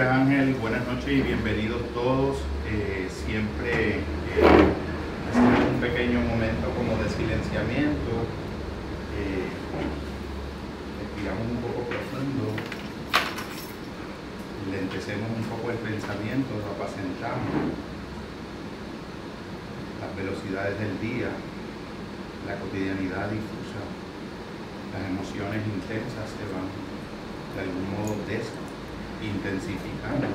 Ángel, buenas noches y bienvenidos todos. Eh, siempre eh, hacemos un pequeño momento como de silenciamiento. Eh, respiramos un poco profundo, lentecemos un poco el pensamiento, lo apacentamos. Las velocidades del día, la cotidianidad difusa, las emociones intensas se van de algún modo des intensificando.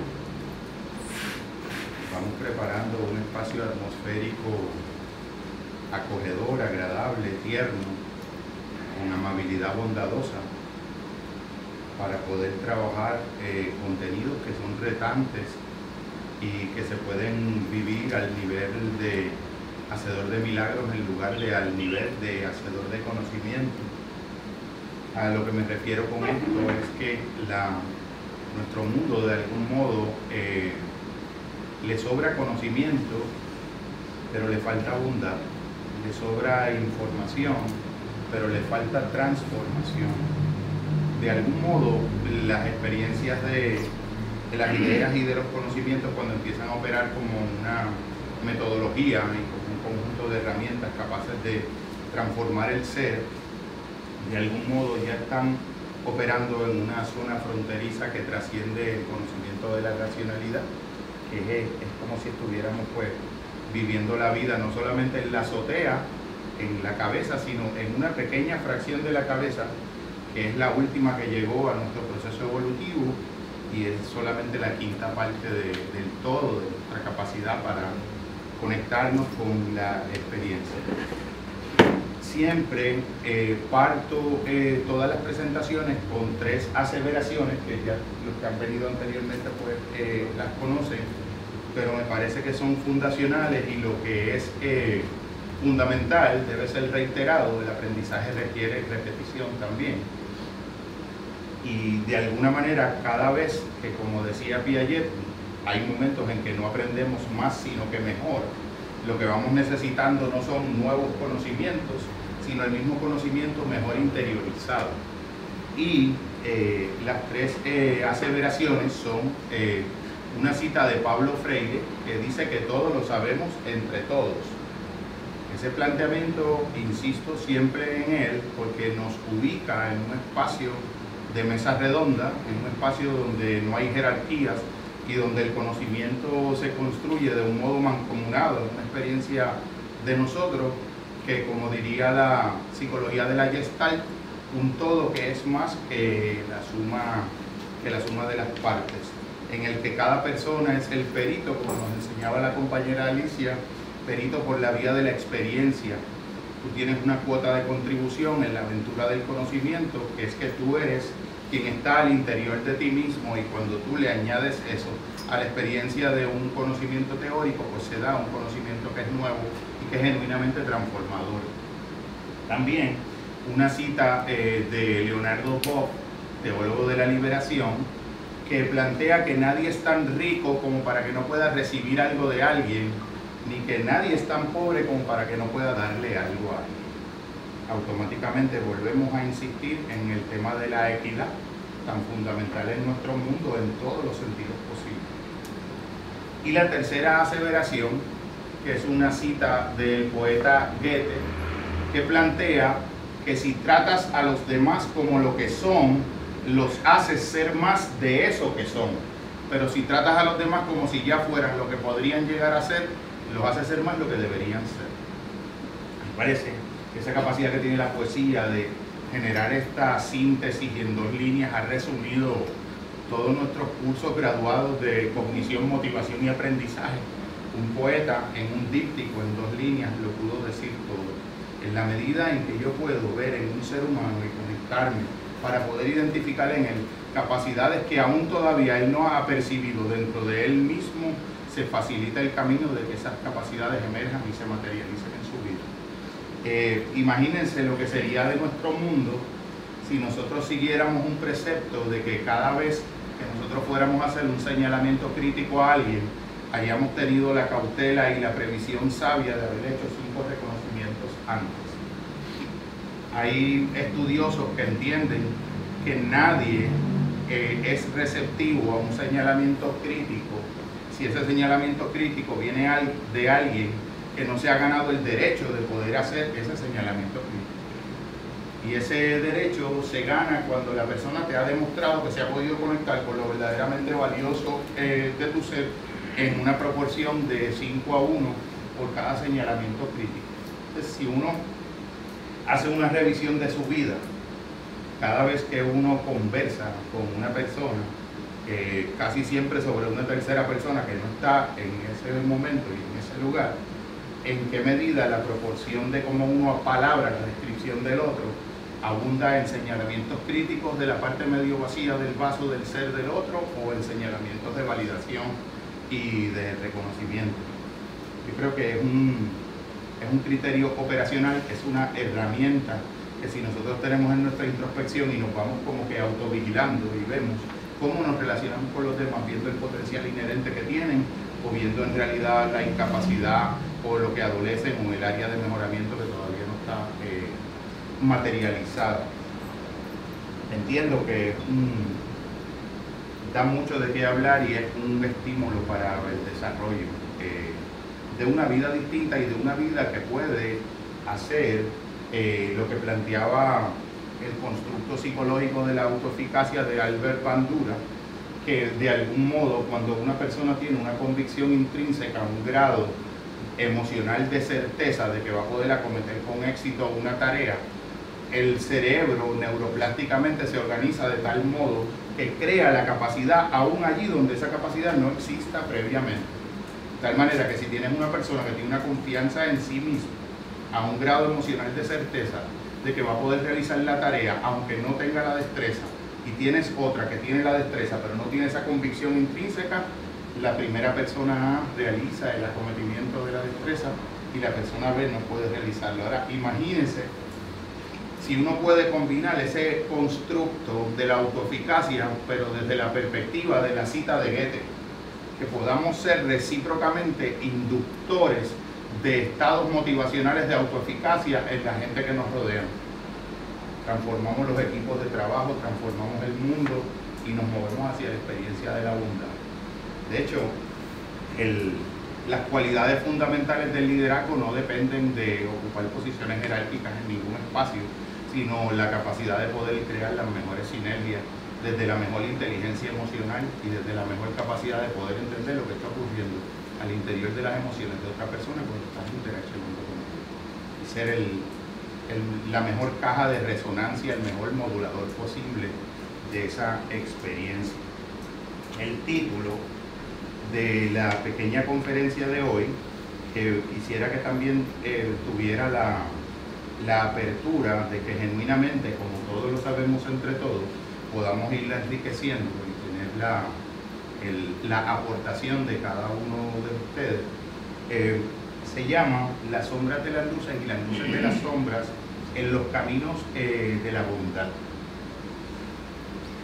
Vamos preparando un espacio atmosférico acogedor, agradable, tierno, con amabilidad bondadosa, para poder trabajar eh, contenidos que son retantes y que se pueden vivir al nivel de hacedor de milagros en lugar de al nivel de hacedor de conocimiento. A lo que me refiero con esto es que la nuestro mundo de algún modo eh, le sobra conocimiento, pero le falta bondad, le sobra información, pero le falta transformación. De algún modo, las experiencias de, de las ideas y de los conocimientos, cuando empiezan a operar como una metodología y como un conjunto de herramientas capaces de transformar el ser, de algún modo ya están operando en una zona fronteriza que trasciende el conocimiento de la racionalidad, que es, como si estuviéramos pues viviendo la vida no solamente en la azotea, en la cabeza, sino en una pequeña fracción de la cabeza, que es la última que llegó a nuestro proceso evolutivo y es solamente la quinta parte del todo de nuestra capacidad para conectarnos con la experiencia siempre eh, parto eh, todas las presentaciones con tres aseveraciones que ya los que han venido anteriormente pues eh, las conocen, pero me parece que son fundacionales y lo que es fundamental debe ser reiterado, el aprendizaje requiere repetición también. Y de alguna manera cada vez que, como decía Piaget, hay momentos en que no aprendemos más sino que mejor, lo que vamos necesitando no son nuevos conocimientos, sino el mismo conocimiento mejor interiorizado. Y eh, las tres eh, aseveraciones son eh, una cita de Pablo Freire que dice que todos lo sabemos entre todos. Ese planteamiento, insisto siempre en él, porque nos ubica en un espacio de mesa redonda, en un espacio donde no hay jerarquías y donde el conocimiento se construye de un modo mancomunado, una experiencia de nosotros que como diría la psicología de la Gestalt, un todo que es más que la suma, que la suma de las partes, en el que cada persona es el perito, como nos enseñaba la compañera Alicia, perito por la vía de la experiencia. Tú tienes una cuota de contribución en la aventura del conocimiento, que es que tú eres quien está al interior de ti mismo y cuando tú le añades eso a la experiencia de un conocimiento teórico, pues se da un conocimiento que es nuevo que es genuinamente transformador. También una cita eh, de Leonardo Boff, teólogo de la liberación, que plantea que nadie es tan rico como para que no pueda recibir algo de alguien, ni que nadie es tan pobre como para que no pueda darle algo a alguien. Automáticamente volvemos a insistir en el tema de la equidad, tan fundamental en nuestro mundo en todos los sentidos posibles. Y la tercera aseveración que es una cita del poeta Goethe, que plantea que si tratas a los demás como lo que son, los haces ser más de eso que son. Pero si tratas a los demás como si ya fueran lo que podrían llegar a ser, los haces ser más lo que deberían ser. Me parece que esa capacidad que tiene la poesía de generar esta síntesis en dos líneas ha resumido todos nuestros cursos graduados de cognición, motivación y aprendizaje un poeta en un díptico, en dos líneas, lo pudo decir todo. En la medida en que yo puedo ver en un ser humano y conectarme para poder identificar en él capacidades que aún todavía él no ha percibido dentro de él mismo, se facilita el camino de que esas capacidades emerjan y se materialicen en su vida. Eh, imagínense lo que sería de nuestro mundo si nosotros siguiéramos un precepto de que cada vez que nosotros fuéramos a hacer un señalamiento crítico a alguien, hayamos tenido la cautela y la previsión sabia de haber hecho cinco reconocimientos antes. Hay estudiosos que entienden que nadie eh, es receptivo a un señalamiento crítico, si ese señalamiento crítico viene de alguien que no se ha ganado el derecho de poder hacer ese señalamiento crítico. Y ese derecho se gana cuando la persona te ha demostrado que se ha podido conectar con lo verdaderamente valioso eh, de tu ser en una proporción de 5 a 1 por cada señalamiento crítico. Entonces, si uno hace una revisión de su vida, cada vez que uno conversa con una persona, casi siempre sobre una tercera persona que no está en ese momento y en ese lugar, en qué medida la proporción de cómo uno palabra la descripción del otro abunda en señalamientos críticos de la parte medio vacía del vaso del ser del otro o en señalamientos de validación y de reconocimiento. Yo creo que es un, es un criterio operacional, es una herramienta que si nosotros tenemos en nuestra introspección y nos vamos como que autovigilando y vemos cómo nos relacionamos con los demás, viendo el potencial inherente que tienen o viendo en realidad la incapacidad o lo que adolecen o el área de mejoramiento que todavía no está eh, materializada. Entiendo que da mucho de qué hablar y es un estímulo para el desarrollo eh, de una vida distinta y de una vida que puede hacer eh, lo que planteaba el constructo psicológico de la autoeficacia de Albert Bandura, que de algún modo cuando una persona tiene una convicción intrínseca, un grado emocional de certeza de que va a poder acometer con éxito una tarea, el cerebro neuroplásticamente se organiza de tal modo que crea la capacidad aún allí donde esa capacidad no exista previamente. De tal manera que si tienes una persona que tiene una confianza en sí misma, a un grado emocional de certeza de que va a poder realizar la tarea aunque no tenga la destreza, y tienes otra que tiene la destreza pero no tiene esa convicción intrínseca, la primera persona A realiza el acometimiento de la destreza y la persona B no puede realizarlo. Ahora, imagínense si uno puede combinar ese constructo de la autoeficacia, pero desde la perspectiva de la cita de Goethe, que podamos ser recíprocamente inductores de estados motivacionales de autoeficacia en la gente que nos rodea. Transformamos los equipos de trabajo, transformamos el mundo y nos movemos hacia la experiencia de la bondad. De hecho, las cualidades fundamentales del liderazgo no dependen de ocupar posiciones jerárquicas en ningún espacio, sino la capacidad de poder crear las mejores sinergias desde la mejor inteligencia emocional y desde la mejor capacidad de poder entender lo que está ocurriendo al interior de las emociones de otra persona cuando estás interaccionando con ella. Ser la mejor caja de resonancia, el mejor modulador posible de esa experiencia. El título de la pequeña conferencia de hoy, que quisiera que también eh, tuviera la, la apertura de que genuinamente, como todos lo sabemos entre todos, podamos irla enriqueciendo y tener la, la aportación de cada uno de ustedes. Eh, se llama Las sombras de las luces y las luces de las sombras en los caminos eh, de la bondad.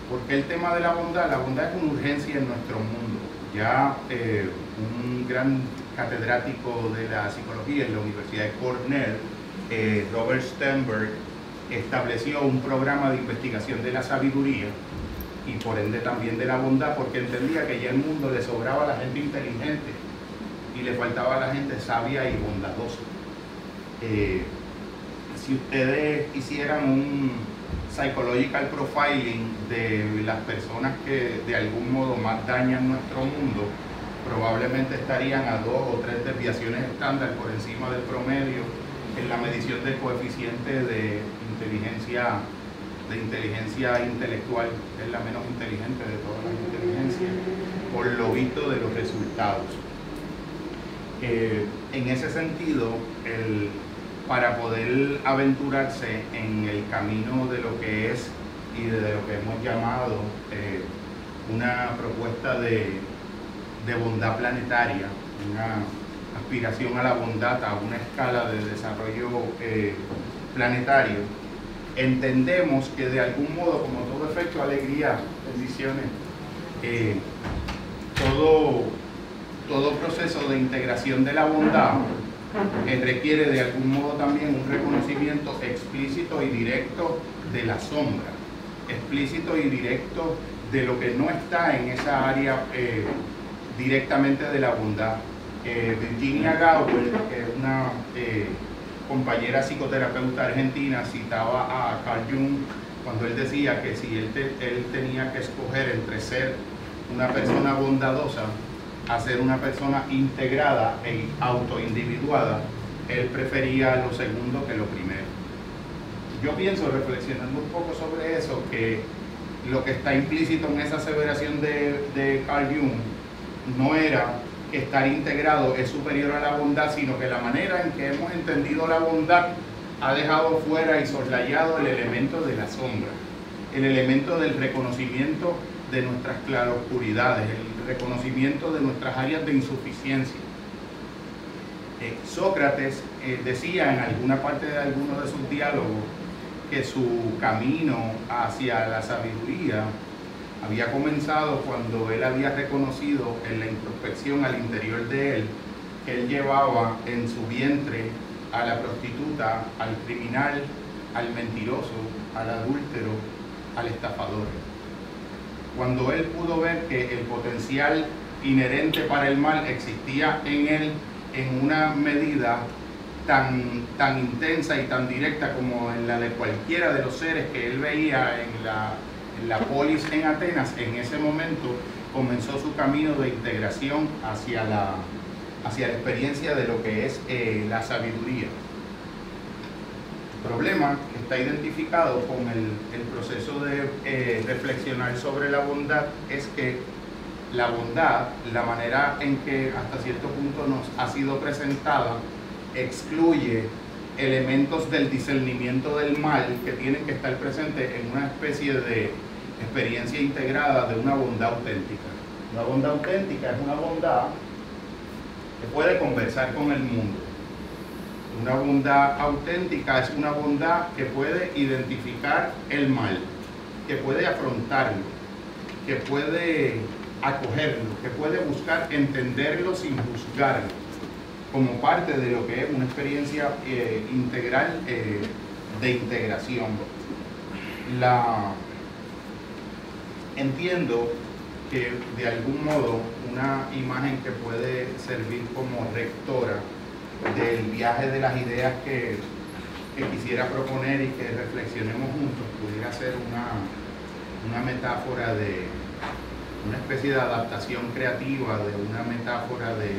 Porque el tema de la bondad, la bondad es una urgencia en nuestro mundo. Ya eh, un gran catedrático de la psicología en la Universidad de Cornell, eh, Robert Sternberg estableció un programa de investigación de la sabiduría y por ende también de la bondad, porque entendía que ya el mundo le sobraba a la gente inteligente y le faltaba a la gente sabia y bondadosa. Eh, si ustedes hicieran un psychological profiling de las personas que de algún modo más dañan nuestro mundo, probablemente estarían a dos o tres desviaciones estándar por encima del promedio en la medición del coeficiente de inteligencia de inteligencia intelectual, es la menos inteligente de todas las inteligencias, por lo visto de los resultados. Eh, en ese sentido, para poder aventurarse en el camino de lo que es y de lo que hemos llamado eh, una propuesta de, de bondad planetaria, una aspiración a la bondad a una escala de desarrollo eh, planetario, entendemos que de algún modo, como todo efecto, alegría, bendiciones, eh, todo, todo proceso de integración de la bondad eh, requiere de algún modo también un reconocimiento explícito y directo de la sombra. explícito y directo de lo que no está en esa área directamente de la bondad. Eh, Virginia Gowell, que es una eh, compañera psicoterapeuta argentina, citaba a Carl Jung cuando él decía que si él, tenía que escoger entre ser una persona bondadosa a ser una persona integrada e autoindividuada, él prefería lo segundo que lo primero. Yo pienso, reflexionando un poco sobre eso, que lo que está implícito en esa aseveración de Carl Jung no era que estar integrado es superior a la bondad, sino que la manera en que hemos entendido la bondad ha dejado fuera y soslayado el elemento de la sombra, el elemento del reconocimiento de nuestras claroscuridades, el reconocimiento de nuestras áreas de insuficiencia. Eh, Sócrates eh, decía en alguna parte de alguno de sus diálogos que su camino hacia la sabiduría había comenzado cuando él había reconocido en la introspección al interior de él que él llevaba en su vientre a la prostituta, al criminal, al mentiroso, al adúltero, al estafador. Cuando él pudo ver que el potencial inherente para el mal existía en él en una medida tan, tan intensa y tan directa como en la de cualquiera de los seres que él veía en la, la polis en Atenas, en ese momento comenzó su camino de integración hacia la, hacia la experiencia de lo que es eh, la sabiduría. El problema que está identificado con el, proceso de eh, reflexionar sobre la bondad es que la bondad, la manera en que hasta cierto punto nos ha sido presentada, excluye elementos del discernimiento del mal que tienen que estar presentes en una especie de experiencia integrada de una bondad auténtica. Una bondad auténtica es una bondad que puede conversar con el mundo. Una bondad auténtica es una bondad que puede identificar el mal, que puede afrontarlo, que puede acogerlo, que puede buscar entenderlo sin juzgarlo, como parte de lo que es una experiencia eh, integral eh, de integración. La, entiendo que de algún modo una imagen que puede servir como rectora del viaje de las ideas que, quisiera proponer y que reflexionemos juntos pudiera ser una, una metáfora de una especie de adaptación creativa de una metáfora de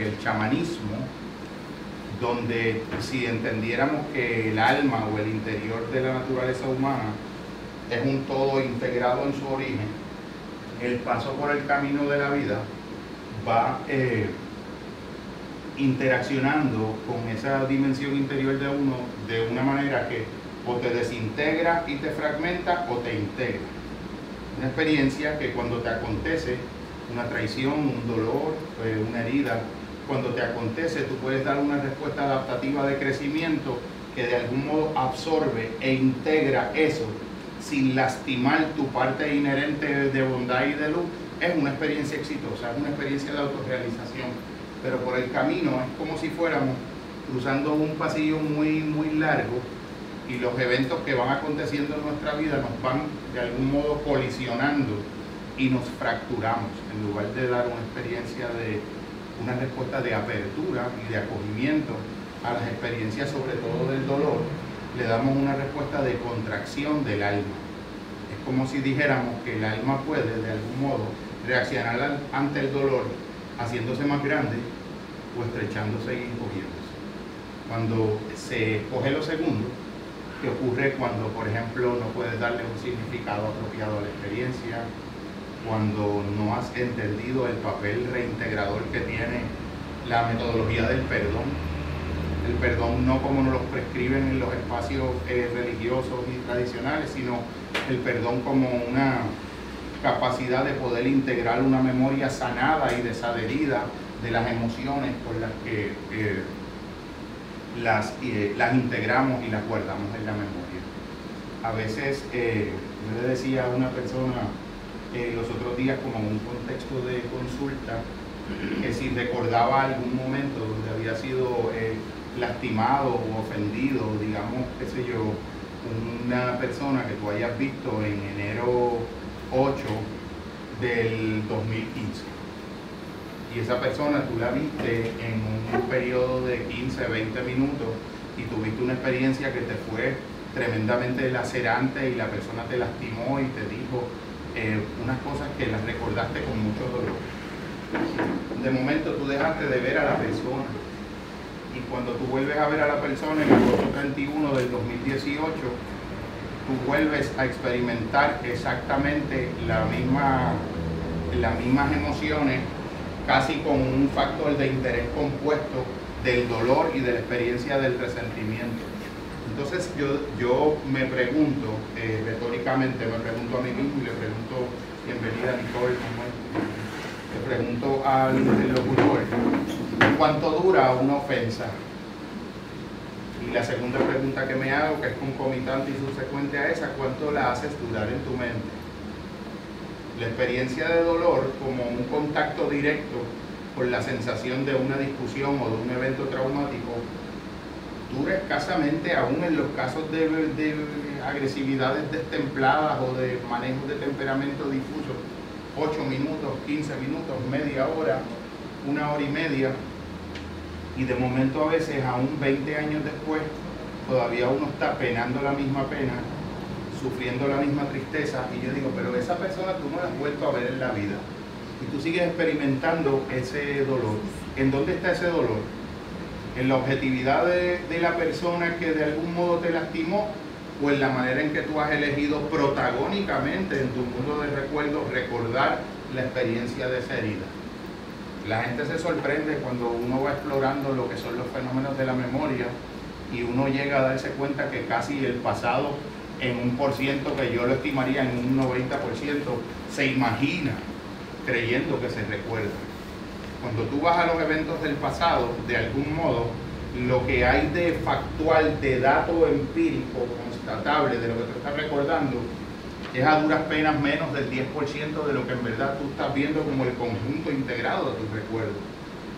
el chamanismo donde si entendiéramos que el alma o el interior de la naturaleza humana es un todo integrado en su origen el paso por el camino de la vida va eh, interaccionando con esa dimensión interior de uno de una manera que o te desintegra y te fragmenta o te integra. Una experiencia que cuando te acontece una traición, un dolor, eh, una herida, cuando te acontece tú puedes dar una respuesta adaptativa de crecimiento que de algún modo absorbe e integra eso sin lastimar tu parte inherente de bondad y de luz, es una experiencia exitosa, es una experiencia de autorrealización. Pero por el camino es como si fuéramos cruzando un pasillo muy, muy largo y los eventos que van aconteciendo en nuestra vida nos van de algún modo colisionando y nos fracturamos en lugar de dar una experiencia de una respuesta de apertura y de acogimiento a las experiencias sobre todo del dolor le damos una respuesta de contracción del alma. Es como si dijéramos que el alma puede de algún modo reaccionar ante el dolor haciéndose más grande o estrechándose y encogiéndose. Cuando se escoge lo segundo, que ocurre cuando, por ejemplo, no puedes darle un significado apropiado a la experiencia, cuando no has entendido el papel reintegrador que tiene la metodología del perdón, el perdón no como nos lo prescriben en los espacios eh, religiosos y tradicionales, sino el perdón como una capacidad de poder integrar una memoria sanada y desadherida de las emociones con las que eh, las, eh, las integramos y las guardamos en la memoria. A veces, yo le decía a una persona los otros días como en un contexto de consulta, que si recordaba algún momento donde había sido lastimado o ofendido, digamos, qué sé yo, una persona que tú hayas visto en enero 8 del 2015. Y esa persona tú la viste en un periodo de 15, 20 minutos y tuviste una experiencia que te fue tremendamente lacerante y la persona te lastimó y te dijo eh, unas cosas que las recordaste con mucho dolor. De momento tú dejaste de ver a la persona y cuando tú vuelves a ver a la persona en agosto 31 del 2018, tú vuelves a experimentar exactamente la misma, las mismas emociones, casi con un factor de interés compuesto del dolor y de la experiencia del resentimiento. Entonces yo, yo me pregunto, eh, retóricamente, me pregunto a mí mismo y le pregunto, bienvenida Nicole, le pregunto al locutor, ¿cuánto dura una ofensa? Y la segunda pregunta que me hago, que es concomitante y subsecuente a esa, ¿cuánto la haces durar en tu mente? La experiencia de dolor como un contacto directo con la sensación de una discusión o de un evento traumático dura escasamente, aún en los casos de, de agresividades destempladas o de manejo de temperamento difuso, 8 minutos, 15 minutos, media hora, una hora y media, y de momento a veces, aún 20 años después, todavía uno está penando la misma pena, sufriendo la misma tristeza, y yo digo, pero esa persona tú no la has vuelto a ver en la vida, y tú sigues experimentando ese dolor. ¿En dónde está ese dolor? ¿En la objetividad de, de la persona que de algún modo te lastimó? O en la manera en que tú has elegido protagónicamente en tu mundo de recuerdos recordar la experiencia de esa herida. La gente se sorprende cuando uno va explorando lo que son los fenómenos de la memoria y uno llega a darse cuenta que casi el pasado en un por ciento que yo lo estimaría en un 90% se imagina creyendo que se recuerda. Cuando tú vas a los eventos del pasado, de algún modo, lo que hay de factual, de dato empírico constatable de lo que tú estás recordando, es a duras penas menos del 10% de lo que en verdad tú estás viendo como el conjunto integrado de tus recuerdos.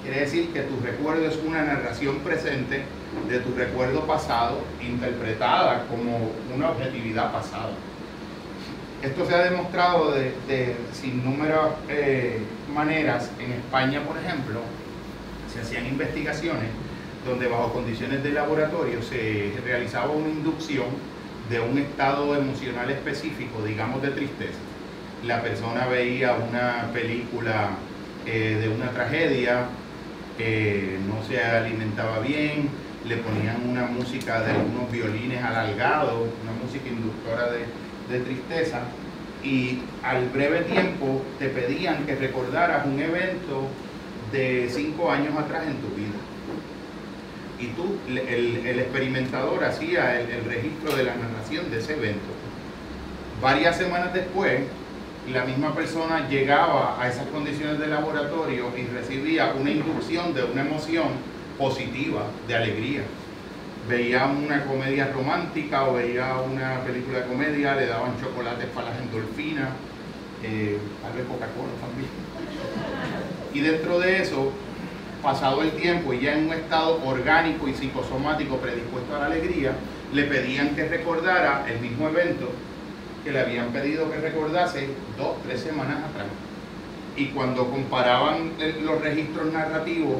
Quiere decir que tu recuerdo es una narración presente de tu recuerdo pasado interpretada como una objetividad pasada. Esto se ha demostrado de, sin número eh, maneras. En España, por ejemplo, se hacían investigaciones donde bajo condiciones de laboratorio se realizaba una inducción de un estado emocional específico, digamos de tristeza. La persona veía una película eh, de una tragedia, no se alimentaba bien, le ponían una música de unos violines alargados, una música inductora de, de tristeza, y al breve tiempo te pedían que recordaras un evento de cinco años atrás en tu vida y tú, el, experimentador hacía el, registro de la narración de ese evento. Varias semanas después, la misma persona llegaba a esas condiciones de laboratorio y recibía una inducción de una emoción positiva, de alegría. Veía una comedia romántica o veía una película de comedia, le daban chocolates para las endorfinas, eh, tal vez Coca-Cola también. Y dentro de eso, pasado el tiempo y ya en un estado orgánico y psicosomático predispuesto a la alegría, le pedían que recordara el mismo evento que le habían pedido que recordase dos, tres semanas atrás. Y cuando comparaban los registros narrativos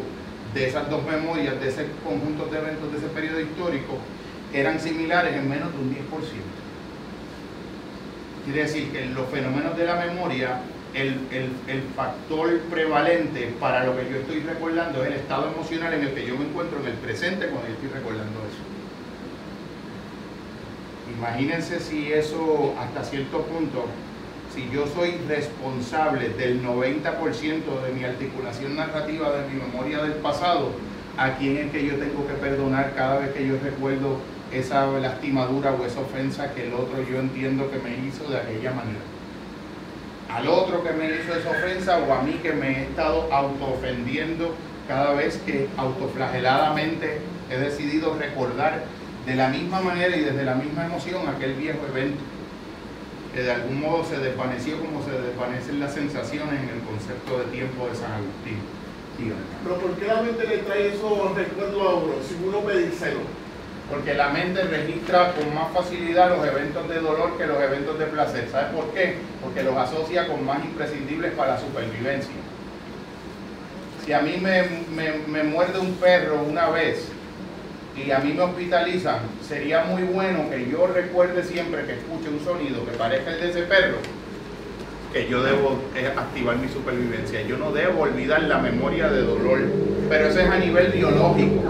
de esas dos memorias, de ese conjunto de eventos de ese periodo histórico, eran similares en menos de un 10%. Quiere decir que los fenómenos de la memoria el, factor prevalente para lo que yo estoy recordando es el estado emocional en el que yo me encuentro en el presente cuando yo estoy recordando eso. Imagínense si eso hasta cierto punto, si yo soy responsable del 90% de mi articulación narrativa de mi memoria del pasado, ¿a quién es que yo tengo que perdonar cada vez que yo recuerdo esa lastimadura o esa ofensa que el otro yo entiendo que me hizo de aquella manera? Al otro que me hizo esa ofensa o a mí que me he estado autoofendiendo cada vez que autoflageladamente he decidido recordar de la misma manera y desde la misma emoción aquel viejo evento que de algún modo se desvaneció como se desvanecen las sensaciones en el concepto de tiempo de San Agustín. Pero ¿por qué la mente le trae esos recuerdos a uno? Si uno pedírselo. Porque la mente registra con más facilidad los eventos de dolor que los eventos de placer. ¿Sabes por qué? Porque los asocia con más imprescindibles para la supervivencia. Si a mí me, me muerde un perro una vez y a mí me hospitalizan, sería muy bueno que yo recuerde siempre que escuche un sonido que parezca el de ese perro, que yo debo activar mi supervivencia. Yo no debo olvidar la memoria de dolor, pero eso es a nivel biológico.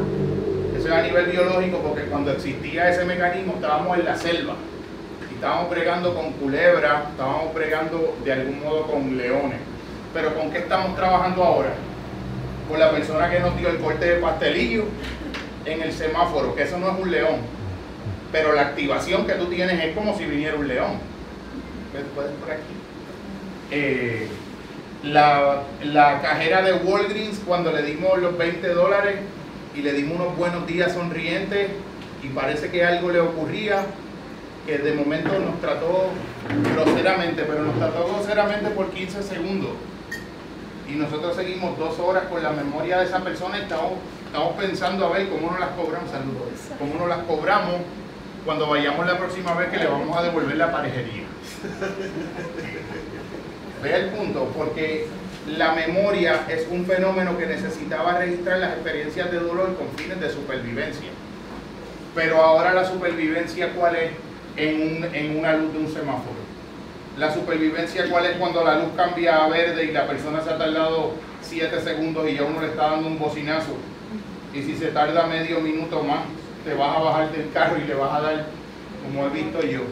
A nivel biológico porque cuando existía ese mecanismo estábamos en la selva y estábamos bregando con culebras, estábamos bregando de algún modo con leones. Pero ¿con qué estamos trabajando ahora? Con la persona que nos dio el corte de pastelillo en el semáforo, que eso no es un león, pero la activación que tú tienes es como si viniera un león. ¿Puedes por aquí? Eh, la, la, cajera de Walgreens cuando le dimos los 20 dólares y le dimos unos buenos días sonrientes y parece que algo le ocurría, que de momento nos trató groseramente, pero nos trató groseramente por 15 segundos. Y nosotros seguimos dos horas con la memoria de esa persona y estamos estamos pensando a ver cómo nos las cobramos, saludos, cómo nos las cobramos cuando vayamos la próxima vez que le vamos a devolver la parejería. Ve el punto, porque la memoria es un fenómeno que necesitaba registrar las experiencias de dolor con fines de supervivencia. Pero ahora la supervivencia, ¿cuál es en, en una luz de un semáforo? La supervivencia, ¿cuál es cuando la luz cambia a verde y la persona se ha tardado 7 segundos y ya uno le está dando un bocinazo y si se tarda medio minuto más, te vas a bajar del carro y le vas a dar, como he visto yo.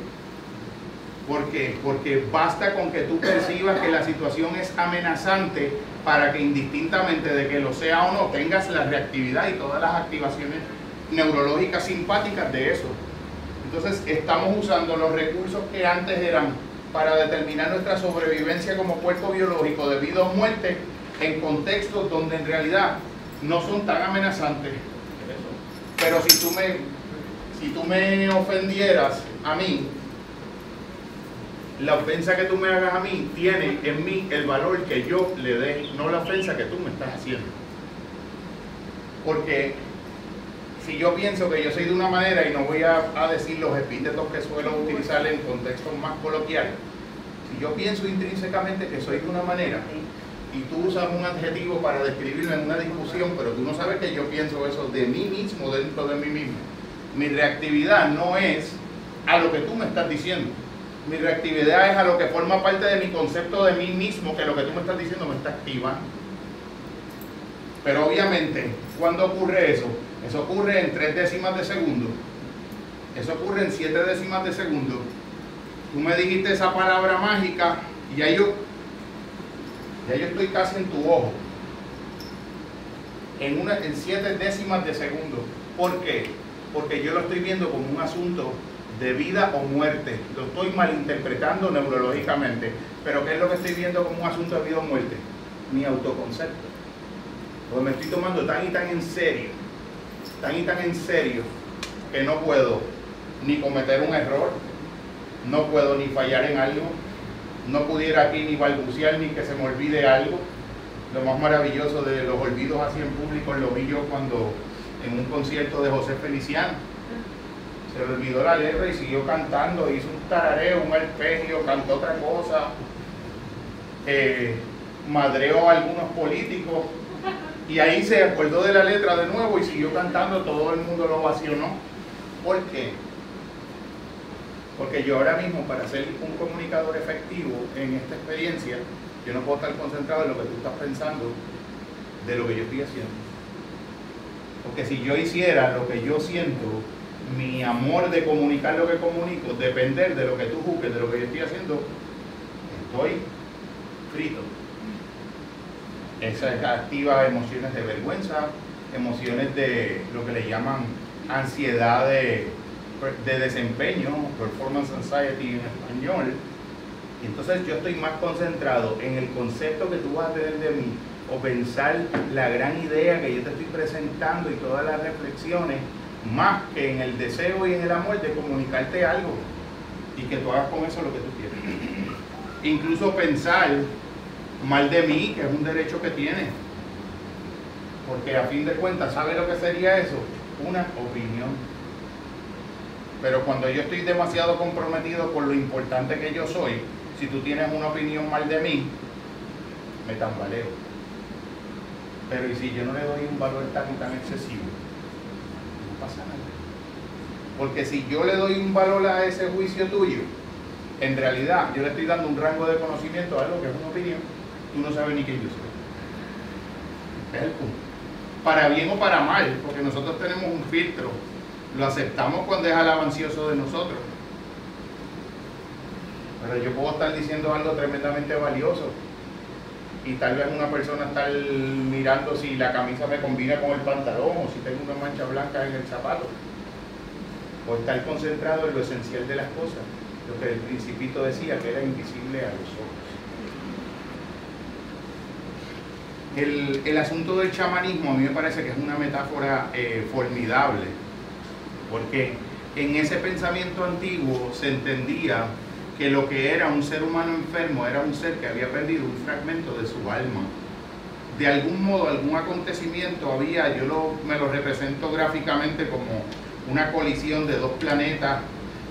¿Por qué? Porque basta con que tú percibas que la situación es amenazante para que indistintamente de que lo sea o no, tengas la reactividad y todas las activaciones neurológicas simpáticas de eso. Entonces estamos usando los recursos que antes eran para determinar nuestra sobrevivencia como cuerpo biológico debido a muerte en contextos donde en realidad no son tan amenazantes. Pero si tú me, si tú me ofendieras a mí, la ofensa que tú me hagas a mí tiene en mí el valor que yo le dé, no la ofensa que tú me estás haciendo. Porque si yo pienso que yo soy de una manera y no voy a, a decir los epítetos que suelo utilizar en contextos más coloquiales, si yo pienso intrínsecamente que soy de una manera, y tú usas un adjetivo para describirlo en una discusión, pero tú no sabes que yo pienso eso de mí mismo, dentro de mí mismo. Mi reactividad no es a lo que tú me estás diciendo. Mi reactividad es a lo que forma parte de mi concepto de mí mismo, que lo que tú me estás diciendo me está activando. Pero obviamente, cuando ocurre eso? Eso ocurre en tres décimas de segundo. Eso ocurre en siete décimas de segundo. Tú me dijiste esa palabra mágica y ya yo ya yo estoy casi en tu ojo. En, una, en siete décimas de segundo. ¿Por qué? Porque yo lo estoy viendo como un asunto de vida o muerte. Lo estoy malinterpretando neurológicamente. Pero ¿qué es lo que estoy viendo como un asunto de vida o muerte? Mi autoconcepto. Porque me estoy tomando tan y tan en serio, tan y tan en serio, que no puedo ni cometer un error, no puedo ni fallar en algo, no pudiera aquí ni balbucear ni que se me olvide algo. Lo más maravilloso de los olvidos así en público lo vi yo cuando en un concierto de José Feliciano. Se le olvidó la letra y siguió cantando, hizo un tarareo, un arpegio, cantó otra cosa, eh, madreó a algunos políticos y ahí se acordó de la letra de nuevo y siguió cantando, todo el mundo lo ovacionó. ¿Por qué? Porque yo ahora mismo, para ser un comunicador efectivo en esta experiencia, yo no puedo estar concentrado en lo que tú estás pensando de lo que yo estoy haciendo. Porque si yo hiciera lo que yo siento, mi amor de comunicar lo que comunico, depender de lo que tú juzgues, de lo que yo estoy haciendo, estoy frito. Esa activa emociones de vergüenza, emociones de lo que le llaman ansiedad de de desempeño, performance anxiety en español, y entonces yo estoy más concentrado en el concepto que tú vas a tener de mí o pensar la gran idea que yo te estoy presentando y todas las reflexiones, más que en el deseo y en el amor de comunicarte algo y que tú hagas con eso lo que tú quieres. Incluso pensar mal de mí, que es un derecho que tienes. Porque a fin de cuentas, ¿sabe lo que sería eso? Una opinión Pero cuando yo estoy demasiado comprometido con lo importante que yo soy, si tú tienes una opinión mal de mí, me tambaleo. Pero ¿y si yo no le doy un valor tan tan excesivo? Porque si yo le doy un valor a ese juicio tuyo, en realidad yo le estoy dando un rango de conocimiento a algo que es una opinión, tú no sabes ni quién yo soy. El punto. Para bien o para mal, porque nosotros tenemos un filtro. Lo aceptamos cuando es alabancioso de nosotros. Pero yo puedo estar diciendo algo tremendamente valioso y tal vez una persona estar mirando si la camisa me combina con el pantalón o si tengo una mancha blanca en el zapato. O estar concentrado en lo esencial de las cosas, lo que el principito decía que era invisible a los ojos. El, el, asunto del chamanismo a mí me parece que es una metáfora eh, formidable, porque en ese pensamiento antiguo se entendía que lo que era un ser humano enfermo era un ser que había perdido un fragmento de su alma. De algún modo, algún acontecimiento había, yo lo, me lo represento gráficamente como una colisión de dos planetas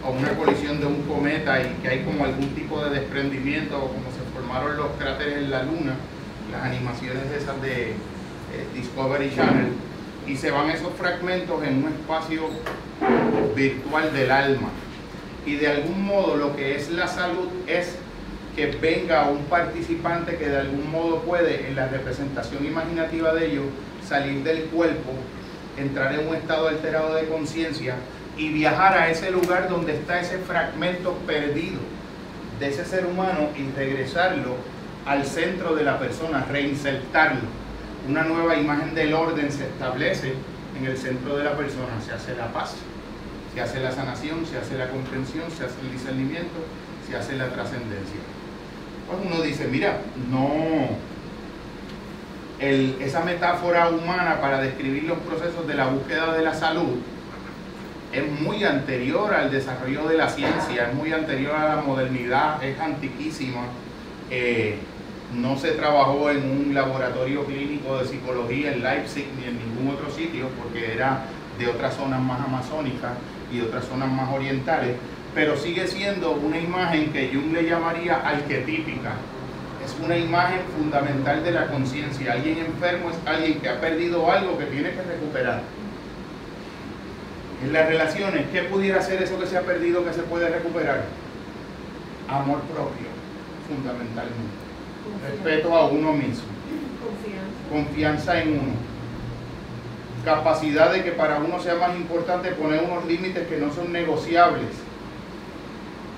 o una colisión de un cometa y que hay como algún tipo de desprendimiento o como se formaron los cráteres en la luna las animaciones esas de eh, Discovery Channel, y se van esos fragmentos en un espacio virtual del alma. Y de algún modo lo que es la salud es que venga un participante que de algún modo puede, en la representación imaginativa de ello, salir del cuerpo, entrar en un estado alterado de conciencia y viajar a ese lugar donde está ese fragmento perdido de ese ser humano y regresarlo al centro de la persona, reinsertarlo. Una nueva imagen del orden se establece en el centro de la persona, se hace la paz, se hace la sanación, se hace la comprensión, se hace el discernimiento, se hace la trascendencia. Uno dice, mira, no, esa metáfora humana para describir los procesos de la búsqueda de la salud es muy anterior al desarrollo de la ciencia, es muy anterior a la modernidad, es antiquísima. Eh, no se trabajó en un laboratorio clínico de psicología en Leipzig ni en ningún otro sitio porque era de otras zonas más amazónicas y otras zonas más orientales, pero sigue siendo una imagen que Jung le llamaría arquetípica. Es una imagen fundamental de la conciencia. Alguien enfermo es alguien que ha perdido algo que tiene que recuperar. En las relaciones, ¿qué pudiera ser eso que se ha perdido que se puede recuperar? Amor propio, fundamentalmente respeto a uno mismo, confianza. en uno, capacidad de que para uno sea más importante poner unos límites que no son negociables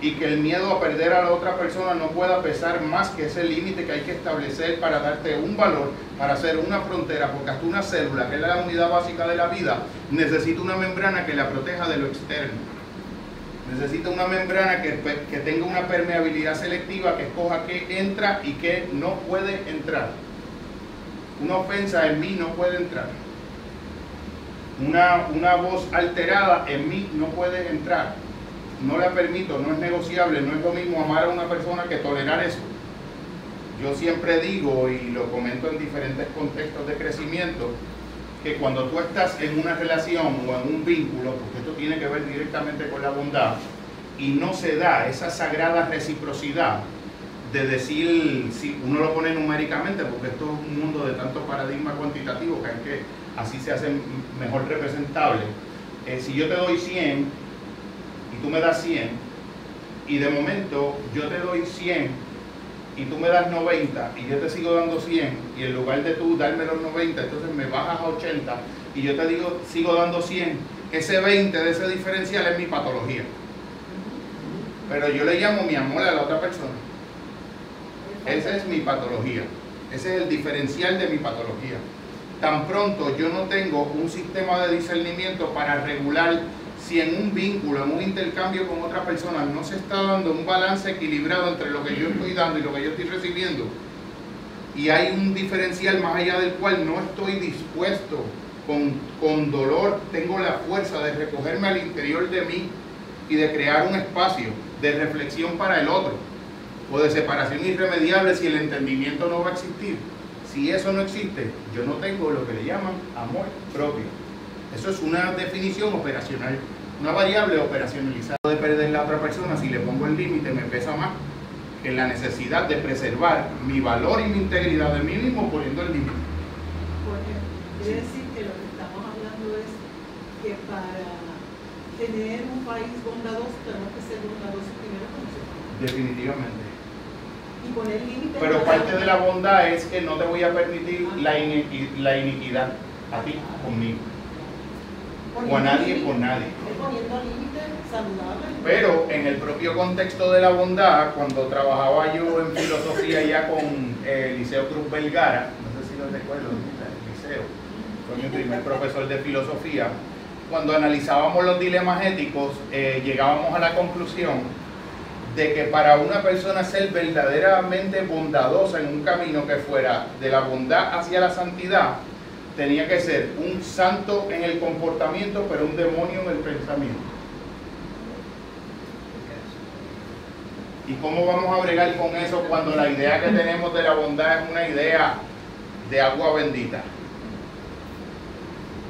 y que el miedo a perder a la otra persona no pueda pesar más que ese límite que hay que establecer para darte un valor, para hacer una frontera, porque hasta una célula, que es la unidad básica de la vida, necesita una membrana que la proteja de lo externo necesita una membrana que, que, tenga una permeabilidad selectiva que escoja qué entra y qué no puede entrar. Una ofensa en mí no puede entrar. Una, una voz alterada en mí no puede entrar. No la permito, no es negociable, no es lo mismo amar a una persona que tolerar eso. Yo siempre digo, y lo comento en diferentes contextos de crecimiento, que cuando tú estás en una relación o en un vínculo, porque esto tiene que ver directamente con la bondad, y no se da esa sagrada reciprocidad de decir, si uno lo pone numéricamente, porque esto es un mundo de tanto paradigma cuantitativo que hay que así se hace mejor representable. Eh, si yo te doy 100 y tú me das 100, y de momento yo te doy 100 y tú me das 90 y yo te sigo dando 100 y en lugar de tú darme los 90, entonces me bajas a 80 y yo te digo, sigo dando 100, ese 20 de ese diferencial es mi patología. Pero yo le llamo mi amor a la otra persona. Esa es mi patología. Ese es el diferencial de mi patología. Tan pronto yo no tengo un sistema de discernimiento para regular si en un vínculo, en un intercambio con otra persona no se está dando un balance equilibrado entre lo que yo estoy dando y lo que yo estoy recibiendo, y hay un diferencial más allá del cual no estoy dispuesto, con, con dolor, tengo la fuerza de recogerme al interior de mí y de crear un espacio de reflexión para el otro, o de separación irremediable si el entendimiento no va a existir. Si eso no existe, yo no tengo lo que le llaman amor propio. Eso es una definición operacional. una variable operacionalizada de perder la otra persona, si le pongo el límite me pesa más que la necesidad de preservar mi valor y mi integridad de mí mismo poniendo el límite. Quiere decir que lo que estamos hablando es que para tener un país bondadoso tenemos que ser bondadosos primero con nosotros. Definitivamente. Y poner límites. Pero parte de la bondad es que no te voy a permitir la, iniqui- la iniquidad a ti conmigo. O a nadie con nadie. Pero en el propio contexto de la bondad, cuando trabajaba yo en filosofía ya con eh, Liceo Cruz Vergara, no sé si lo recuerdo, el liceo, fue mi primer profesor de filosofía, cuando analizábamos los dilemas éticos, eh, llegábamos a la conclusión de que para una persona ser verdaderamente bondadosa en un camino que fuera de la bondad hacia la santidad, tenía que ser un santo en el comportamiento, pero un demonio en el pensamiento. ¿Y cómo vamos a bregar con eso cuando la idea que tenemos de la bondad es una idea de agua bendita,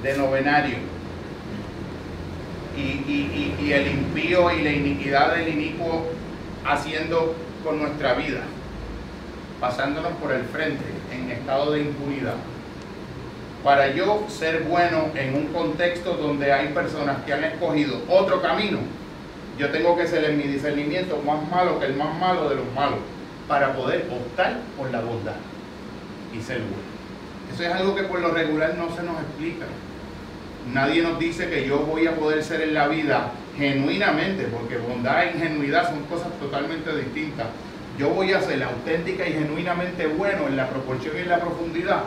de novenario? Y, y- y- y el impío y la iniquidad del inicuo haciendo con nuestra vida, pasándonos por el frente en estado de impunidad. Para yo ser bueno en un contexto donde hay personas que han escogido otro camino, yo tengo que ser en mi discernimiento más malo que el más malo de los malos para poder optar por la bondad y ser bueno. Eso es algo que por lo regular no se nos explica. Nadie nos dice que yo voy a poder ser en la vida genuinamente, porque bondad e ingenuidad son cosas totalmente distintas. Yo voy a ser auténtica y genuinamente bueno en la proporción y en la profundidad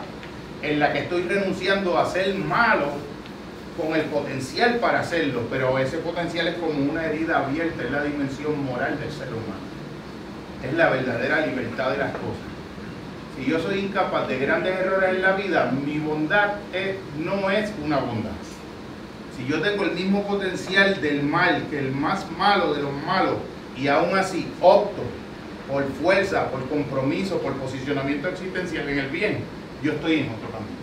en la que estoy renunciando a ser malo con el potencial para hacerlo, pero ese potencial es como una herida abierta, es la dimensión moral del ser humano. Es la verdadera libertad de las cosas. Si yo soy incapaz de grandes errores en la vida, mi bondad no es una bondad. Si yo tengo el mismo potencial del mal que el más malo de los malos y aún así opto por fuerza, por compromiso, por posicionamiento existencial en el bien, yo estoy en otro camino.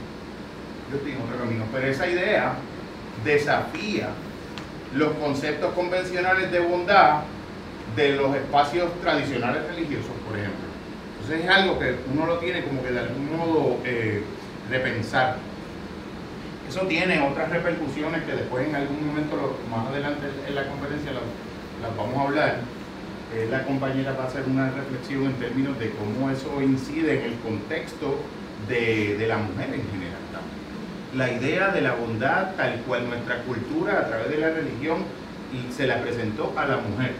Yo estoy en otro camino. Pero esa idea desafía los conceptos convencionales de bondad de los espacios tradicionales religiosos, por ejemplo. Entonces es algo que uno lo tiene como que de algún modo eh, repensar. Eso tiene otras repercusiones que después en algún momento, más adelante en la conferencia, las, vamos a hablar. Eh, la compañera va a hacer una reflexión en términos de cómo eso incide en el contexto de, de la mujer en general. La idea de la bondad tal cual nuestra cultura a través de la religión se la presentó a la mujer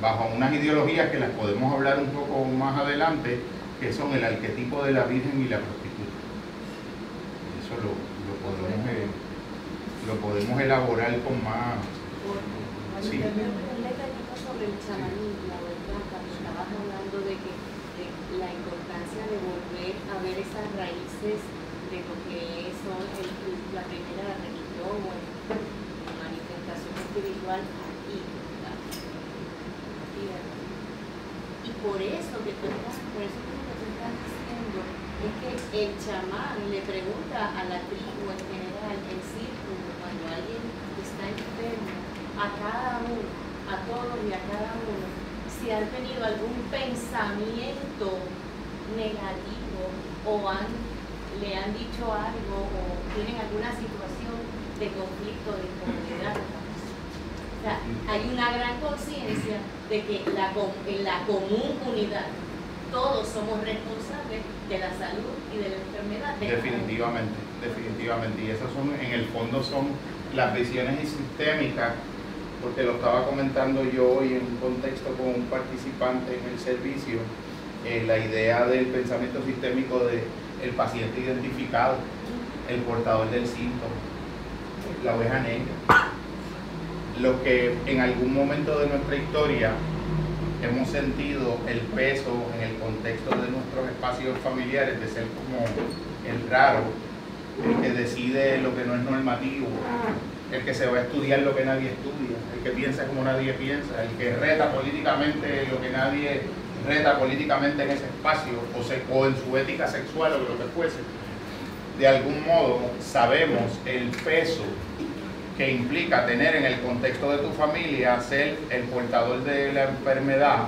bajo unas ideologías que las podemos hablar un poco más adelante, que son el arquetipo de la Virgen y la prostituta. Eso lo podemos, eh, lo podemos elaborar con más... Sí. Sobre el chamanismo, ¿verdad? Cuando estabas hablando de que de la importancia de volver a ver esas raíces de lo que son el- la primera religión o la manifestación espiritual aquí. Y por eso que tú estás, por eso que lo que tú estás diciendo es que el chamán le pregunta a la tribu en general, el círculo, cuando alguien está enfermo, a cada uno, a todos y a cada uno, si han tenido algún pensamiento negativo o le han dicho algo o tienen alguna situación de conflicto, de incomodidad. O sea, hay una gran conciencia de que en la común unidad todos somos responsables de la salud y de la enfermedad. Definitivamente, definitivamente. Y esas son, en el fondo, son las visiones sistémicas, porque lo estaba comentando yo hoy en un contexto con un participante en el servicio, eh, la idea del pensamiento sistémico de el paciente identificado, el portador del síntoma, la oveja negra. Lo que en algún momento de nuestra historia hemos sentido el peso en el contexto de nuestros espacios familiares de ser como el raro, el que decide lo que no es normativo, el que se va a estudiar lo que nadie estudia, el que piensa como nadie piensa, el que reta políticamente lo que nadie reta políticamente en ese espacio o, se- o en su ética sexual o lo que fuese. De algún modo sabemos el peso que implica tener en el contexto de tu familia ser el portador de la enfermedad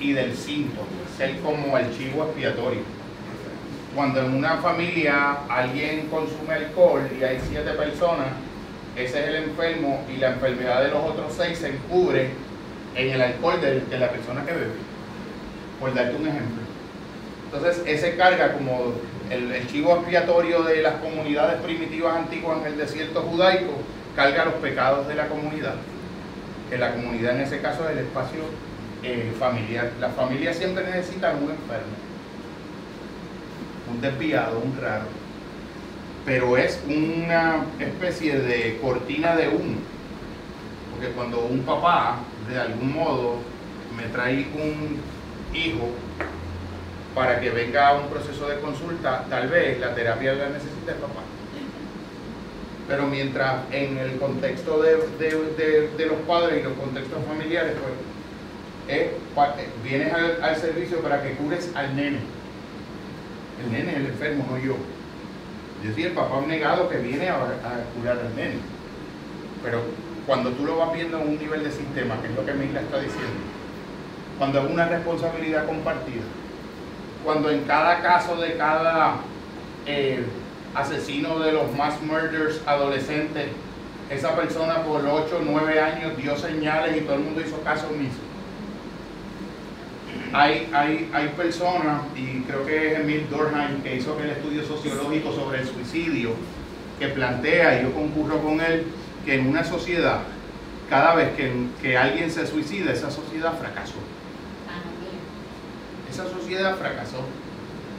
y del síntoma, ser como el chivo expiatorio. Cuando en una familia alguien consume alcohol y hay siete personas, ese es el enfermo y la enfermedad de los otros seis se encubre en el alcohol de, la persona que bebe. Por darte un ejemplo. Entonces, ese carga como el, chivo expiatorio de las comunidades primitivas antiguas en el desierto judaico, carga los pecados de la comunidad. Que la comunidad en ese caso es el espacio eh, familiar. Las familias siempre necesitan un enfermo, un desviado, un raro. Pero es una especie de cortina de humo. Porque cuando un papá, de algún modo, me trae un hijo para que venga un proceso de consulta, tal vez la terapia la necesita el papá. Pero mientras en el contexto de, los padres y los contextos familiares, pues eh, vienes al, servicio para que cures al nene. El nene es el enfermo, no yo. Yo soy el papá negado que viene a, a curar al nene. Pero cuando tú lo vas viendo en un nivel de sistema, que es lo que Mila está diciendo, cuando es una responsabilidad compartida, cuando en cada caso de cada eh, asesino de los mass murders adolescentes, esa persona por 8 o 9 años dio señales y todo el mundo hizo caso omiso. Hay, hay, hay personas, y creo que es Emil Dorheim, que hizo el estudio sociológico sobre el suicidio, que plantea, y yo concurro con él, que en una sociedad, cada vez que, que alguien se suicida, esa sociedad fracasó esa sociedad fracasó.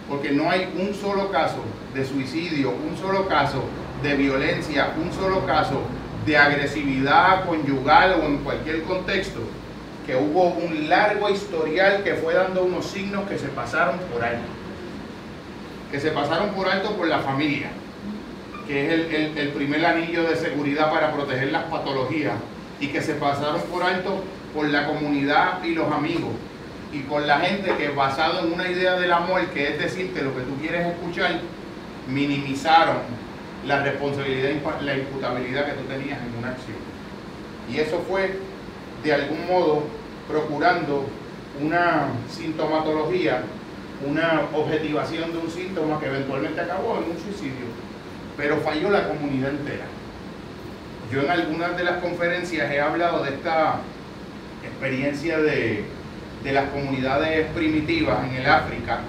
Porque no hay un solo caso de suicidio, un solo caso de violencia, un solo caso de agresividad conyugal o en cualquier contexto, que hubo un largo historial que fue dando unos signos que se pasaron por alto. Que se pasaron por alto por la familia, que es el, el primer anillo de seguridad para proteger las patologías, y que se pasaron por alto por la comunidad y los amigos, y con la gente que basado en una idea del amor, que es decir, que lo que tú quieres escuchar, minimizaron la responsabilidad la imputabilidad que tú tenías en una acción. Y eso fue, de algún modo, procurando una sintomatología, una objetivación de un síntoma que eventualmente acabó en un suicidio. Pero falló la comunidad entera. Yo en algunas de las conferencias he hablado de esta experiencia de de las comunidades primitivas en el África,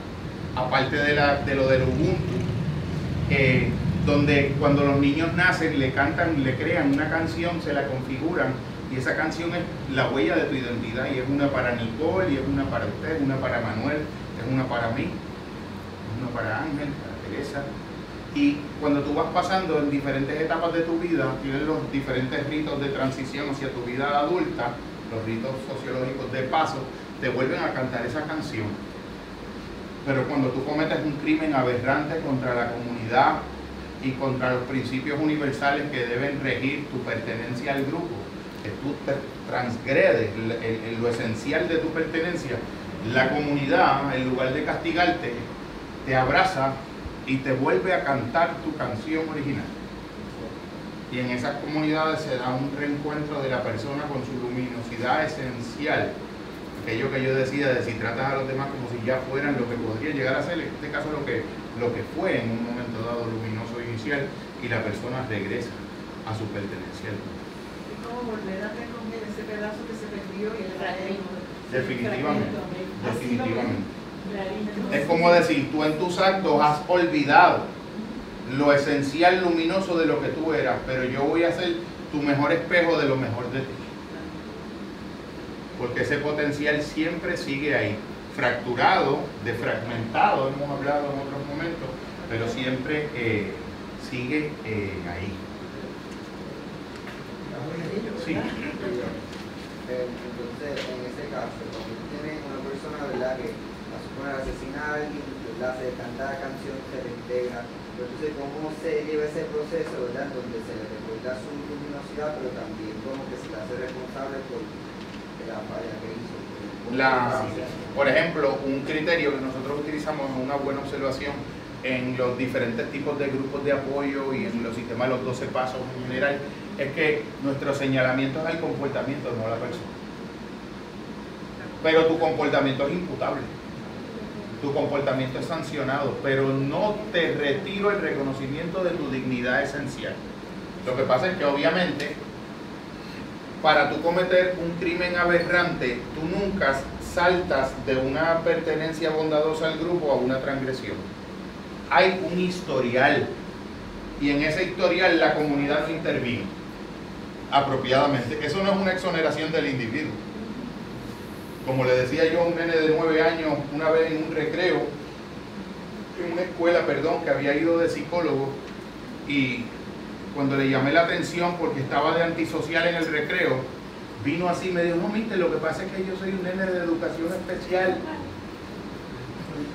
aparte de, lo del Ubuntu, eh, donde cuando los niños nacen le cantan, le crean una canción, se la configuran y esa canción es la huella de tu identidad y es una para Nicole y es una para usted, una para Manuel, es una para mí, es una para Ángel, para Teresa. Y cuando tú vas pasando en diferentes etapas de tu vida, tienes los diferentes ritos de transición hacia tu vida adulta, los ritos sociológicos de paso, te vuelven a cantar esa canción. Pero cuando tú cometes un crimen aberrante contra la comunidad y contra los principios universales que deben regir tu pertenencia al grupo, que tú te transgredes lo esencial de tu pertenencia, la comunidad, en lugar de castigarte, te abraza y te vuelve a cantar tu canción original. Y en esas comunidades se da un reencuentro de la persona con su luminosidad esencial aquello que yo decía de si tratas a los demás como si ya fueran lo que podría llegar a ser, en este caso lo que, lo que fue en un momento dado luminoso inicial y la persona regresa a su pertenencia. Es como volver a recoger ese pedazo que se perdió y el Definitivamente, definitivamente. Es como decir, tú en tus actos has olvidado lo esencial luminoso de lo que tú eras, pero yo voy a ser tu mejor espejo de lo mejor de ti porque ese potencial siempre sigue ahí, fracturado, defragmentado, hemos hablado en otros momentos, pero siempre eh, sigue eh, ahí. Sí. Entonces, en ese caso, cuando tienes una persona ¿verdad? que a suponer asesina a alguien, ¿verdad? se canta la canción, se le integra, entonces cómo se lleva ese proceso, ¿verdad? donde se le recuerda su luminosidad, pero también como que se le hace responsable por la, por ejemplo, un criterio que nosotros utilizamos es una buena observación en los diferentes tipos de grupos de apoyo y en los sistemas de los 12 pasos en general, es que nuestro señalamiento es el comportamiento, no la persona. Pero tu comportamiento es imputable. Tu comportamiento es sancionado, pero no te retiro el reconocimiento de tu dignidad esencial. Lo que pasa es que obviamente para tú cometer un crimen aberrante, tú nunca saltas de una pertenencia bondadosa al grupo a una transgresión. Hay un historial y en ese historial la comunidad intervino apropiadamente. Eso no es una exoneración del individuo. Como le decía yo a un nene de nueve años una vez en un recreo, en una escuela, perdón, que había ido de psicólogo y cuando le llamé la atención porque estaba de antisocial en el recreo, vino así y me dijo, no, mister, lo que pasa es que yo soy un nene de educación especial.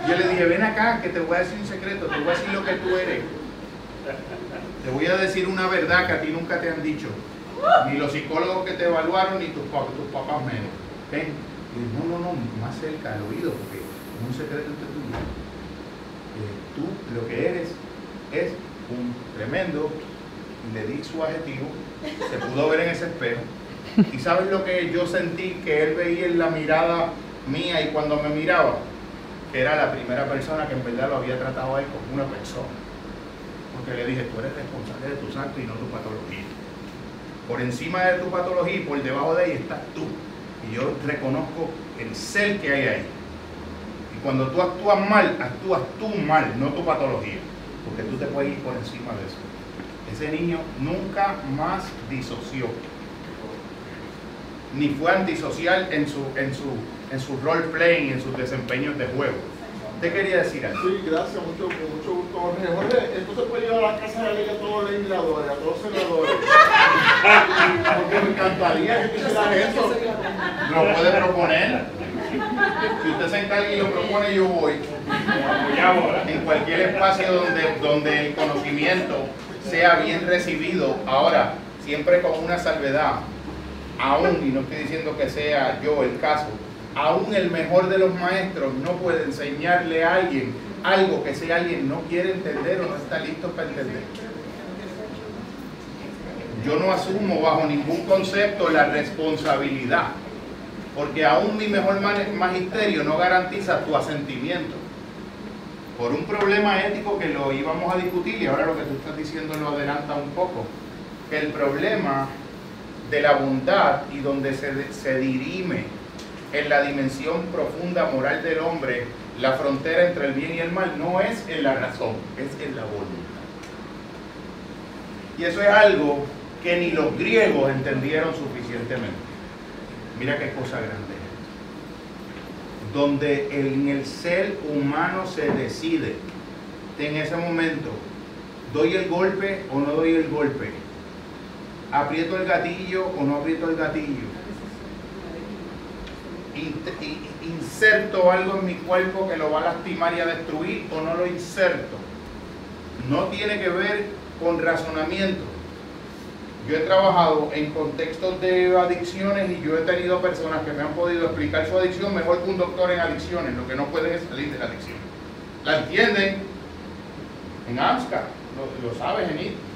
Yo le dije, ven acá, que te voy a decir un secreto, te voy a decir lo que tú eres. Te voy a decir una verdad que a ti nunca te han dicho. Ni los psicólogos que te evaluaron, ni tus, tus papás menos. Ven, no, no, no, más cerca al oído, porque es un secreto entre tú tú lo que eres es un tremendo, le di su adjetivo, se pudo ver en ese espejo, y sabes lo que yo sentí que él veía en la mirada mía y cuando me miraba, que era la primera persona que en verdad lo había tratado a él como una persona. Porque le dije, tú eres responsable de tus actos y no tu patología. Por encima de tu patología y por debajo de ella estás tú. Y yo reconozco el ser que hay ahí. Y cuando tú actúas mal, actúas tú mal, no tu patología. Porque tú te puedes ir por encima de eso. Ese niño nunca más disoció ni fue antisocial en su, en su, en su role playing, en sus desempeños de juego. ¿Usted quería decir algo? Sí, gracias, mucho, mucho gusto, Jorge. Jorge, esto se puede llevar a la casa de la ley a todos los legisladores, a todos los senadores. Porque me encantaría que hicieras eso. Lo puede proponer. Si usted se encarga y lo propone, yo voy. En cualquier espacio donde, donde el conocimiento sea bien recibido. Ahora, siempre con una salvedad aún, y no estoy diciendo que sea yo el caso, aún el mejor de los maestros no puede enseñarle a alguien algo que ese alguien no quiere entender o no está listo para entender. Yo no asumo bajo ningún concepto la responsabilidad, porque aún mi mejor magisterio no garantiza tu asentimiento. Por un problema ético que lo íbamos a discutir y ahora lo que tú estás diciendo lo adelanta un poco, el problema de la bondad y donde se, se dirime en la dimensión profunda moral del hombre la frontera entre el bien y el mal no es en la razón, es en la voluntad. Y eso es algo que ni los griegos entendieron suficientemente. Mira qué cosa grande. Donde en el ser humano se decide en ese momento, ¿doy el golpe o no doy el golpe? ¿Aprieto el gatillo o no aprieto el gatillo? ¿Inserto algo en mi cuerpo que lo va a lastimar y a destruir o no lo inserto? No tiene que ver con razonamiento. Yo he trabajado en contextos de adicciones y yo he tenido personas que me han podido explicar su adicción mejor que un doctor en adicciones. Lo que no pueden es salir de la adicción. ¿La entienden? En AMSCA, lo, lo sabes, Genito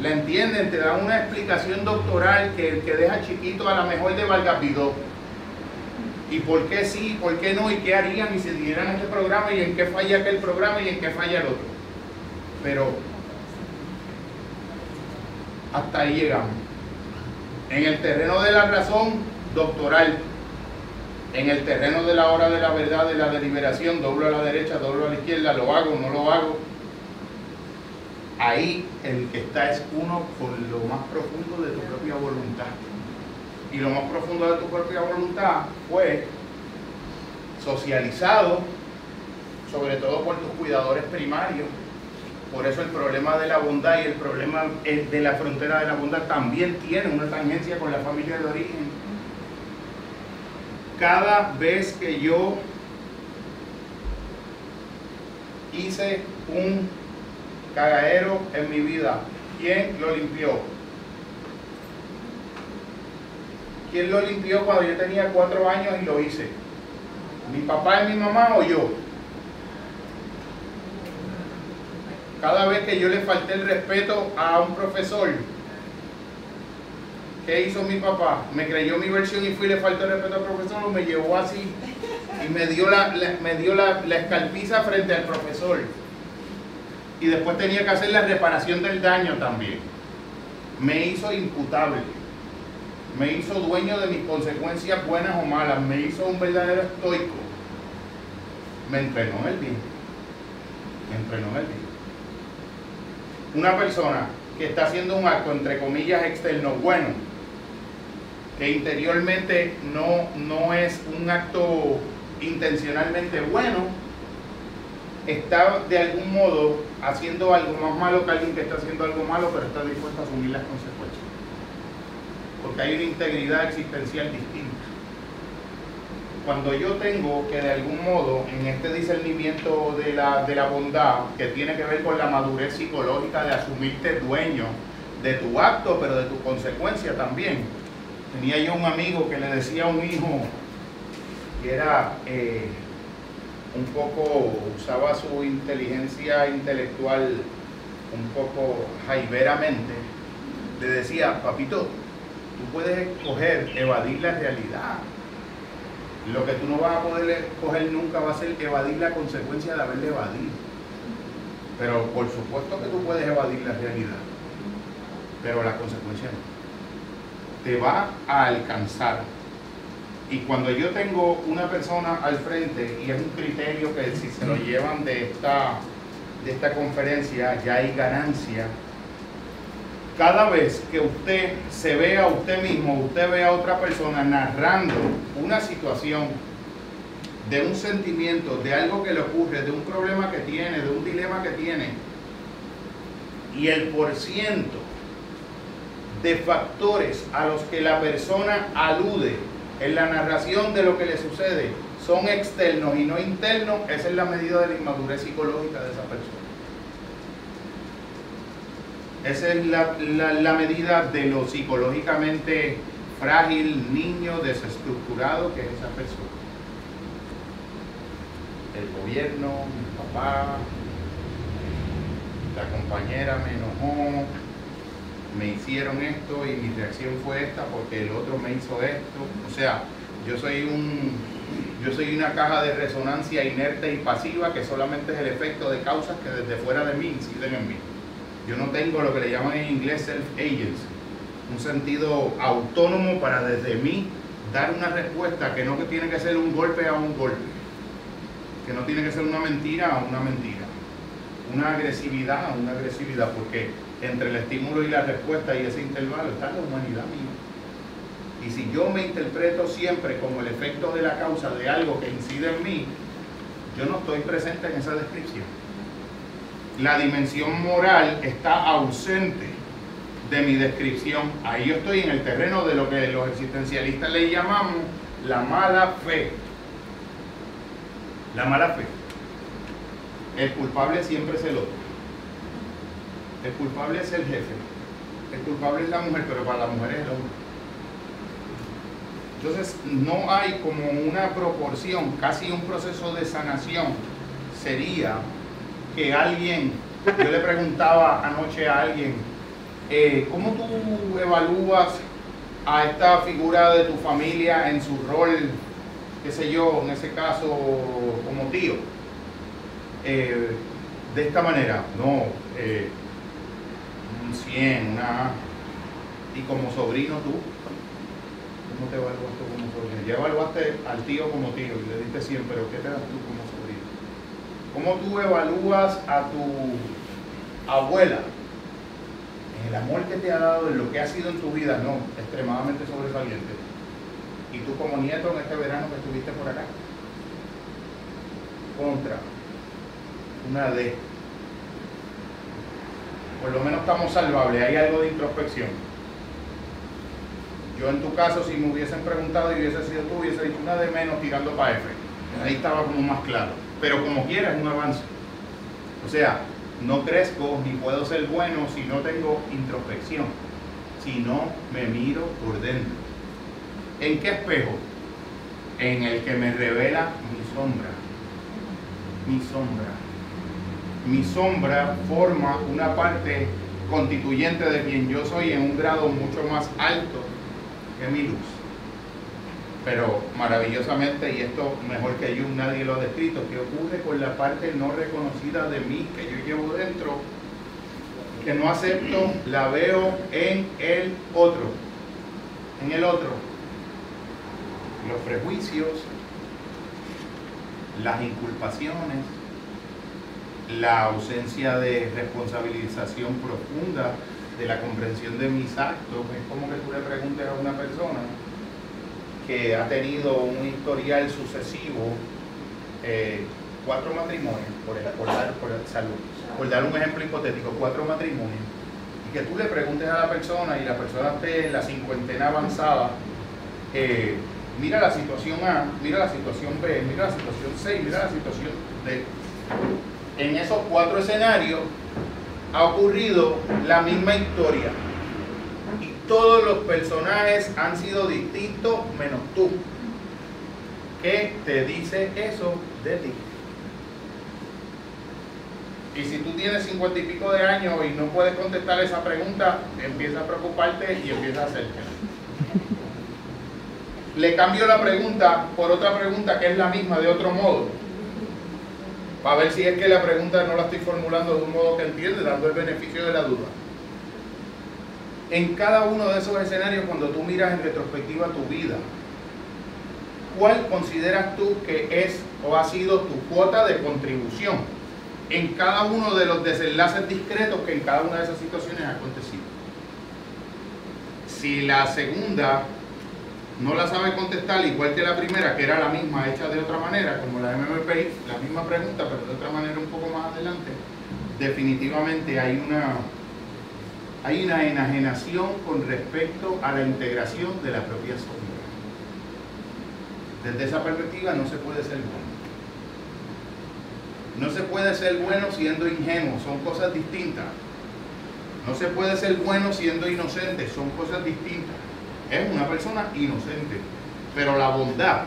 la entienden, te dan una explicación doctoral que, que deja chiquito a la mejor de Valgapidó. Y por qué sí, por qué no, y qué harían y si dieran este programa y en qué falla aquel programa y en qué falla el otro. Pero hasta ahí llegamos. En el terreno de la razón, doctoral. En el terreno de la hora de la verdad, de la deliberación, doblo a la derecha, doblo a la izquierda, lo hago, no lo hago ahí el que está es uno con lo más profundo de tu propia voluntad. Y lo más profundo de tu propia voluntad fue socializado, sobre todo por tus cuidadores primarios. Por eso el problema de la bondad y el problema de la frontera de la bondad también tiene una tangencia con la familia de origen. Cada vez que yo hice un cagadero en mi vida. ¿Quién lo limpió? ¿Quién lo limpió cuando yo tenía cuatro años y lo hice? ¿Mi papá y mi mamá o yo? Cada vez que yo le falté el respeto a un profesor, ¿Qué hizo mi papá? Me creyó mi versión y fui y le faltó el respeto al profesor me llevó así y me dio la, la- me dio la, la escalpiza frente al profesor. Y después tenía que hacer la reparación del daño también. Me hizo imputable. Me hizo dueño de mis consecuencias buenas o malas. Me hizo un verdadero estoico. Me entrenó en el bien. Me entrenó en el bien. Una persona que está haciendo un acto, entre comillas, externo, bueno, que interiormente no, no es un acto intencionalmente bueno, está de algún modo haciendo algo más malo que alguien que está haciendo algo malo, pero está dispuesto a asumir las consecuencias. Porque hay una integridad existencial distinta. Cuando yo tengo que de algún modo, en este discernimiento de la, de la bondad, que tiene que ver con la madurez psicológica de asumirte dueño de tu acto, pero de tu consecuencia también. Tenía yo un amigo que le decía a un hijo que era eh, un poco, usaba su inteligencia intelectual un poco jaiberamente, le decía, papito, tú puedes escoger evadir la realidad. Lo que tú no vas a poder escoger nunca va a ser evadir la consecuencia de haberle evadido. Pero por supuesto que tú puedes evadir la realidad, pero la consecuencia no. Te va a alcanzar. Y cuando yo tengo una persona al frente, y es un criterio que si se lo llevan de esta, de esta conferencia, ya hay ganancia. Cada vez que usted se ve a usted mismo, usted ve a otra persona narrando una situación de un sentimiento, de algo que le ocurre, de un problema que tiene, de un dilema que tiene, y el porciento de factores a los que la persona alude en la narración de lo que le sucede son externos y no internos, esa es la medida de la inmadurez psicológica de esa persona. Esa es la, la- medida de lo psicológicamente frágil, niño, desestructurado que es esa persona. El gobierno, mi papá, la compañera me enojó, me hicieron esto y mi reacción fue esta porque el otro me hizo esto. O sea, yo soy un yo soy una caja de resonancia inerte y pasiva que solamente es el efecto de causas que desde fuera de mí inciden en mí. Yo no tengo lo que le llaman en inglés self-agency, un sentido autónomo para desde mí dar una respuesta que no tiene que ser un golpe a un golpe, que no tiene que ser una mentira a una mentira, una agresividad a una agresividad, porque entre el estímulo y la respuesta y ese intervalo está la humanidad mía. Y si yo me interpreto siempre como el efecto de la causa de algo que incide en mí, yo no estoy presente en esa descripción. La dimensión moral está ausente de mi descripción. Ahí yo estoy en el terreno de lo que los existencialistas le llamamos la mala fe. La mala fe. El culpable siempre es el otro. El culpable es el jefe. El culpable es la mujer, pero para la mujer es el hombre. Entonces, no hay como una proporción, casi un proceso de sanación. Sería que alguien, yo le preguntaba anoche a alguien, eh, ¿cómo tú evalúas a esta figura de tu familia en su rol, qué sé yo, en ese caso, como tío? Eh, de esta manera, no, eh, un 100, una. Y como sobrino tú, ¿cómo te evaluaste como sobrino? Ya evaluaste al tío como tío y le diste 100, pero ¿qué te das tú? ¿Cómo tú evalúas a tu abuela? En el amor que te ha dado, en lo que ha sido en tu vida, no, extremadamente sobresaliente. Y tú como nieto en este verano que estuviste por acá, contra una D. Por lo menos estamos salvables, hay algo de introspección. Yo en tu caso, si me hubiesen preguntado y hubiese sido tú, hubiese dicho una de menos tirando para F. Ahí estaba como más claro. Pero como quiera es un avance. O sea, no crezco ni puedo ser bueno si no tengo introspección, si no me miro por dentro. ¿En qué espejo? En el que me revela mi sombra. Mi sombra. Mi sombra forma una parte constituyente de quien yo soy en un grado mucho más alto que mi luz. Pero maravillosamente, y esto mejor que yo nadie lo ha descrito, ¿qué ocurre con la parte no reconocida de mí que yo llevo dentro? Que no acepto, la veo en el otro. En el otro. Los prejuicios, las inculpaciones, la ausencia de responsabilización profunda de la comprensión de mis actos. Es como que tú le preguntes a una persona que ha tenido un historial sucesivo, eh, cuatro matrimonios, por, por, dar, por, salud, por dar un ejemplo hipotético, cuatro matrimonios, y que tú le preguntes a la persona y la persona esté en la cincuentena avanzada, eh, mira la situación A, mira la situación B, mira la situación C, mira la situación D. En esos cuatro escenarios ha ocurrido la misma historia todos los personajes han sido distintos menos tú. ¿Qué te dice eso de ti? Y si tú tienes cincuenta y pico de años y no puedes contestar esa pregunta, empieza a preocuparte y empieza a hacerte. Le cambio la pregunta por otra pregunta que es la misma de otro modo. Para ver si es que la pregunta no la estoy formulando de un modo que entiende, dando el beneficio de la duda en cada uno de esos escenarios cuando tú miras en retrospectiva tu vida? ¿Cuál consideras tú que es o ha sido tu cuota de contribución en cada uno de los desenlaces discretos que en cada una de esas situaciones ha acontecido? Si la segunda no la sabe contestar igual que la primera, que era la misma hecha de otra manera, como la MMPI, la misma pregunta, pero de otra manera un poco más adelante, definitivamente hay una hay una enajenación con respecto a la integración de la propia sombra. Desde esa perspectiva no se puede ser bueno. No se puede ser bueno siendo ingenuo, son cosas distintas. No se puede ser bueno siendo inocente, son cosas distintas. Es una persona inocente. Pero la bondad,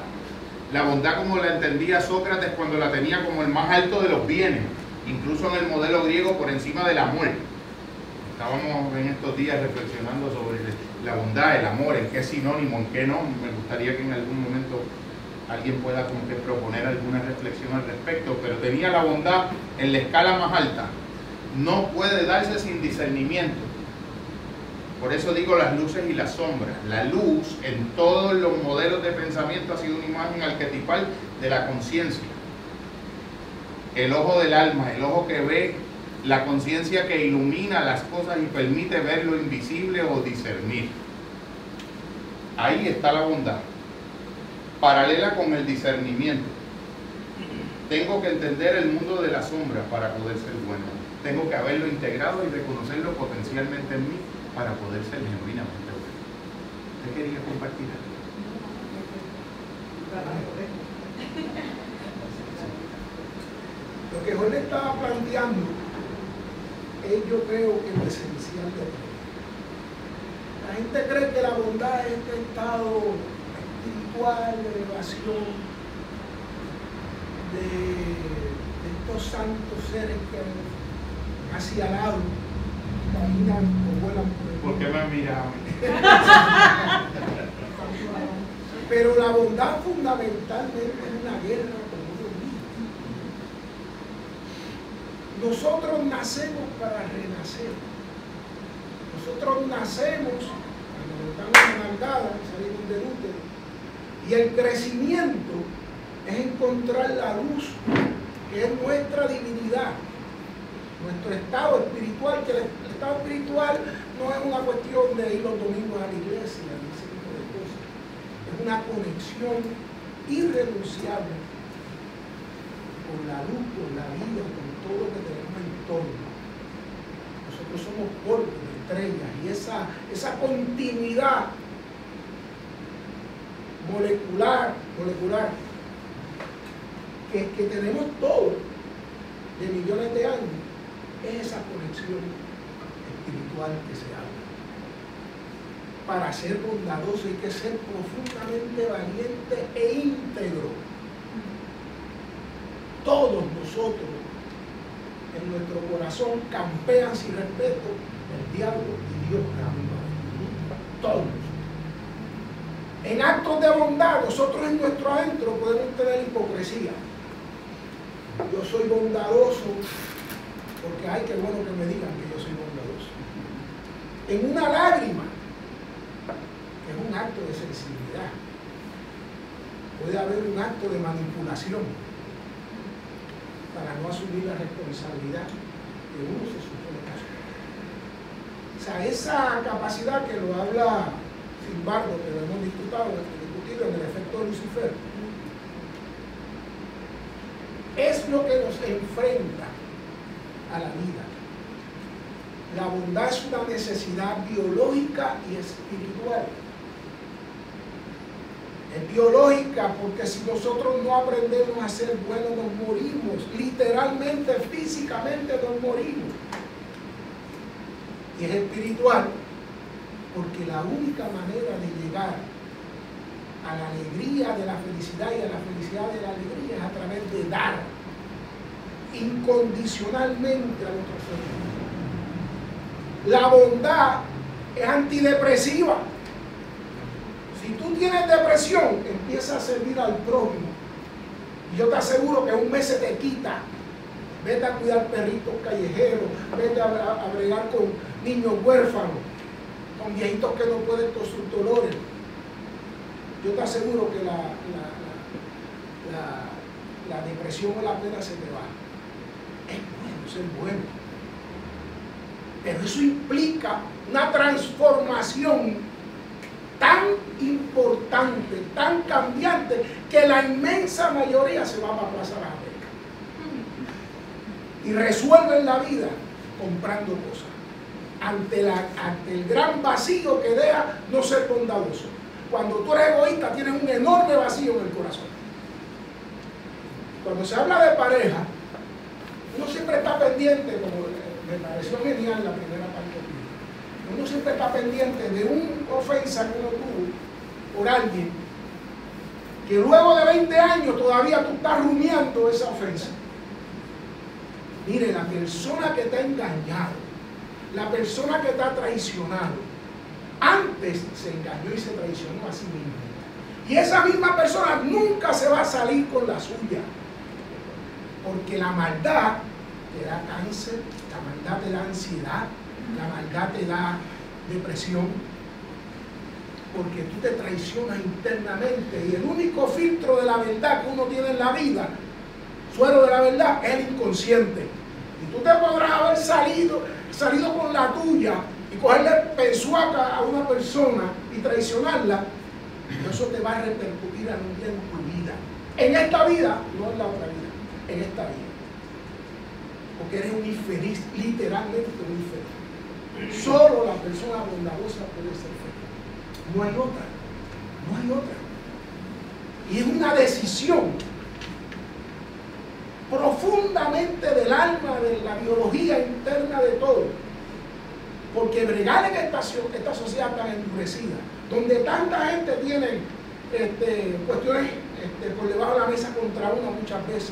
la bondad como la entendía Sócrates cuando la tenía como el más alto de los bienes, incluso en el modelo griego por encima de la muerte Estábamos en estos días reflexionando sobre la bondad, el amor, en qué sinónimo, en qué no. Me gustaría que en algún momento alguien pueda proponer alguna reflexión al respecto, pero tenía la bondad en la escala más alta. No puede darse sin discernimiento. Por eso digo las luces y las sombras. La luz en todos los modelos de pensamiento ha sido una imagen arquetipal de la conciencia. El ojo del alma, el ojo que ve la conciencia que ilumina las cosas y permite ver lo invisible o discernir. Ahí está la bondad, paralela con el discernimiento. Tengo que entender el mundo de la sombra para poder ser bueno. Tengo que haberlo integrado y reconocerlo potencialmente en mí para poder ser genuinamente bueno. ¿Usted quería compartir algo? Lo que Jorge estaba planteando yo creo que es esencial de todo. La gente cree que la bondad es este estado espiritual de elevación de, estos santos seres que hacia lado caminan o vuelan por el ¿Por qué me miran? Pero la bondad fundamentalmente es una guerra Nosotros nacemos para renacer. Nosotros nacemos cuando estamos en maldad, salimos del útero. Y el crecimiento es encontrar la luz, que es nuestra divinidad, nuestro estado espiritual, que el estado espiritual no es una cuestión de ir los domingos a la iglesia, ese tipo de cosas. Es una conexión irrenunciable con la luz, con la vida, con todo lo que tenemos en torno. Nosotros somos polvo de estrellas y esa, esa continuidad molecular, molecular, que, que tenemos todos de millones de años, es esa conexión espiritual que se habla. Para ser bondadoso hay que ser profundamente valiente e íntegro. Todos nosotros en nuestro corazón campean sin respeto el diablo y Dios camino. Todos. En actos de bondad, nosotros en nuestro adentro podemos tener hipocresía. Yo soy bondadoso porque hay que bueno que me digan que yo soy bondadoso. En una lágrima, que es un acto de sensibilidad, puede haber un acto de manipulación para no asumir la responsabilidad que uno se supone asume. O sea, esa capacidad que lo habla Simbardo, que lo hemos discutido, discutido en el efecto de Lucifer, es lo que nos enfrenta a la vida. La bondad es una necesidad biológica y espiritual. Es biológica porque si nosotros no aprendemos a ser buenos nos morimos. Literalmente, físicamente nos morimos. Y es espiritual porque la única manera de llegar a la alegría de la felicidad y a la felicidad de la alegría es a través de dar incondicionalmente a otro ser La bondad es antidepresiva. Si tú tienes depresión, empieza a servir al prójimo. Y yo te aseguro que un mes se te quita. Vete a cuidar perritos callejeros, vete a, a bregar con niños huérfanos, con viejitos que no pueden con sus dolores. Yo te aseguro que la, la, la, la depresión o la pena se te va. Es bueno ser bueno. Pero eso implica una transformación tan importante, tan cambiante, que la inmensa mayoría se va a Plaza Las Américas. Y resuelven la vida comprando cosas. Ante, la, ante el gran vacío que deja no ser bondadoso. Cuando tú eres egoísta tienes un enorme vacío en el corazón. Cuando se habla de pareja, uno siempre está pendiente, como me pareció genial la primera parte, uno siempre está pendiente de una ofensa que uno tuvo por alguien, que luego de 20 años todavía tú estás rumiando esa ofensa. Mire, la persona que te ha engañado, la persona que te ha traicionado, antes se engañó y se traicionó a sí mismo. Y esa misma persona nunca se va a salir con la suya. Porque la maldad te da cáncer, la maldad te da ansiedad, la maldad te da depresión. Porque tú te traicionas internamente. Y el único filtro de la verdad que uno tiene en la vida, suelo de la verdad, es el inconsciente. Y tú te podrás haber salido, salido con la tuya y cogerle pensuaca a una persona y traicionarla, eso te va a repercutir algún día en tu vida. En esta vida, no en la otra vida, en esta vida. Porque eres un infeliz, literalmente un infeliz. Solo la persona bondadosa puede ser feliz. No hay otra. No hay otra. Y es una decisión profundamente del alma, de la biología interna de todo. Porque bregar en esta, esta sociedad tan endurecida, donde tanta gente tiene este, cuestiones este, por debajo de la mesa contra uno muchas veces,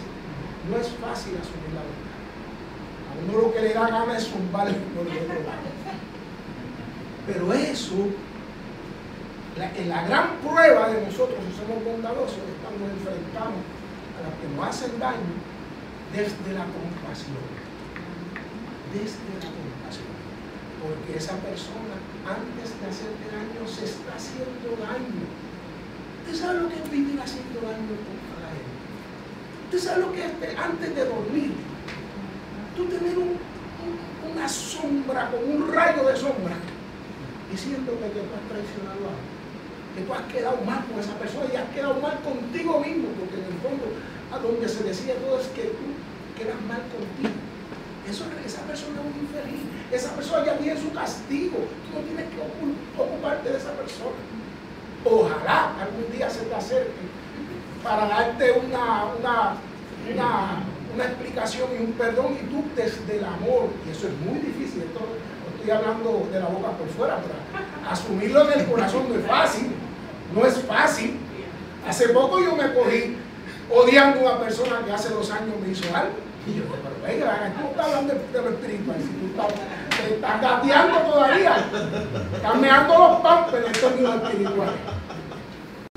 no es fácil asumir la verdad. A uno lo que le da gana es zumbar por el otro lado. Pero eso, la, la gran prueba de nosotros, si somos bondadosos, es cuando enfrentamos a los que nos hacen daño desde la compasión. Desde la compasión. Porque esa persona, antes de hacerte daño, se está haciendo daño. ¿Usted sabe lo que es vivir haciendo daño a la gente? ¿Usted sabe lo que es antes de dormir? Tú tener un, un, una sombra, como un rayo de sombra, diciéndote que tú has traicionado a que tú has quedado mal con esa persona y has quedado mal contigo mismo, porque en el fondo a donde se decía todo es que tú quedas mal contigo. Eso, esa persona es un infeliz, esa persona ya tiene su castigo, tú no tienes que ocuparte de esa persona. Ojalá algún día se te acerque para darte una, una, una, una explicación y un perdón y tú desde el amor, y eso es muy difícil, esto no estoy hablando de la boca por fuera, pero asumirlo en el corazón no es fácil, no es fácil. Hace poco yo me cogí odiando a una persona que hace dos años me hizo algo. Y yo, pero venga, tú estás hablando de, lo espiritual, si tú estás, te estás gateando todavía, meando los pampers en términos espirituales.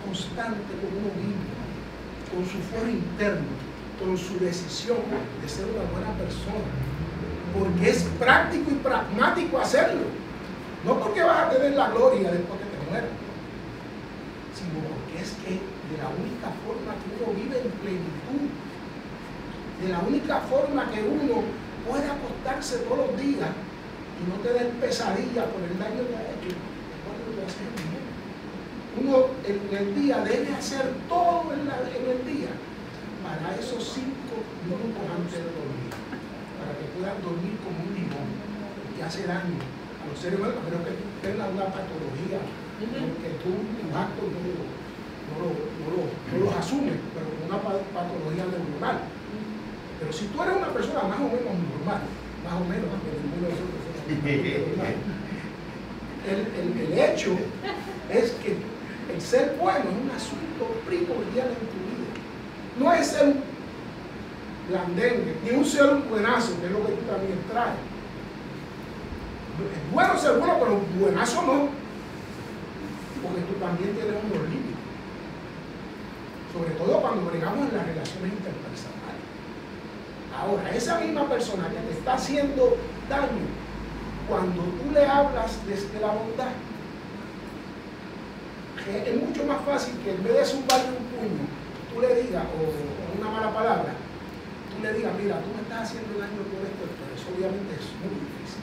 constante con uno mismo, con su fuero interno, con su decisión de ser una buena persona. Porque es práctico y pragmático hacerlo. No porque vas a tener la gloria después que te mueras, sino porque es que de la única forma que uno vive en plenitud, de la única forma que uno puede acostarse todos los días y no te den pesadilla por el daño que ha hecho, lo bien. Uno en el día debe hacer todo en, la- en el día para esos cinco minutos antes de dormir, para que puedas dormir como un limón, que hace daño a los seres humanos, pero que tengas una patología, porque tú tus actos no, lo- no, lo- no lo- no los asumes, pero con una pa- patología neuronal. Pero si tú eres una persona más o menos normal, más o menos, ninguno de nosotros el, el, el hecho es que el ser bueno es un asunto primordial en tu vida. No es ser un blandengue, ni un ser buenazo, que es lo que tú también traes. Es bueno ser bueno, pero buenazo no. Porque tú también tienes unos límites. Sobre todo cuando bregamos en las relaciones interpersonales. Ahora, esa misma persona que te está haciendo daño, cuando tú le hablas desde la bondad, es mucho más fácil que en vez de zumbarle un puño, tú le digas, o, o una mala palabra, tú le digas, mira, tú me estás haciendo daño por esto, pero eso obviamente es muy difícil.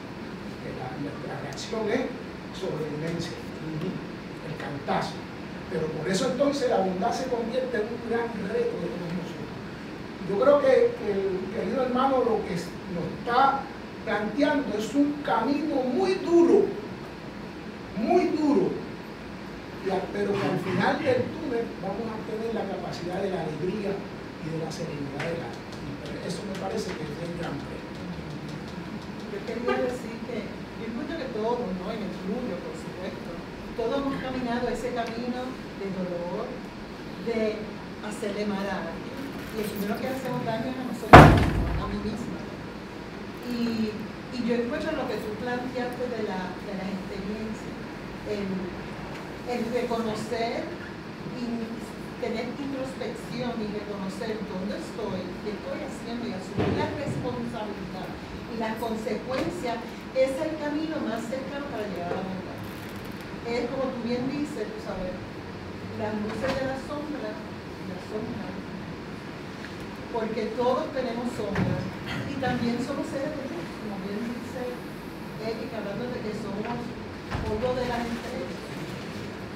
Que la, reacción es sobrevivencia, el cantazo. Pero por eso entonces la bondad se convierte en un gran reto de todos nosotros. Yo creo que, el querido hermano lo que nos está planteando es un camino muy duro, muy duro, pero al final del túnel vamos a tener la capacidad de la alegría y de la serenidad de la Eso me parece que es el gran premio. Yo quería decir que yo encuentro que todos, ¿no? En el estudio, por supuesto, todos hemos caminado ese camino de dolor, de hacerle mal a alguien. Y el primero que hacemos daño es a nosotros mismos, a mí misma. Y, yo encuentro lo que tú planteaste de, la, de las experiencias, el reconocer y tener introspección y reconocer dónde estoy, qué estoy haciendo y asumir la responsabilidad y la consecuencia es el camino más cercano para llegar a la verdad. Es como tú bien dices, tú sabes, las luces de la sombra, la sombra, porque todos tenemos sombra y también somos seres de luz, como bien dice Erika, hablando de que somos polvo de las estrellas.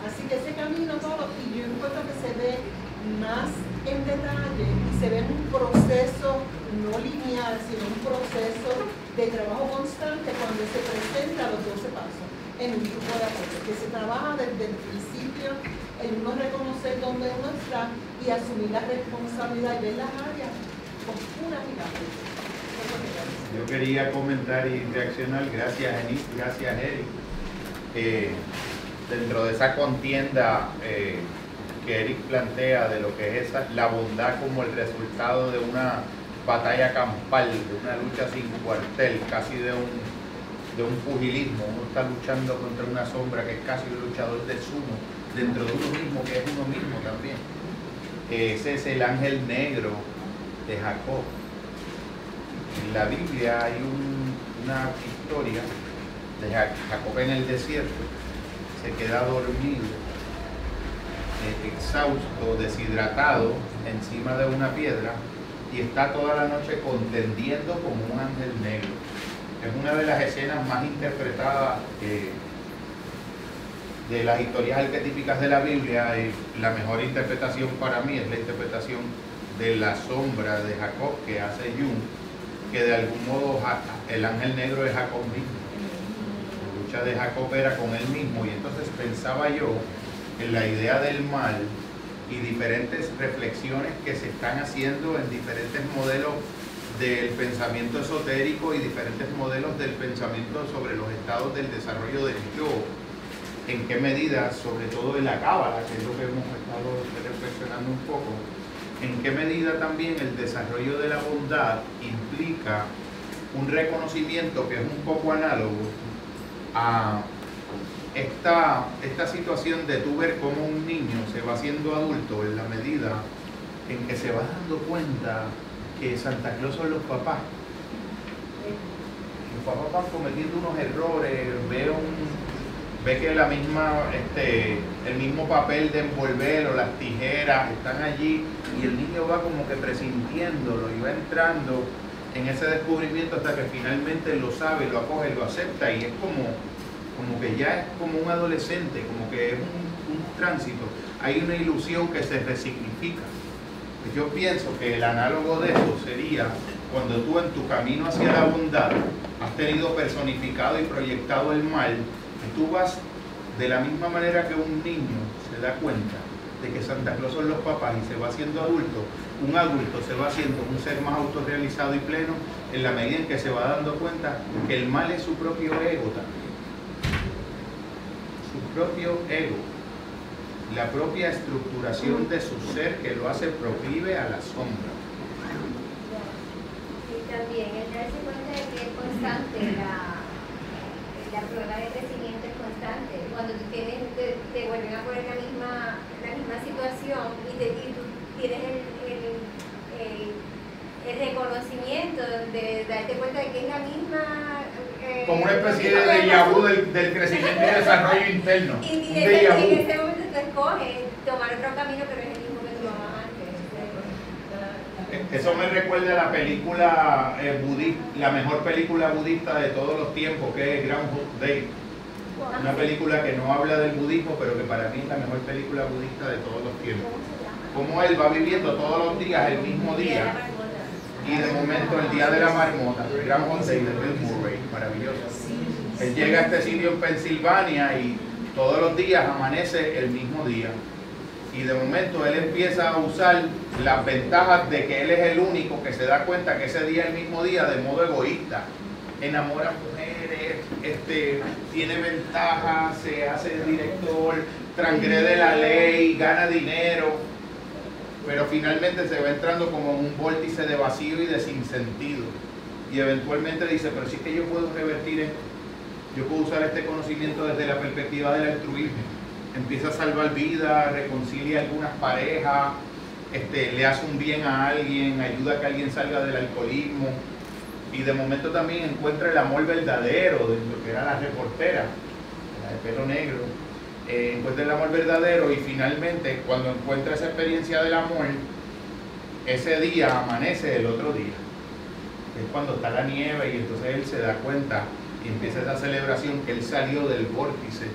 Así que ese camino todo, y yo encuentro que se ve más en detalle y se ve en un proceso no lineal, sino un proceso de trabajo constante cuando se presenta los 12 pasos en un grupo de apoyo, que se trabaja desde el principio en uno reconocer dónde uno está y asumir la responsabilidad y ver las áreas oscuras y las. Yo quería comentar y reaccionar, gracias Enis, gracias Eric. Eh, dentro de esa contienda eh, que Eric plantea de lo que es esa- la bondad como el resultado de una batalla campal, de una lucha sin cuartel, casi de un, de un pugilismo. Uno está luchando contra una sombra que es casi un luchador de sumo, dentro de uno mismo, que es uno mismo también. Ese es el ángel negro de Jacob. En la Biblia hay un- una historia de Ja- Jacob en el desierto, se queda dormido, eh, exhausto, deshidratado, encima de una piedra y está toda la noche contendiendo con un ángel negro. Es una de las escenas más interpretadas eh, de las historias arquetípicas de la Biblia y la mejor interpretación para mí es la interpretación de la sombra de Jacob que hace Jung, que de algún modo el ángel negro es Jacob mismo. Lucha de Jacob era con él mismo y entonces pensaba yo en la idea del mal y diferentes reflexiones que se están haciendo en diferentes modelos del pensamiento esotérico y diferentes modelos del pensamiento sobre los estados del desarrollo del yo, en qué medida, sobre todo en la cábala, que es lo que hemos estado reflexionando un poco, en qué medida también el desarrollo de la bondad implica un reconocimiento que es un poco análogo esta, esta situación de tú ver cómo un niño se va haciendo adulto en la medida en que se va dando cuenta que Santa Claus son los papás. Los papás van cometiendo unos errores, ve que la misma, este, el mismo papel de envolver o las tijeras están allí y el niño va como que presintiéndolo y va entrando en ese descubrimiento hasta que finalmente lo sabe, lo acoge, lo acepta y es como, como que ya es como un adolescente, como que es un, un tránsito. Hay una ilusión que se resignifica. Yo pienso que el análogo de esto sería cuando tú en tu camino hacia la bondad has tenido personificado y proyectado el mal, y tú vas de la misma manera que un niño se da cuenta de que Santa Claus son los papás y se va haciendo adulto, un adulto se va haciendo un ser más autorrealizado y pleno en la medida en que se va dando cuenta que el mal es su propio ego también. Su propio ego la propia estructuración de su ser que lo hace proclive a la sombra. Y también el darse cuenta de que es constante la, la prueba de crecimiento es constante. Cuando tú tienes, te, te vuelven a poner la misma, misma situación y, te, y tú tienes el, el, el- el reconocimiento de darte cuenta de que es la misma. eh, Como una especie de déjà vu del, del crecimiento y desarrollo interno. Y, Un y déjà en, vu. en ese momento tú escoges tomar otro camino, pero es el mismo que tomabas antes. Eso me recuerda a la película eh, budista, la mejor película budista de todos los tiempos, que es Groundhog Day. Una película que no habla del budismo, pero que para mí es la mejor película budista de todos los tiempos. Como él va viviendo todos los días el mismo día y de momento el día de la marmota, Groundhog Day de Bill Murray, maravilloso. Él llega a este sitio en Pensilvania y todos los días amanece el mismo día. Y de momento él empieza a usar las ventajas de que él es el único que se da cuenta que ese día es el mismo día de modo egoísta. Enamora mujeres, este, tiene ventajas, se hace director, transgrede la ley, gana dinero. Pero finalmente se va entrando como un vórtice de vacío y de sinsentido. Y eventualmente dice, pero si es que yo puedo revertir esto. Yo puedo usar este conocimiento desde la perspectiva del altruismo. Empieza a salvar vidas, reconcilia algunas parejas, este, le hace un bien a alguien, ayuda a que alguien salga del alcoholismo. Y de momento también encuentra el amor verdadero de lo que era la reportera, la de pelo negro. Eh, encuentra el amor verdadero y finalmente cuando encuentra esa experiencia del amor, ese día amanece el otro día. Es cuando está la nieve y entonces él se da cuenta y empieza esa celebración que él salió del vórtice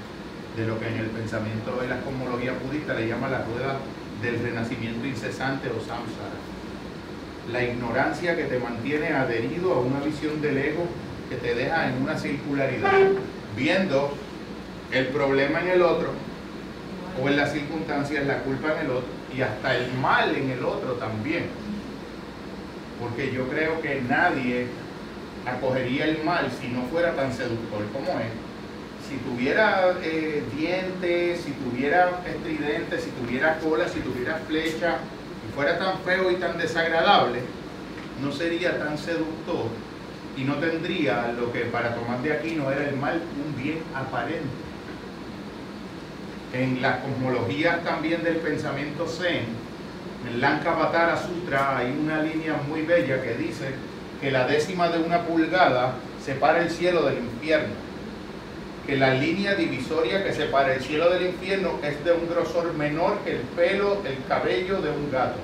de lo que en el pensamiento de la cosmología budista le llama la rueda del renacimiento incesante o samsara. La ignorancia que te mantiene adherido a una visión del ego que te deja en una circularidad, viendo el problema en el otro o en las circunstancias, la culpa en el otro y hasta el mal en el otro también. Porque yo creo que nadie acogería el mal si no fuera tan seductor como es. Si tuviera eh, dientes, si tuviera estridentes, si tuviera cola, si tuviera flecha, fuera tan feo y tan desagradable, no sería tan seductor y no tendría lo que para Tomás de Aquino era el mal un bien aparente. En las cosmologías también del pensamiento zen, en Lankavatara Sutra hay una línea muy bella que dice que la décima de una pulgada separa el cielo del infierno. Que la línea divisoria que separa el cielo del infierno es de un grosor menor que el pelo, el cabello de un gato.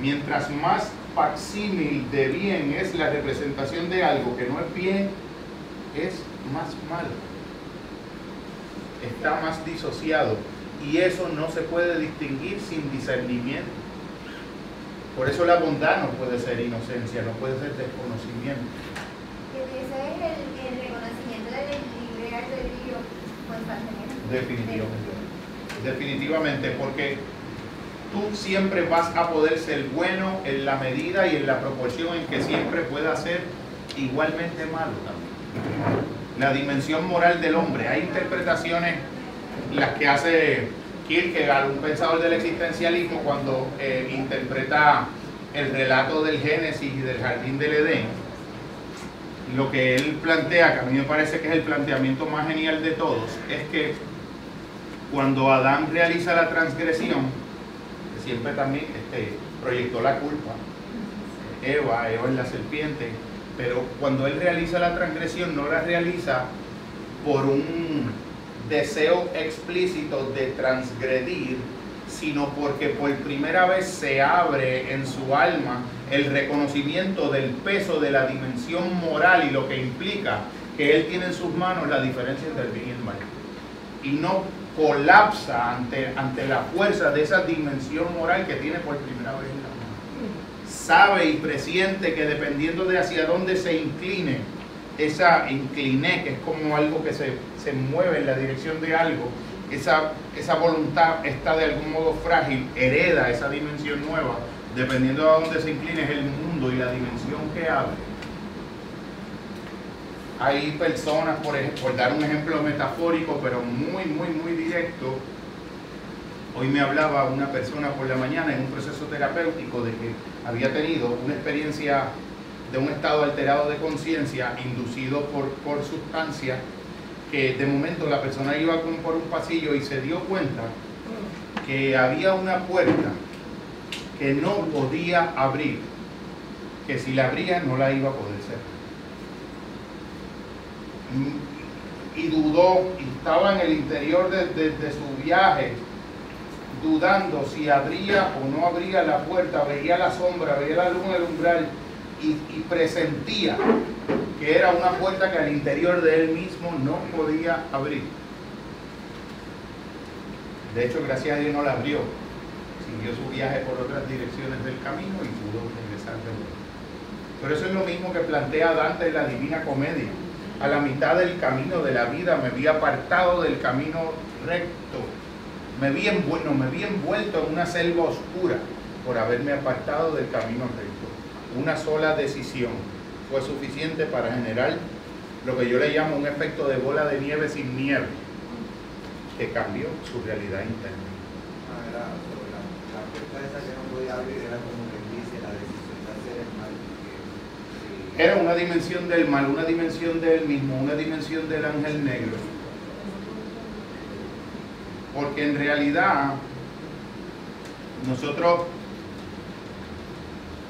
Mientras más facsímil de bien es la representación de algo que no es bien, es más malo. Está más disociado y eso no se puede distinguir sin discernimiento. Por eso la bondad no puede ser inocencia, no puede ser desconocimiento. Que Ese es el, el reconocimiento del libre albedrío constantemente. Definitivamente. Definitivamente, porque tú siempre vas a poder ser bueno en la medida y en la proporción en que siempre puedas ser igualmente malo también. La dimensión moral del hombre. Hay interpretaciones, las que hace Kierkegaard, un pensador del existencialismo, cuando eh, interpreta el relato del Génesis y del Jardín del Edén. Lo que él plantea, que a mí me parece que es el planteamiento más genial de todos, es que cuando Adán realiza la transgresión, que siempre también este, proyectó la culpa, Eva, Eva es la serpiente, pero cuando él realiza la transgresión no la realiza por un deseo explícito de transgredir, sino porque por primera vez se abre en su alma el reconocimiento del peso de la dimensión moral y lo que implica que él tiene en sus manos la diferencia entre el bien y el mal. Y no colapsa ante, ante la fuerza de esa dimensión moral que tiene por primera vez en la mano. Sabe y presiente que dependiendo de hacia dónde se incline, esa incliné, que es como algo que se, se mueve en la dirección de algo, esa, esa voluntad está de algún modo frágil, hereda esa dimensión nueva, dependiendo de dónde se incline es el mundo y la dimensión que abre. Hay personas, por, por dar un ejemplo metafórico, pero muy, muy, muy directo, hoy me hablaba una persona por la mañana en un proceso terapéutico de que había tenido una experiencia de un estado alterado de conciencia inducido por, por sustancias que de momento la persona iba por un pasillo y se dio cuenta que había una puerta que no podía abrir, que si la abría no la iba a poder cerrar. Y dudó, estaba en el interior de su viaje, dudando si abría o no abría la puerta, veía la sombra, veía la luz en el umbral y, y presentía que era una puerta que al interior de él mismo no podía abrir. De hecho, gracias a Dios no la abrió. Siguió su viaje por otras direcciones del camino y pudo regresar de nuevo. Pero eso es lo mismo que plantea Dante en la Divina Comedia. A la mitad del camino de la vida me vi apartado del camino recto. Me vi, envuelto, me vi envuelto en una selva oscura por haberme apartado del camino recto. Una sola decisión fue suficiente para generar lo que yo le llamo un efecto de bola de nieve sin nieve, que cambió su realidad interna. Ah, era sobre la, la puerta abrir, era una dimensión del mal, una dimensión del mismo, una dimensión del ángel negro. Porque en realidad nosotros,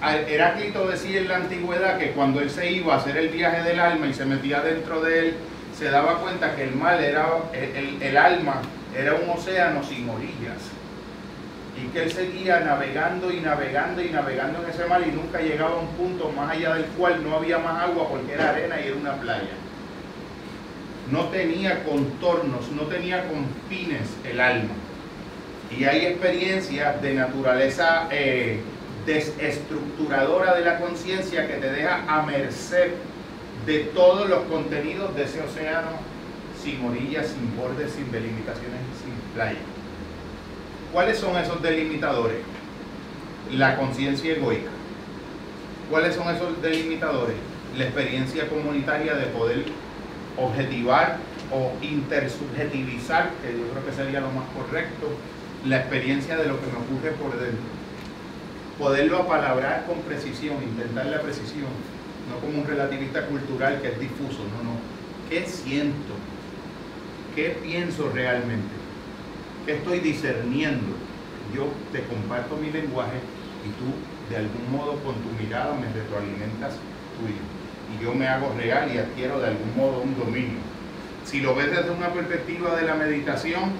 Heráclito decía en la antigüedad que cuando él se iba a hacer el viaje del alma y se metía dentro de él, se daba cuenta que el mal era, el alma era un océano sin orillas. Y que él seguía navegando y navegando y navegando en ese mar y nunca llegaba a un punto más allá del cual no había más agua porque era arena y era una playa. No tenía contornos, no tenía confines el alma. Y hay experiencias de naturaleza eh, desestructuradora de la conciencia que te deja a merced de todos los contenidos de ese océano sin orillas, sin bordes, sin delimitaciones, sin playa. ¿Cuáles son esos delimitadores? La conciencia egoica. ¿Cuáles son esos delimitadores? La experiencia comunitaria de poder objetivar o intersubjetivizar, que yo creo que sería lo más correcto, la experiencia de lo que me ocurre por dentro. Poderlo apalabrar con precisión, intentar la precisión, no como un relativista cultural que es difuso, no, no. ¿Qué siento? ¿Qué pienso realmente? ¿Qué estoy discerniendo? Yo te comparto mi lenguaje y tú de algún modo con tu mirada me retroalimentas tuyo. Y yo me hago real y adquiero de algún modo un dominio. Si lo ves desde una perspectiva de la meditación,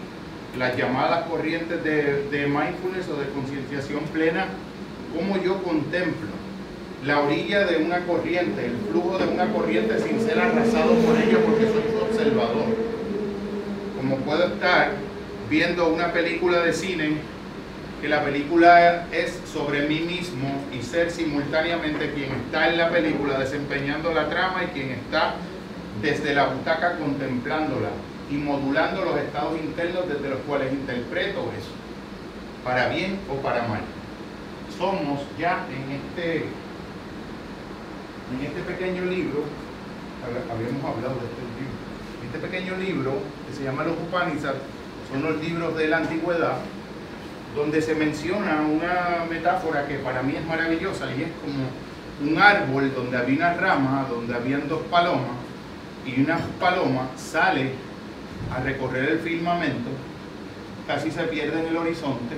las llamadas corrientes de, mindfulness o de concienciación plena, cómo yo contemplo la orilla de una corriente, el flujo de una corriente sin ser arrasado por ella porque soy observador. Como puedo estar viendo una película de cine, que la película es sobre mí mismo y ser simultáneamente quien está en la película desempeñando la trama y quien está desde la butaca contemplándola y modulando los estados internos desde los cuales interpreto eso, para bien o para mal. Somos ya en este, en este pequeño libro, hab- habíamos hablado de este libro, este pequeño libro que se llama Los Upanishads, son los libros de la antigüedad, donde se menciona una metáfora que para mí es maravillosa y es como un árbol donde había una rama, donde habían dos palomas, y una paloma sale a recorrer el firmamento, casi se pierde en el horizonte,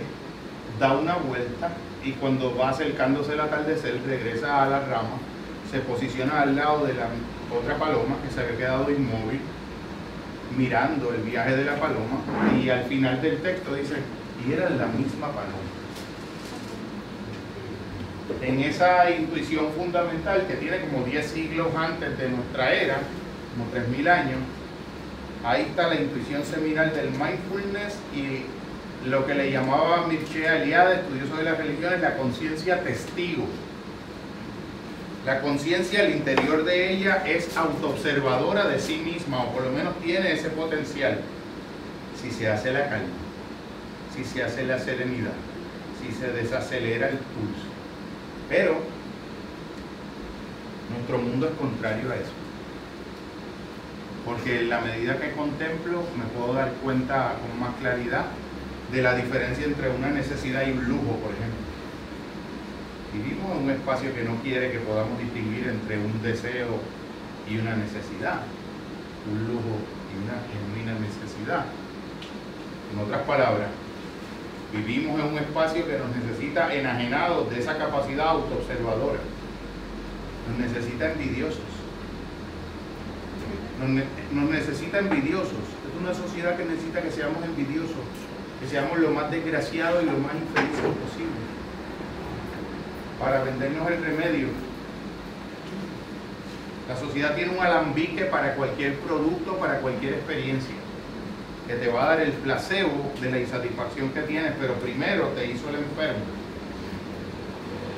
da una vuelta y cuando va acercándose el atardecer regresa a la rama, se posiciona al lado de la otra paloma que se había quedado inmóvil mirando el viaje de la paloma y al final del texto dice, y era la misma paloma. En esa intuición fundamental que tiene como 10 siglos antes de nuestra era, como 3.000 años, ahí está la intuición seminal del mindfulness y lo que le llamaba Mircea Eliade, estudioso de las religiones, la conciencia testigo. La conciencia al interior de ella es autoobservadora de sí misma, o por lo menos tiene ese potencial, si se hace la calma, si se hace la serenidad, si se desacelera el pulso. Pero nuestro mundo es contrario a eso. Porque en la medida que contemplo me puedo dar cuenta con más claridad de la diferencia entre una necesidad y un lujo, por ejemplo. Vivimos en un espacio que no quiere que podamos distinguir entre un deseo y una necesidad, un lujo y una genuina necesidad. En otras palabras, vivimos en un espacio que nos necesita enajenados de esa capacidad autoobservadora. Nos necesita envidiosos. Nos, ne- nos necesita envidiosos. Es una sociedad que necesita que seamos envidiosos, que seamos lo más desgraciados y lo más infelices posible. Para vendernos el remedio. La sociedad tiene un alambique para cualquier producto, para cualquier experiencia, que te va a dar el placebo de la insatisfacción que tienes, pero primero te hizo el enfermo.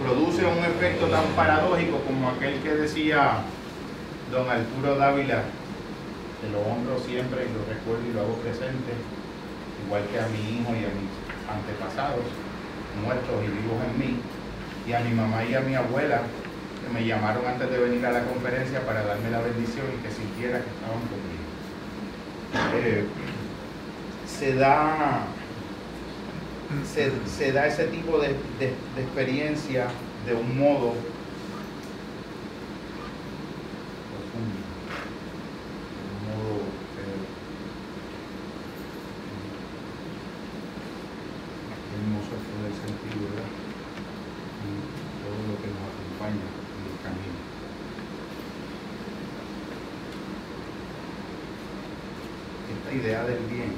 Produce un efecto tan paradójico como aquel que decía don Arturo Dávila, que lo honro siempre y lo recuerdo y lo hago presente, igual que a mi hijo y a mis antepasados, muertos y vivos en mí, y a mi mamá y a mi abuela, que me llamaron antes de venir a la conferencia para darme la bendición y que sintiera que estaban conmigo. Eh, se da se, se da ese tipo de, de- de experiencia de un modo profundo, de un modo eh, qué hermoso es poder sentir, ¿verdad? Y todo lo que nos acompaña en el camino. Esta idea del bien,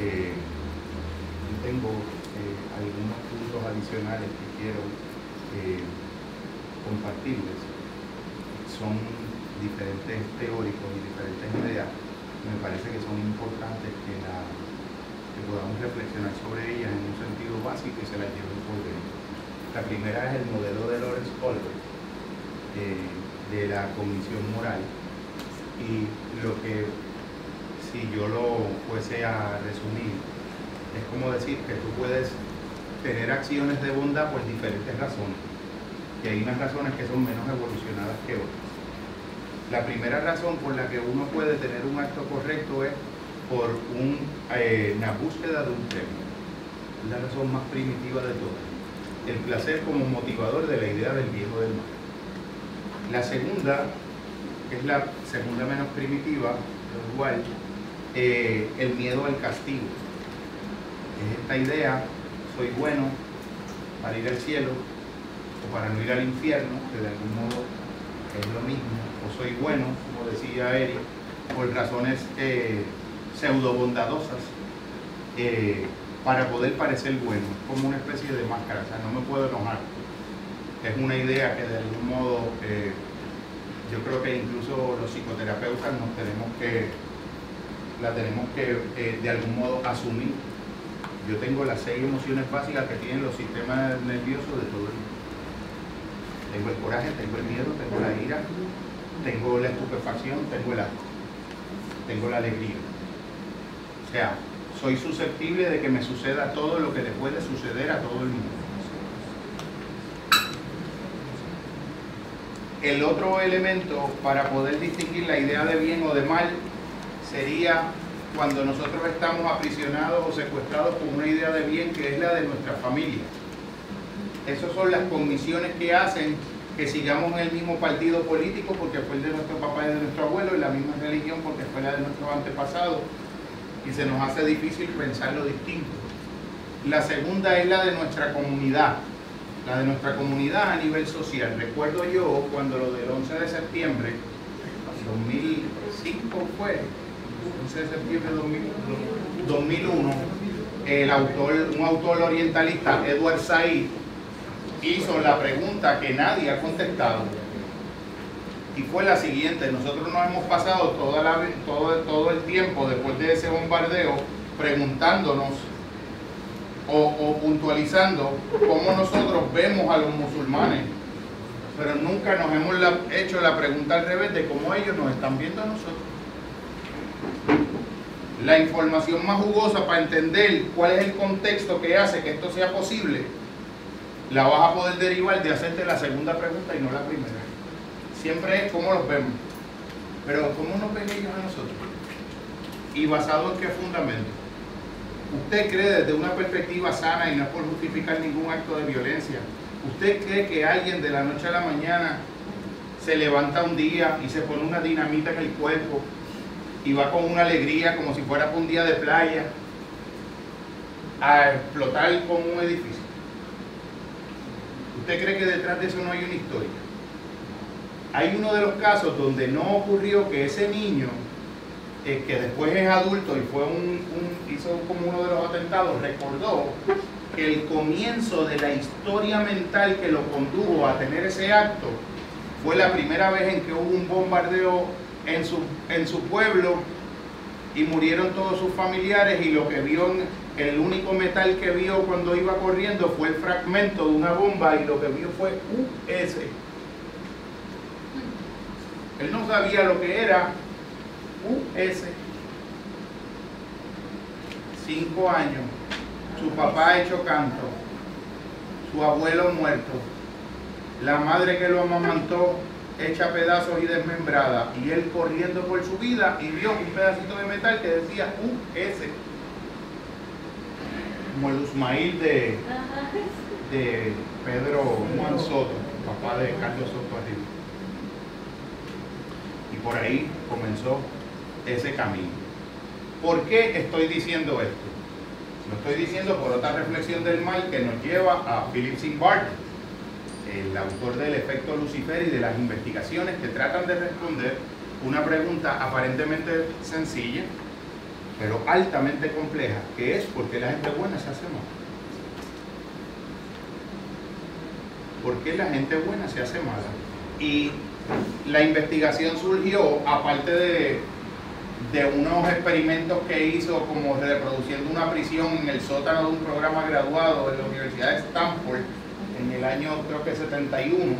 eh, yo tengo eh, algunos puntos adicionales que quiero eh, compartirles. Son diferentes teóricos y diferentes ideas. Me parece que son importantes que, la- que podamos reflexionar sobre ellas en un sentido básico y se las lleven por dentro. La primera es el modelo de Lawrence Kohlberg, eh, de la cognición moral. Y lo que, si yo lo fuese a resumir, es como decir que tú puedes tener acciones de bondad por diferentes razones. Y hay unas razones que son menos evolucionadas que otras. La primera razón por la que uno puede tener un acto correcto es por un, eh, una búsqueda de un premio. Es la razón más primitiva de todas. El placer como motivador de la idea del bien o del mal. La segunda, que es la segunda menos primitiva, igual, eh, el miedo al castigo. Es esta idea, soy bueno para ir al cielo o para no ir al infierno, que de algún modo es lo mismo, o soy bueno, como decía Eric, por razones eh, pseudo bondadosas, eh, para poder parecer bueno, como una especie de máscara, o sea, no me puedo enojar. Es una idea que de algún modo eh, yo creo que incluso los psicoterapeutas nos tenemos que, la tenemos que eh, de algún modo asumir. Yo tengo las seis emociones básicas que tienen los sistemas nerviosos de todo el mundo. Tengo el coraje, tengo el miedo, tengo la ira, tengo la estupefacción, tengo el asco, tengo la alegría. O sea, soy susceptible de que me suceda todo lo que le puede suceder a todo el mundo. El otro elemento para poder distinguir la idea de bien o de mal sería cuando nosotros estamos aprisionados o secuestrados por una idea de bien que es la de nuestra familia. Esas son las condiciones que hacen que sigamos en el mismo partido político porque fue el de nuestro papá y de nuestro abuelo, la misma religión porque fue la de nuestros antepasados, y se nos hace difícil pensar lo distinto. La segunda es la de nuestra comunidad, la de nuestra comunidad a nivel social. Recuerdo yo cuando lo del 11 de septiembre, 2005 fue, 11 de septiembre de 2001, el autor, un autor orientalista, Edward Said, hizo la pregunta que nadie ha contestado. Y fue la siguiente, nosotros nos hemos pasado toda la, todo, todo el tiempo después de ese bombardeo preguntándonos o, puntualizando cómo nosotros vemos a los musulmanes, pero nunca nos hemos hecho la pregunta al revés de cómo ellos nos están viendo a nosotros. La información más jugosa para entender cuál es el contexto que hace que esto sea posible, la vas a poder derivar de hacerte la segunda pregunta y no la primera. Siempre es cómo los vemos, pero cómo nos ven ellos a nosotros. ¿Y basado en qué fundamento? ¿Usted cree desde una perspectiva sana y no por justificar ningún acto de violencia? ¿Usted cree que alguien de la noche a la mañana se levanta un día y se pone una dinamita en el cuerpo y va con una alegría como si fuera un día de playa a explotar con un edificio? ¿Usted cree que detrás de eso no hay una historia? Hay uno de los casos donde no ocurrió que ese niño, eh, que después es adulto y fue un, hizo como uno de los atentados, recordó que el comienzo de la historia mental que lo condujo a tener ese acto fue la primera vez en que hubo un bombardeo en su, en su pueblo y murieron todos sus familiares y lo que vio, el único metal que vio cuando iba corriendo fue el fragmento de una bomba y lo que vio fue US. Él no sabía lo que era US. Cinco años. Su papá hecho canto. Su abuelo muerto. La madre que lo amamantó hecha pedazos y desmembrada. Y él corriendo por su vida y vio un pedacito de metal que decía US. Como el Usmail de, de Pedro Juan Soto, papá de Carlos Soto arriba. Por ahí comenzó ese camino. ¿Por qué estoy diciendo esto? Lo estoy diciendo por otra reflexión del mal que nos lleva a Philip Zimbardo, el autor del efecto Lucifer y de las investigaciones que tratan de responder una pregunta aparentemente sencilla, pero altamente compleja, que es ¿por qué la gente buena se hace mala? ¿Por qué la gente buena se hace mala? Y la investigación surgió, aparte de, de unos experimentos que hizo como reproduciendo una prisión en el sótano de un programa graduado de la Universidad de Stanford en el año creo que 71,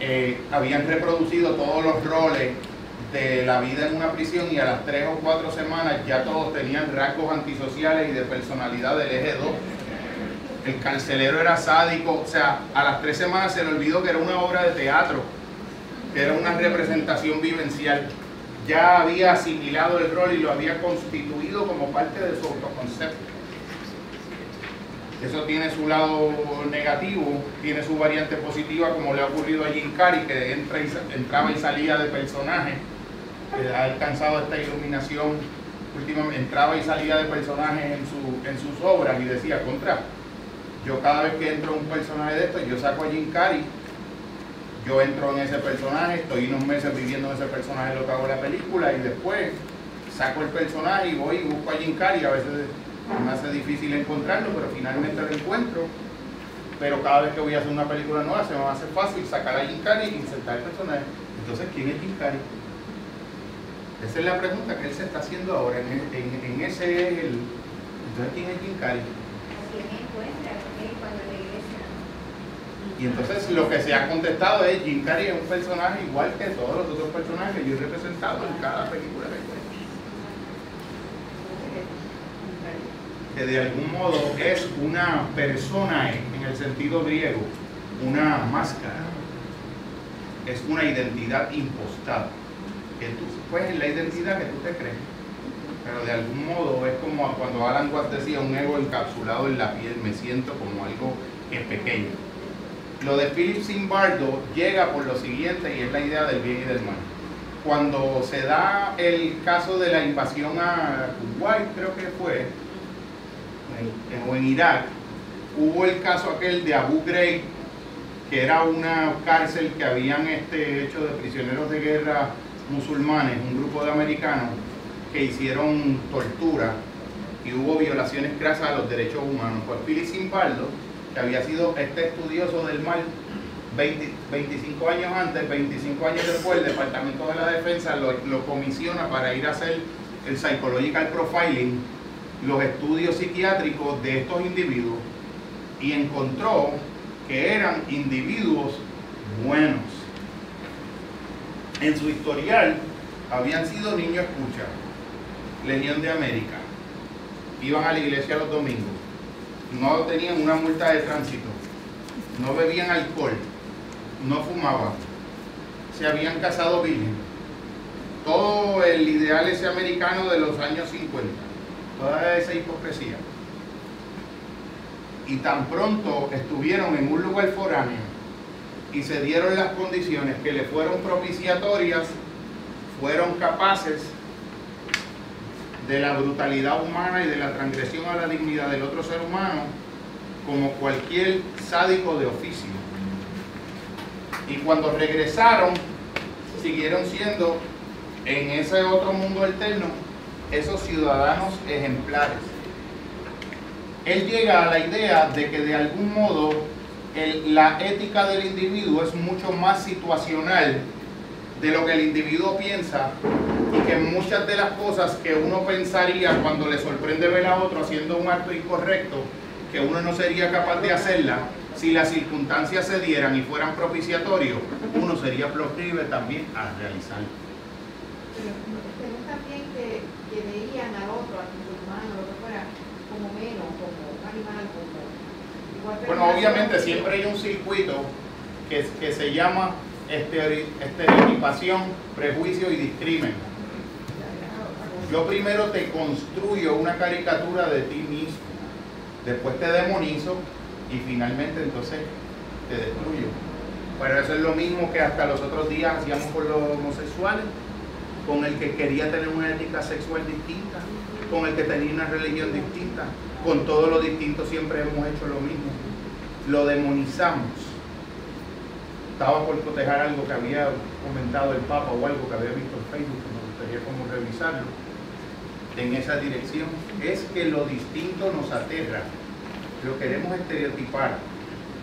eh, habían reproducido todos los roles de la vida en una prisión y a las tres o cuatro semanas ya todos tenían rasgos antisociales y de personalidad del eje 2. El carcelero era sádico, o sea, a las tres semanas se le olvidó que era una obra de teatro, que era una representación vivencial. Ya había asimilado el rol y lo había constituido como parte de su autoconcepto. Eso tiene su lado negativo, tiene su variante positiva, como le ha ocurrido a Jim Carrey, que entraba y salía de personaje, que ha alcanzado esta iluminación últimamente, entraba y salía de personajes en sus obras y decía, contra, yo cada vez que entro en un personaje de estos, yo saco a Jim Carrey, yo entro en ese personaje, estoy unos meses viviendo en ese personaje lo que hago en la película y después saco el personaje y voy y busco a Jim Carrey, a veces me hace difícil encontrarlo, pero finalmente lo encuentro. Pero cada vez que voy a hacer una película nueva se me hace fácil sacar a Jim Carrey y insertar el personaje. Entonces, ¿quién es Jim Carrey? Esa es la pregunta que él se está haciendo ahora. En, ese. Entonces, ¿quién es Jim Carrey? ¿Quién encuentra? ¿ok? Cuando regresa. Y entonces lo que se ha contestado es Jim Carrey es un personaje igual que todos los otros personajes que yo he representado en cada película que que de algún modo es una persona en el sentido griego, una máscara, es una identidad impostada, que tú, pues es la identidad que tú te crees. pero de algún modo es como cuando Alan Watts decía un ego encapsulado en la piel, me siento como algo que es pequeño. Lo de Philip Zimbardo llega por lo siguiente y es la idea del bien y del mal. Cuando se da el caso de la invasión a Kuwait, creo que fue, o en Irak, hubo el caso aquel de Abu Ghraib, que era una cárcel que habían este, hecho de prisioneros de guerra musulmanes, un grupo de americanos que hicieron tortura y hubo violaciones grasas a los derechos humanos. Pues Philip Zimbardo, que había sido este estudioso del mal 20 25 años antes, 25 años después, el Departamento de la Defensa lo, lo comisiona para ir a hacer el psychological profiling, los estudios psiquiátricos de estos individuos y encontró que eran individuos buenos. En su historial habían sido niños escucha, Legión de América, iban a la iglesia los domingos, no tenían una multa de tránsito, no bebían alcohol, no fumaban, se habían casado virgen. Todo el ideal ese americano de los años 50, toda esa hipocresía. Y tan pronto estuvieron en un lugar foráneo y se dieron las condiciones que le fueron propiciatorias, fueron capaces de la brutalidad humana y de la transgresión a la dignidad del otro ser humano como cualquier sádico de oficio. Y cuando regresaron, siguieron siendo en ese otro mundo alterno esos ciudadanos ejemplares. Él llega a la idea de que de algún modo la ética del individuo es mucho más situacional de lo que el individuo piensa y que muchas de las cosas que uno pensaría cuando le sorprende ver a otro haciendo un acto incorrecto, que uno no sería capaz de hacerla, si las circunstancias se dieran y fueran propiciatorios, uno sería proclive también a realizarlo. Pero bien que, que veían al otro, al lo que fuera, como menos, como un animal, como igual Bueno, obviamente siempre hay un circuito que, que se llama estereotipación, prejuicio y discrimen. Yo primero te construyo una caricatura de ti mismo, después te demonizo y finalmente entonces te destruyo. Pero eso es lo mismo que hasta los otros días hacíamos con los homosexuales, con el que quería tener una ética sexual distinta, con el que tenía una religión distinta, con todo lo distinto siempre hemos hecho lo mismo. Lo demonizamos. Estaba por cotejar algo que había comentado el Papa o algo que había visto en Facebook, que me gustaría como revisarlo en esa dirección, es que lo distinto nos aterra, lo queremos estereotipar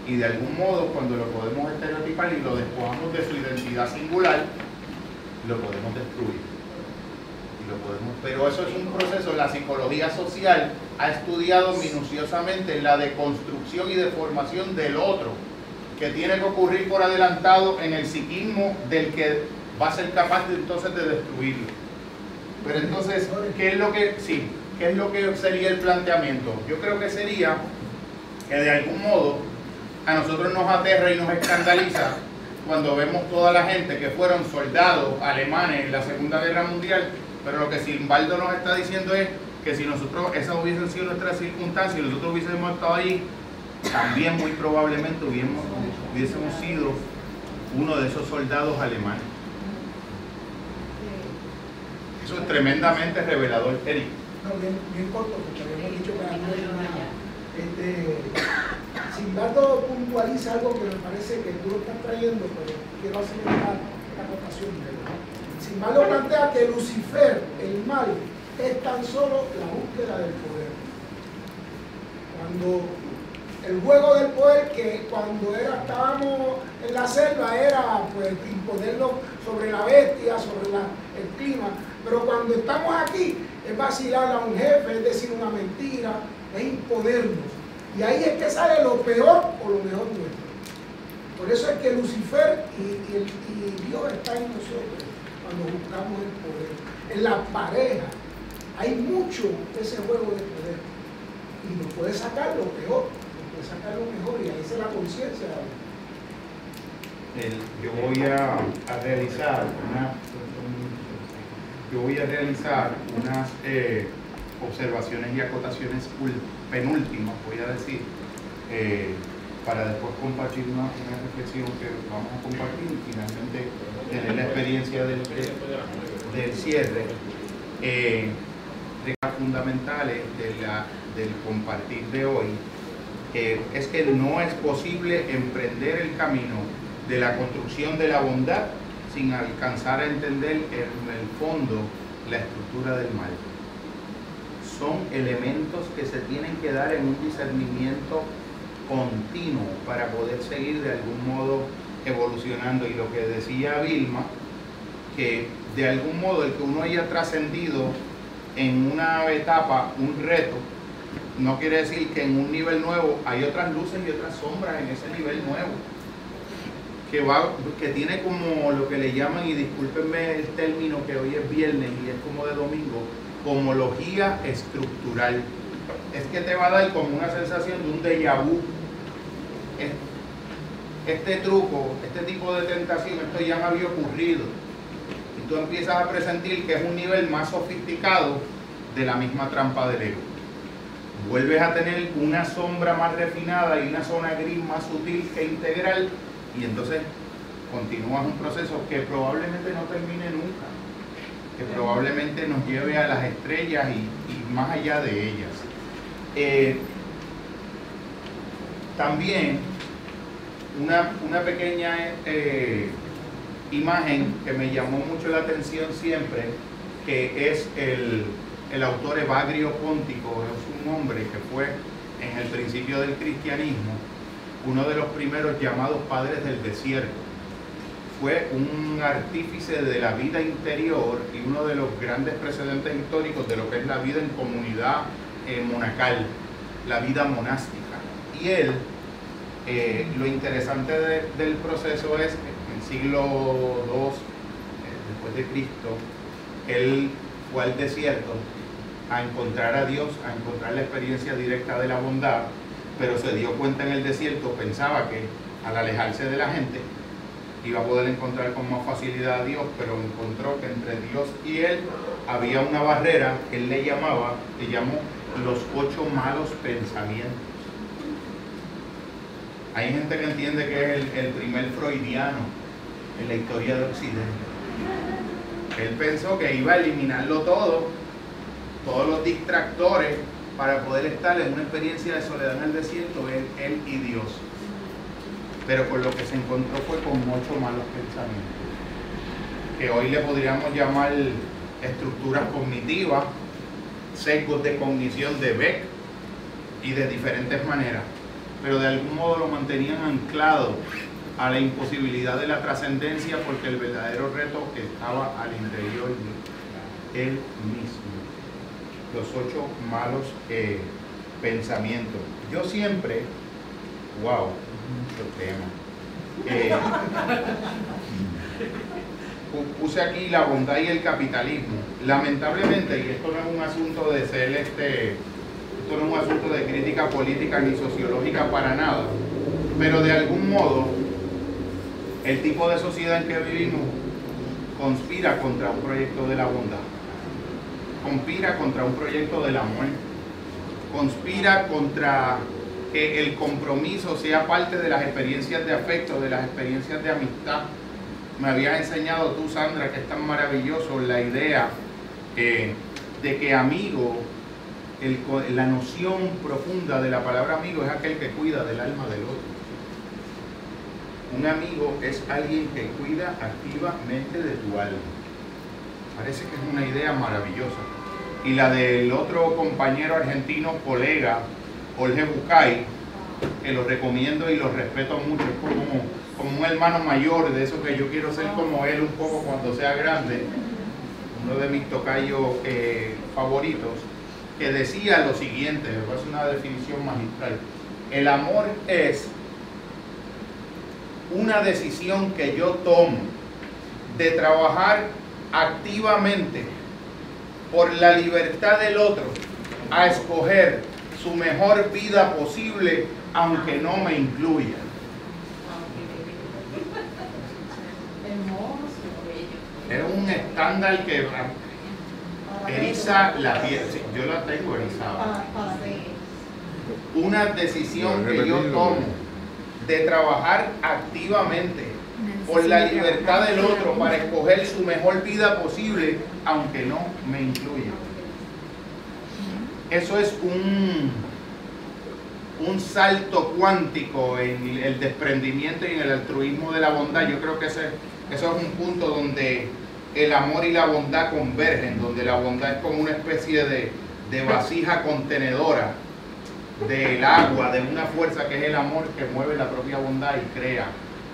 y de algún modo cuando lo podemos estereotipar y lo despojamos de su identidad singular, lo podemos destruir. Lo podemos, pero eso es un proceso, la psicología social ha estudiado minuciosamente la deconstrucción y deformación del otro, que tiene que ocurrir por adelantado en el psiquismo del que va a ser capaz de, entonces de destruirlo. Pero entonces, ¿qué es lo que sí? ¿Qué es lo que sería el planteamiento? Yo creo que sería que de algún modo a nosotros nos aterra y nos escandaliza cuando vemos toda la gente que fueron soldados alemanes en la Segunda Guerra Mundial, pero lo que Simbaldo nos está diciendo es que si nosotros, esas hubiesen sido nuestras circunstancias y nosotros hubiésemos estado allí, también muy probablemente hubiésemos, sido uno de esos soldados alemanes. Eso es tremendamente revelador, Eric. No, bien, corto, porque habíamos dicho era una- este, sin embargo, puntualiza algo que me parece que tú lo estás trayendo, pero quiero hacer esta acotación. Sin embargo, plantea que Lucifer, el mal, es tan solo la búsqueda del poder. Cuando el juego del poder, que cuando era, estábamos en la selva, era pues imponerlo sobre la bestia, sobre la- el clima, pero cuando estamos aquí, es vacilar a un jefe, es decir una mentira, es imponernos. Y ahí es que sale lo peor o lo mejor nuestro. Por eso es que Lucifer y, y Dios está en nosotros cuando buscamos el poder. En la pareja hay mucho de ese juego de poder. Y nos puede sacar lo peor, sacar mejor, y ahí es la conciencia. Yo voy a, realizar yo voy a realizar unas eh, observaciones y acotaciones penúltimas, voy a decir, eh, para después compartir una, reflexión que vamos a compartir y finalmente tener la experiencia del, del- cierre. Eh, de las fundamentales del compartir de hoy es que no es posible emprender el camino de la construcción de la bondad sin alcanzar a entender en el fondo la estructura del mal. Son elementos que se tienen que dar en un discernimiento continuo para poder seguir de algún modo evolucionando. Y lo que decía Vilma, que de algún modo el que uno haya trascendido en una etapa un reto, no quiere decir que en un nivel nuevo hay otras luces y otras sombras en ese nivel nuevo. Que, va, que tiene como lo que le llaman, y discúlpenme el término que hoy es viernes y es como de domingo, homología estructural. Es que te va a dar como una sensación de un déjà vu. Es- Este truco, este tipo de tentación, esto ya me había ocurrido. Y tú empiezas a presentir que es un nivel más sofisticado de la misma trampa del ego. Vuelves a tener una sombra más refinada y una zona gris más sutil que integral y entonces continúas un proceso que probablemente no termine nunca, que probablemente nos lleve a las estrellas y, y más allá de ellas. Eh, también una, una pequeña eh, imagen que me llamó mucho la atención siempre, que es el, el autor Evagrio Póntico, es un hombre que fue en el principio del cristianismo uno de los primeros llamados padres del desierto. Fue un artífice de la vida interior y uno de los grandes precedentes históricos de lo que es la vida en comunidad eh, monacal, la vida monástica. Y él, eh, lo interesante de- del proceso es que en el siglo II eh, después de Cristo, él fue al desierto a encontrar a Dios, a encontrar la experiencia directa de la bondad, pero se dio cuenta en el desierto, pensaba que al alejarse de la gente iba a poder encontrar con más facilidad a Dios, pero encontró que entre Dios y él había una barrera que él le llamaba, le llamó los ocho malos pensamientos. Hay gente que entiende que es el, el primer freudiano en la historia de Occidente. Él pensó que iba a eliminarlo todo, todos los distractores, para poder estar en una experiencia de soledad en el desierto, él, él y Dios. Pero con lo que se encontró fue con ocho malos pensamientos, que hoy le podríamos llamar estructuras cognitivas, sesgos de cognición de Beck y de diferentes maneras, pero de algún modo lo mantenían anclado a la imposibilidad de la trascendencia porque el verdadero reto estaba al interior de él mismo. Los ocho malos eh, pensamientos. Yo siempre, wow, mucho tema. Pu- puse aquí la bondad y el capitalismo. Lamentablemente, y esto no es un asunto de ser este, esto no es un asunto de crítica política ni sociológica para nada, pero de algún modo el tipo de sociedad en que vivimos conspira contra un proyecto de la bondad, conspira contra un proyecto del amor, conspira contra que el compromiso sea parte de las experiencias de afecto, de las experiencias de amistad. Me habías enseñado tú, Sandra, que es tan maravilloso la idea eh, de que amigo, la noción profunda de la palabra amigo es aquel que cuida del alma del otro. Un amigo es alguien que cuida activamente de tu alma. Parece que es una idea maravillosa. Y la del otro compañero argentino, colega, Jorge Bucay, que lo recomiendo y lo respeto mucho, es como, como un hermano mayor, de eso que yo quiero ser como él un poco cuando sea grande, uno de mis tocayos eh, favoritos, que decía lo siguiente, parece una definición magistral. El amor es una decisión que yo tomo de trabajar activamente por la libertad del otro a escoger su mejor vida posible aunque no me incluya. Es un estándar que Eriza la piel, sí, yo la tengo erizada. Para, para Una decisión que yo tomo de trabajar activamente por la libertad del otro para escoger su mejor vida posible, aunque no me incluya. Eso es un, un salto cuántico en el desprendimiento y en el altruismo de la bondad. Yo creo que ese, eso es un punto donde el amor y la bondad convergen, donde la bondad es como una especie de, de vasija contenedora del agua, de una fuerza que es el amor que mueve la propia bondad y crea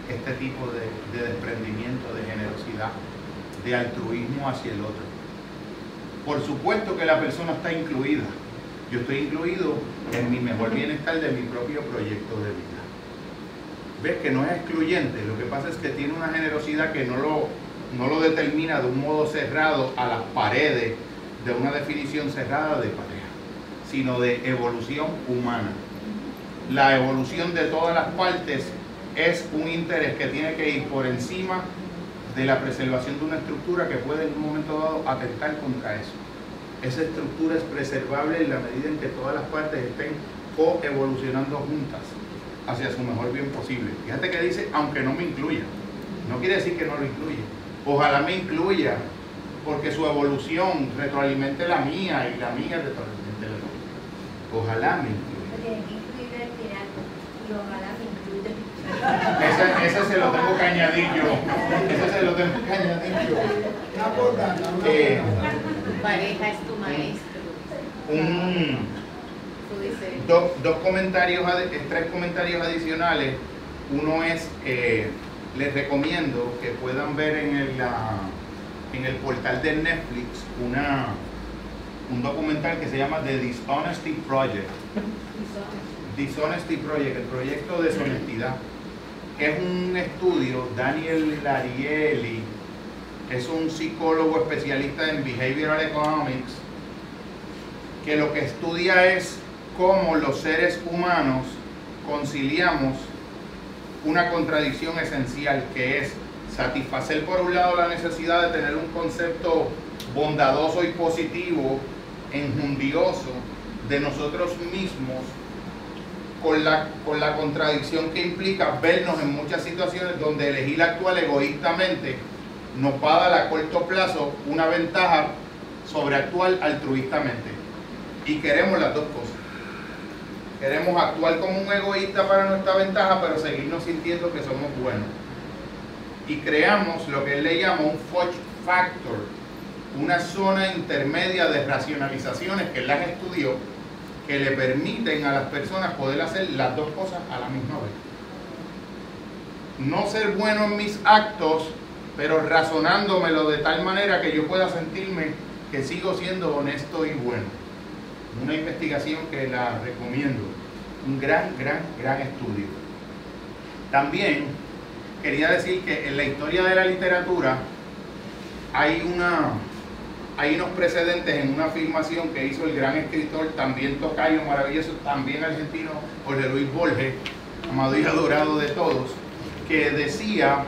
este tipo de, de desprendimiento, de generosidad, de altruismo hacia el otro. Por supuesto que la persona está incluida. Yo estoy incluido en mi mejor bienestar de mi propio proyecto de vida. Ves que no es excluyente, lo que pasa es que tiene una generosidad que no lo, no lo determina de un modo cerrado a las paredes de una definición cerrada de pareja, sino de evolución humana. La evolución de todas las partes es un interés que tiene que ir por encima de la preservación de una estructura que puede en un momento dado atentar contra eso. Esa estructura es preservable en la medida en que todas las partes estén coevolucionando juntas hacia su mejor bien posible. Fíjate que dice, aunque no me incluya. No quiere decir que no lo incluya. Ojalá me incluya, porque su evolución retroalimente la mía y la mía retroalimente la mía. Ojalá me incluya. Incluir final y ojalá. Ese, ese se lo tengo que añadir yo. Ese se lo tengo que añadir yo. Una postdata, una Eh. Tu pareja es tu maestro. Un, Tú dices, dos, dos comentarios, eh, tres comentarios adicionales. Uno es, eh, les recomiendo que puedan ver en el, la- en el portal de Netflix una, un documental que se llama The Dishonesty Project. Dishonesty Project, el proyecto de deshonestidad. Es un estudio, Daniel Larieli, es un psicólogo especialista en Behavioral Economics, que lo que estudia es cómo los seres humanos conciliamos una contradicción esencial que es satisfacer por un lado la necesidad de tener un concepto bondadoso y positivo, enjundioso de nosotros mismos, con la, con la contradicción que implica vernos en muchas situaciones donde elegir actuar egoístamente nos va a dar a corto plazo una ventaja sobre actuar altruistamente. Y queremos las dos cosas. Queremos actuar como un egoísta para nuestra ventaja, pero seguirnos sintiendo que somos buenos. Y creamos lo que él le llama un fudge factor, una zona intermedia de racionalizaciones que él las estudió, que le permiten a las personas poder hacer las dos cosas a la misma vez. No ser bueno en mis actos, pero razonándomelo de tal manera que yo pueda sentirme que sigo siendo honesto y bueno. Una investigación que la recomiendo. Un gran, gran, gran estudio. También quería decir que en la historia de la literatura hay una hay unos precedentes en una afirmación que hizo el gran escritor, también tocayo maravilloso, también argentino, Jorge Luis Borges, amado y adorado de todos, que decía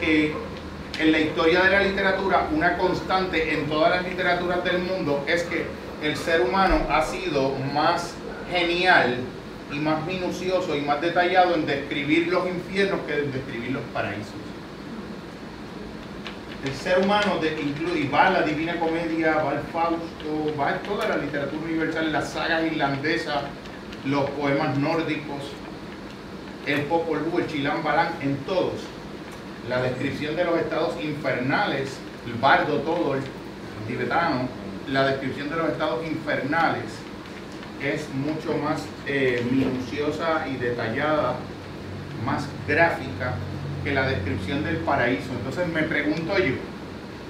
que en la historia de la literatura una constante en todas las literaturas del mundo es que el ser humano ha sido más genial y más minucioso y más detallado en describir los infiernos que en describir los paraísos. El ser humano de, incluye, va la Divina Comedia, va al Fausto, va toda la literatura universal, las sagas irlandesas, los poemas nórdicos, el Popol el Chilán Balán, en todos. La descripción de los estados infernales, el bardo todo, el tibetano, la descripción de los estados infernales es mucho más eh, minuciosa y detallada, más gráfica que la descripción del paraíso. Entonces me pregunto yo,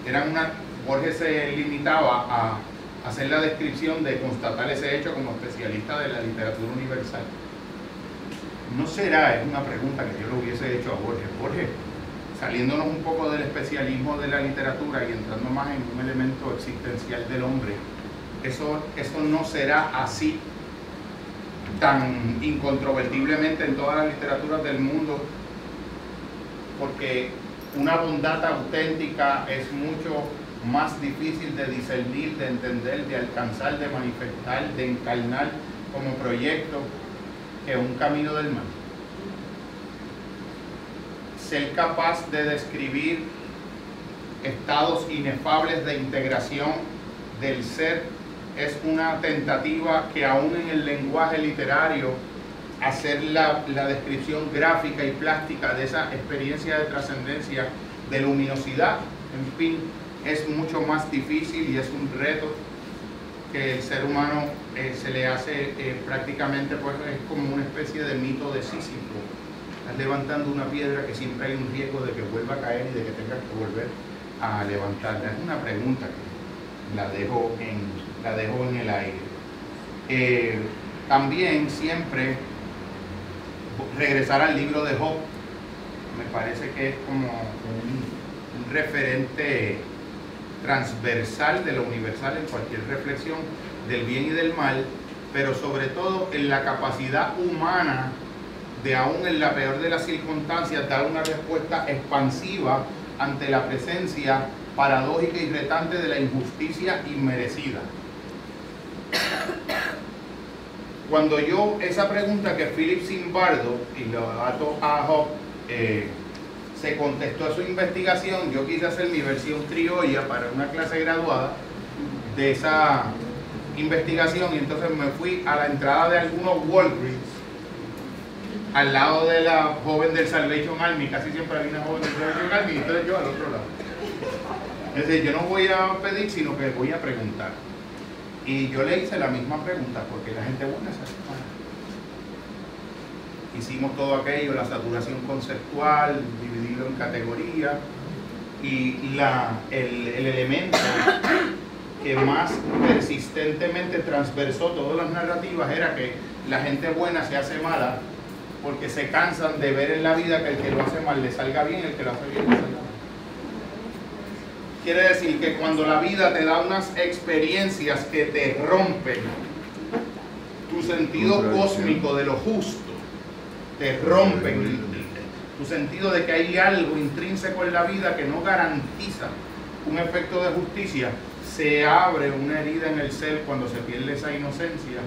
eran una, Borges se limitaba a hacer la descripción de constatar ese hecho como especialista de la literatura universal. ¿No será, es una pregunta que yo le hubiese hecho a Borges, Borges, saliéndonos un poco del especialismo de la literatura y entrando más en un elemento existencial del hombre, eso, eso no será así tan incontrovertiblemente en todas las literaturas del mundo, porque una bondad auténtica es mucho más difícil de discernir, de entender, de alcanzar, de manifestar, de encarnar como proyecto que un camino del mal. Ser capaz de describir estados inefables de integración del ser es una tentativa que aún en el lenguaje literario hacer la, la descripción gráfica y plástica de esa experiencia de trascendencia, de luminosidad, en fin, es mucho más difícil y es un reto que el ser humano eh, se le hace eh, prácticamente, pues es como una especie de mito de Sísifo. Estás levantando una piedra que siempre hay un riesgo de que vuelva a caer y de que tengas que volver a levantarla. Es una pregunta que la dejo en, la dejo en el aire. Eh, también siempre regresar al libro de Job me parece que es como un, referente transversal de lo universal en cualquier reflexión del bien y del mal, pero sobre todo en la capacidad humana de aún en la peor de las circunstancias dar una respuesta expansiva ante la presencia paradójica y retante de la injusticia inmerecida. Cuando yo, esa pregunta que Philip Zimbardo, y lo ato a Job, eh, se contestó a su investigación, yo quise hacer mi versión criolla para una clase graduada de esa investigación y entonces me fui a la entrada de algunos Walgreens al lado de la joven del Salvation Army, casi siempre hay una joven del Salvation Army, y entonces yo al otro lado. Es decir, yo no voy a pedir, sino que voy a preguntar. Y yo le hice la misma pregunta, porque la gente buena es así. Hicimos todo aquello, la saturación conceptual, dividido en categorías, y la, el, el elemento que más persistentemente transversó todas las narrativas era que la gente buena se hace mala porque se cansan de ver en la vida que el que lo hace mal le salga bien, el que lo hace bien le salga mal. Quiere decir que cuando la vida te da unas experiencias que te rompen tu sentido cósmico de lo justo, te rompen tu sentido de que hay algo intrínseco en la vida que no garantiza un efecto de justicia, se abre una herida en el ser cuando se pierde esa inocencia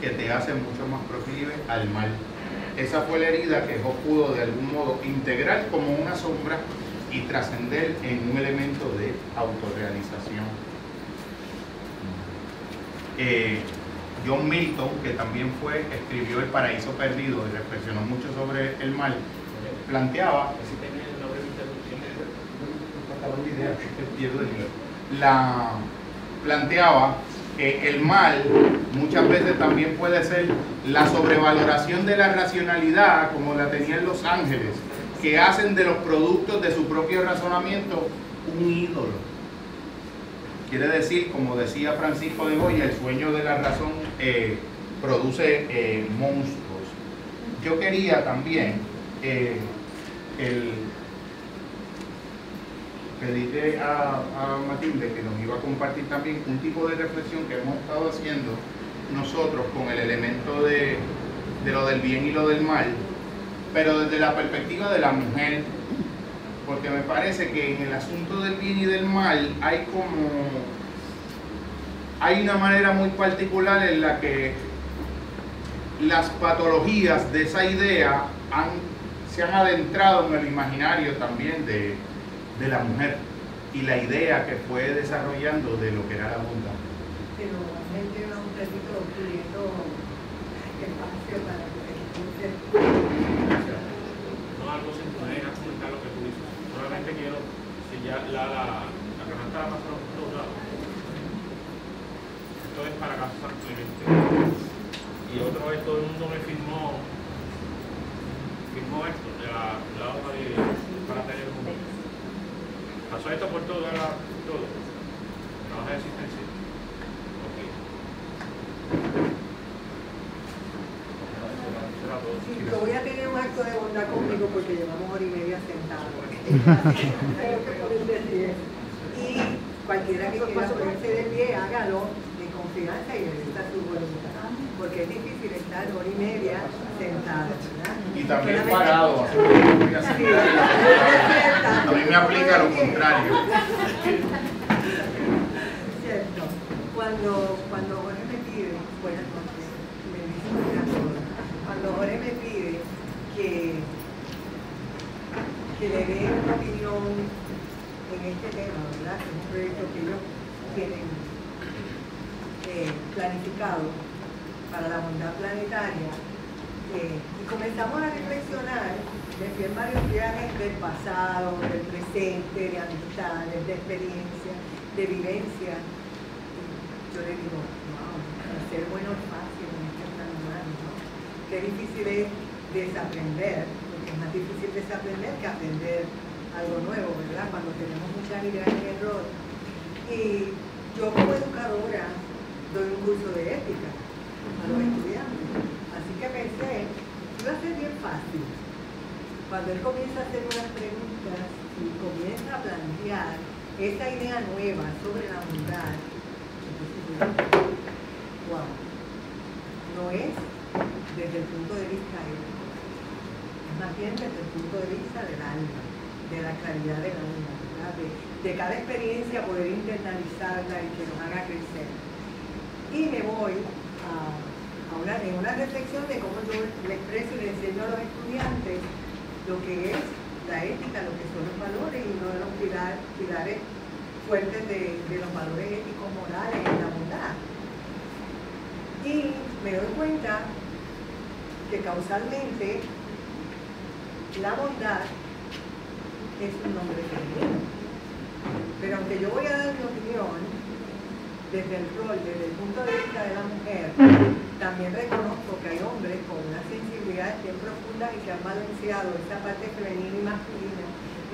que te hace mucho más proclive al mal. Esa fue la herida que Job pudo de algún modo integrar como una sombra y trascender en un elemento de autorrealización. Eh, John Milton, que también fue, escribió El Paraíso Perdido y reflexionó mucho sobre el mal, planteaba, la planteaba que el mal muchas veces también puede ser la sobrevaloración de la racionalidad como la tenían los ángeles, que hacen de los productos de su propio razonamiento un ídolo. Quiere decir, como decía Francisco de Goya, el sueño de la razón eh, produce eh, monstruos. Yo quería también eh, el, pedirle a, Matilde que nos iba a compartir también un tipo de reflexión que hemos estado haciendo nosotros con el elemento de lo del bien y lo del mal, pero desde la perspectiva de la mujer, porque me parece que en el asunto del bien y del mal hay como hay una manera muy particular en la que las patologías de esa idea se han adentrado en el imaginario también de, de la mujer y la idea que fue desarrollando de lo que era la bondad. Pero era un pidiendo espacio para que No, algo sin poner a comentar lo que tú dices. Solamente quiero, si ya la, la, la canasta la pasaron por todos lados. Esto es para Casa Clemente. Y otro es todo el mundo me firmó firmó esto de la, la hoja de para tener un ¿Pasó esto por todo? La, todo? ¿Trabajo de asistencia? Ok. Sí, yo voy a tener un acto de bondad conmigo porque llevamos hora y media sentados. cualquiera que quiera ponerse de pie, hágalo en confianza y necesita su voluntad. Porque es difícil estar hora y media sentado, ¿verdad? Y también parado. a mí me aplica lo contrario. Cuando, cuando Jorge me pide, buenas noches, bendiciones a todos. Cuando Jorge me pide que, que le dé una opinión en este tema, ¿verdad? Es un proyecto que ellos tienen eh, planificado para la bondad planetaria. eh, y comenzamos a reflexionar en varios viajes del pasado, del presente, de amistades, de experiencia, de vivencia. Yo le digo, wow, ser bueno es fácil en este plan humano, ¿no? Qué difícil es desaprender, porque es más difícil desaprender que aprender algo nuevo, ¿verdad? Cuando tenemos muchas ideas en error. Y yo como educadora doy un curso de ética a los estudiantes. Así que pensé, iba a ser bien fácil cuando él comienza a hacer unas preguntas y comienza a plantear esa idea nueva sobre la bondad, wow, no es desde el punto de vista ético, es más bien desde el punto de vista del alma, de la claridad del alma, ¿verdad? De, de cada experiencia poder internalizarla y que nos haga crecer. Y me voy a, a una, en una reflexión de cómo yo le expreso y le enseño a los estudiantes lo que es la ética, lo que son los valores y uno de los pilar- pilares fuertes de, de los valores éticos morales en la bondad. Y me doy cuenta que causalmente la bondad es un nombre femenino. Pero aunque yo voy a dar mi opinión desde el rol, desde el punto de vista de la mujer, también reconozco que hay hombres con una sensibilidad bien profunda y que han balanceado esa parte femenina y masculina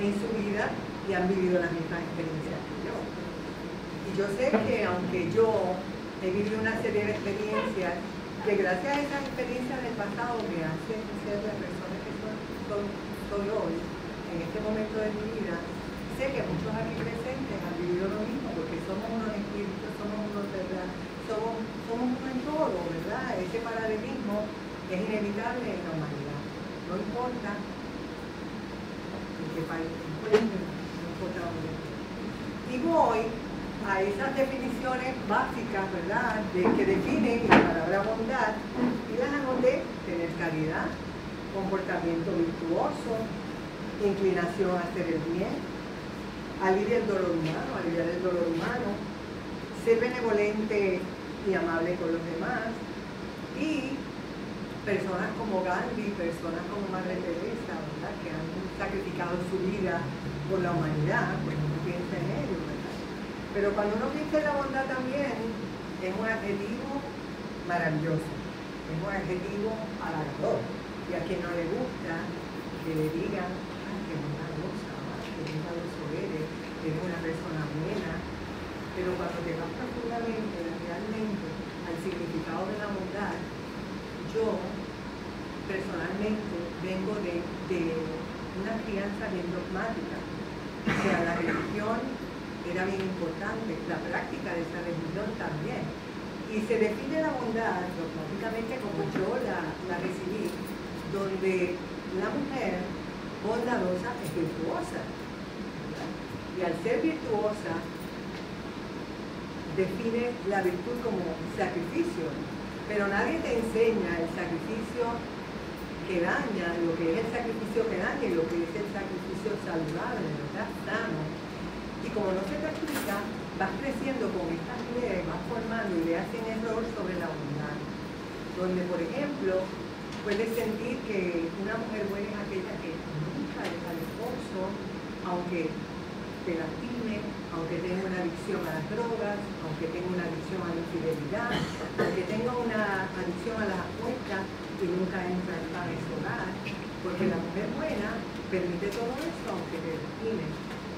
en su vida y han vivido las mismas experiencias que yo. Y yo sé que aunque yo he vivido una serie de experiencias que gracias a esas experiencias del pasado me hacen ser la persona que soy hoy, en este momento de mi vida, sé que muchos aquí presentes han vivido lo mismo porque somos unos espíritus, somos unos verdad, somos, somos uno en todo, ¿verdad? Ese paralelismo es inevitable en la humanidad. No importa en qué país no importa dónde. Y voy a esas definiciones básicas, ¿verdad?, de, que definen la palabra bondad y las anoté, tener caridad, comportamiento virtuoso, inclinación a hacer el bien, aliviar el dolor humano, aliviar el dolor humano, ser benevolente y amable con los demás, y personas como Gandhi, personas como Madre Teresa, ¿verdad? que han sacrificado su vida por la humanidad, pues uno piensa en ellos, ¿verdad? Pero cuando uno piensa en la bondad también, es un adjetivo maravilloso, es un adjetivo halagador, y a quien no le gusta que le digan, ay, qué bondadosa, ay, qué bondadoso eres, una persona buena, pero cuando te vas profundamente, realmente, al significado de la bondad, yo personalmente vengo de, de una crianza bien dogmática. O sea, la religión era bien importante, la práctica de esa religión también. Y se define la bondad dogmáticamente como yo la, la recibí, donde la mujer bondadosa es virtuosa. Y al ser virtuosa, define la virtud como sacrificio, pero nadie te enseña el sacrificio que daña, lo que es el sacrificio que daña y lo que es el sacrificio saludable, ¿verdad? Sano. Y como no se te explica, vas creciendo con estas ideas, vas formando ideas en error sobre la bondad. Donde, por ejemplo, puedes sentir que una mujer buena es aquella que nunca deja al esposo, aunque te lastime, aunque tenga una adicción a las drogas, aunque tenga una adicción a la infidelidad, aunque tenga una adicción a las apuestas y nunca entra en paz hogar, porque la mujer buena permite todo eso aunque te lastime.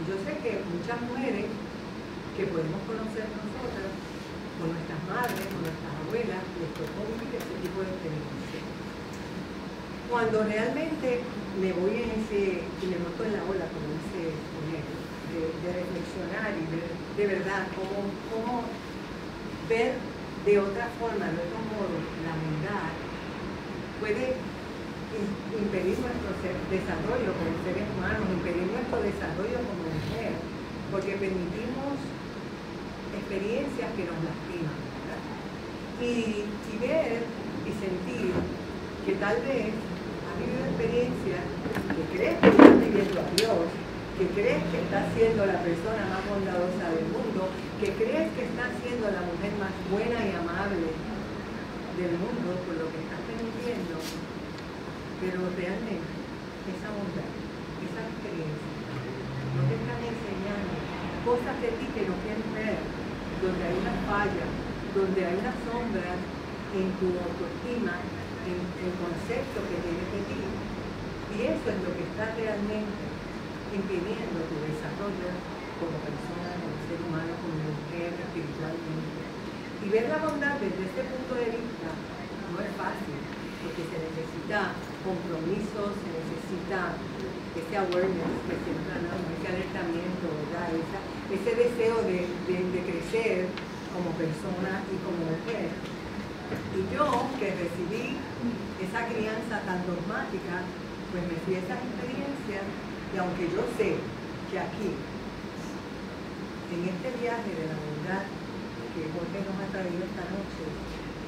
Yo sé que muchas mujeres que podemos conocer nosotras, o nuestras madres, o nuestras abuelas, les tocó vivir ese tipo de experiencia. Cuando realmente me voy en ese, y me monto en la ola, como dice Miguel, de, reflexionar y ver de verdad cómo, cómo ver de otra forma, de otro modo, la bondad puede im- impedir nuestro desarrollo como seres humanos, impedir nuestro desarrollo como mujer, porque permitimos experiencias que nos lastiman. Y, ver y sentir que tal vez has vivido experiencias que crees que estás viviendo a Dios, que crees que estás siendo la persona más bondadosa del mundo, que crees que estás siendo la mujer más buena y amable del mundo por lo que estás permitiendo, pero realmente esa bondad, esa experiencia, no te están enseñando cosas de ti que no quieren ver, donde hay una falla, donde hay una sombra en tu autoestima, en el concepto que tienes de ti. Y eso es lo que está realmente impidiendo tu desarrollo como persona, como ser humano, como mujer, espiritualmente. Y ver la bondad desde este punto de vista no es fácil, porque se necesita compromiso, se necesita ese awareness que siempre ese alertamiento, ¿verdad? Esa- ese deseo de, de- de crecer como persona y como mujer. Y yo, que recibí esa crianza tan dogmática, pues me fui a esas experiencias y aunque yo sé que aquí, en este viaje de la bondad que Jorge nos ha traído esta noche,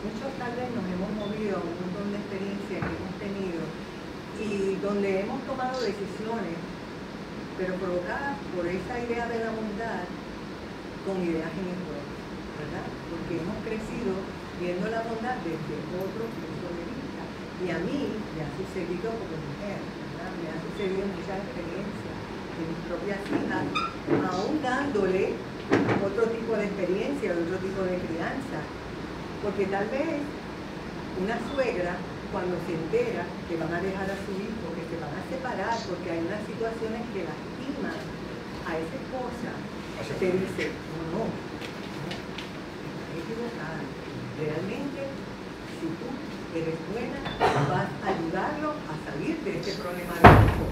muchos tal vez nos hemos movido a un montón de experiencias que hemos tenido y donde hemos tomado decisiones, pero provocadas por esa idea de la bondad con ideas en error, ¿verdad? Porque hemos crecido viendo la bondad desde otro punto de vista. Y a mí me ha sucedido como mujer, sucedido muchas experiencias de mis propias hijas, aún dándole otro tipo de experiencia, otro tipo de crianza. Porque tal vez una suegra, cuando se entera que van a dejar a su hijo, que se van a separar porque hay unas situaciones que lastiman a esa esposa, te dice, no, no, equivocada. Realmente, buena, vas a ayudarlo a salir de este problema de hijo.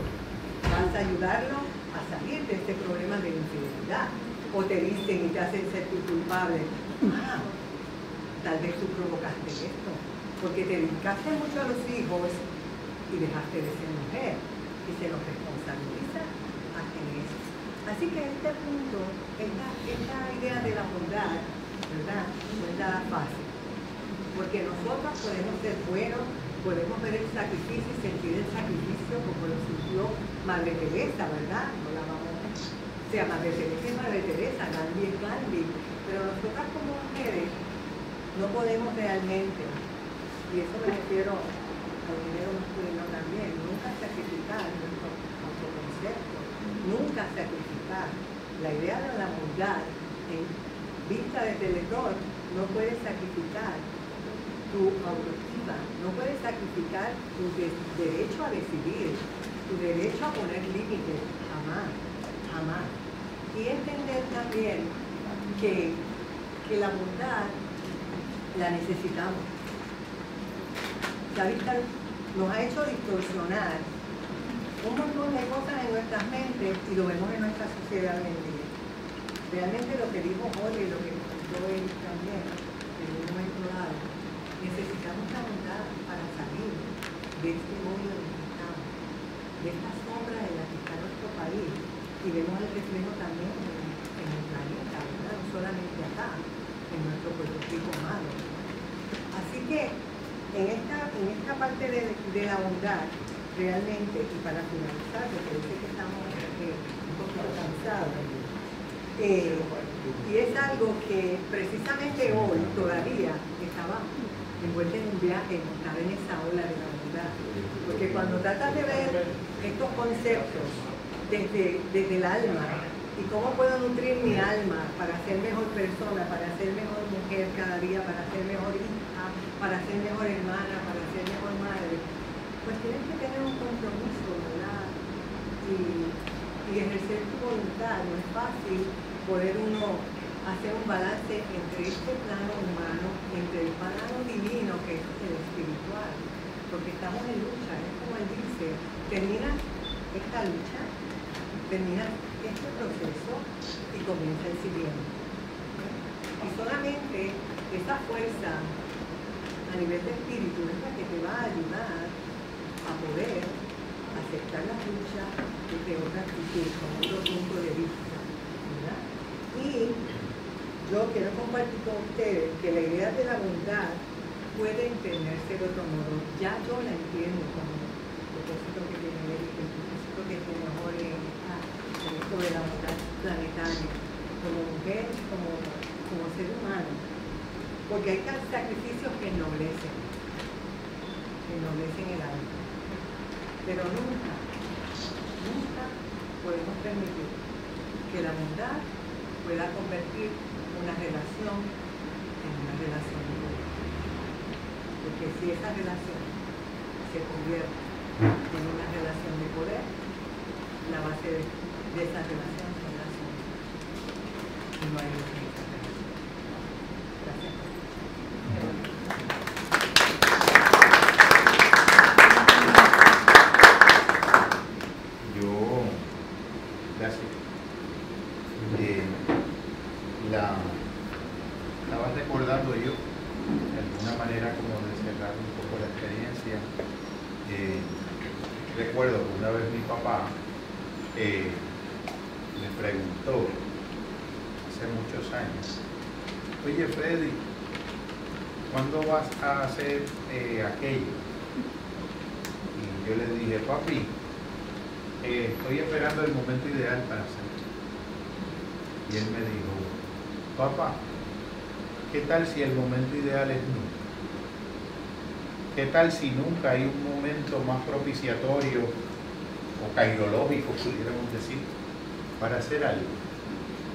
Vas a ayudarlo a salir de este problema de infidelidad. O te dicen y te hacen sentir culpable. Ah, tal vez tú provocaste esto, porque te dedicaste mucho a los hijos y dejaste de ser mujer y se nos responsabiliza a quien es. Así que este punto, esta, esta idea de la bondad, ¿verdad? No es nada fácil, porque nosotros podemos ser buenos, podemos ver el sacrificio y sentir el sacrificio como lo sintió Madre Teresa, ¿verdad? No la vamos o sea, Madre Teresa es Madre Teresa, Gandhi es Gandhi, pero nosotras como mujeres no podemos realmente, y eso me refiero al dinero masculino también, nunca sacrificar nuestro autoconcepto, nunca sacrificar. La idea de la bondad en vista desde el error no puedes sacrificar tu autoestima, no puedes sacrificar tu de- derecho a decidir, tu derecho a poner límites, jamás, jamás. Y entender también que, que la bondad la necesitamos. La vista nos ha hecho distorsionar un montón de cosas en nuestras mentes y lo vemos en nuestra sociedad hoy en día. Realmente lo que dijo Jorge y lo que yo él también, en un momento dado, la bondad para salir de este mundo en el que estamos, de esta sombra en la que está nuestro país y vemos el reflejo también en, el planeta, no solamente acá, en nuestro Rico amado. Así que en esta, en esta parte de, de la bondad, realmente, y para finalizar, porque sé que estamos eh, un poquito cansados, eh, y es algo que precisamente hoy todavía estaba envuelta en un viaje, montada en esa ola de la bondad. Porque cuando tratas de ver estos conceptos desde, desde el alma, y cómo puedo nutrir mi alma para ser mejor persona, para ser mejor mujer cada día, para ser mejor hija, para ser mejor hermana, para ser mejor madre, pues tienes que tener un compromiso, ¿verdad? Y, y ejercer tu voluntad. No es fácil poder uno hacer un balance entre este plano humano, entre el plano divino, que es el espiritual, porque estamos en lucha, es como él dice, termina esta lucha, termina este proceso y comienza el siguiente. Y solamente esa fuerza a nivel de espíritu es la que te va a ayudar a poder aceptar la lucha desde otra actitud, con otro punto de vista. Y yo que compartir con ustedes que la idea de la bondad puede entenderse de otro modo. Ya yo la entiendo como el propósito que tiene el propósito que tiene Jorge, ah, de la bondad planetaria, como mujer, como, como ser humano. Porque hay sacrificios que ennoblecen, que ennoblecen el alma. Pero nunca, nunca podemos permitir que la bondad pueda convertir una relación en una relación de poder. Porque si esa relación se convierte en una relación de poder, la base de, de esa relación son las sombras. No hay otra relación. Gracias. Yo, gracias. Eh, la, estaba recordando yo, de alguna manera como de cerrar un poco la experiencia. Eh, recuerdo que una vez mi papá eh, me preguntó, hace muchos años, oye Freddy, ¿cuándo vas a hacer eh, aquello? Y yo le dije, papi, eh, estoy esperando el momento ideal para hacerlo. Y él me dijo, papá, ¿qué tal si el momento ideal es nunca? ¿Qué tal si nunca hay un momento más propiciatorio o cairológico, pudiéramos decir, para hacer algo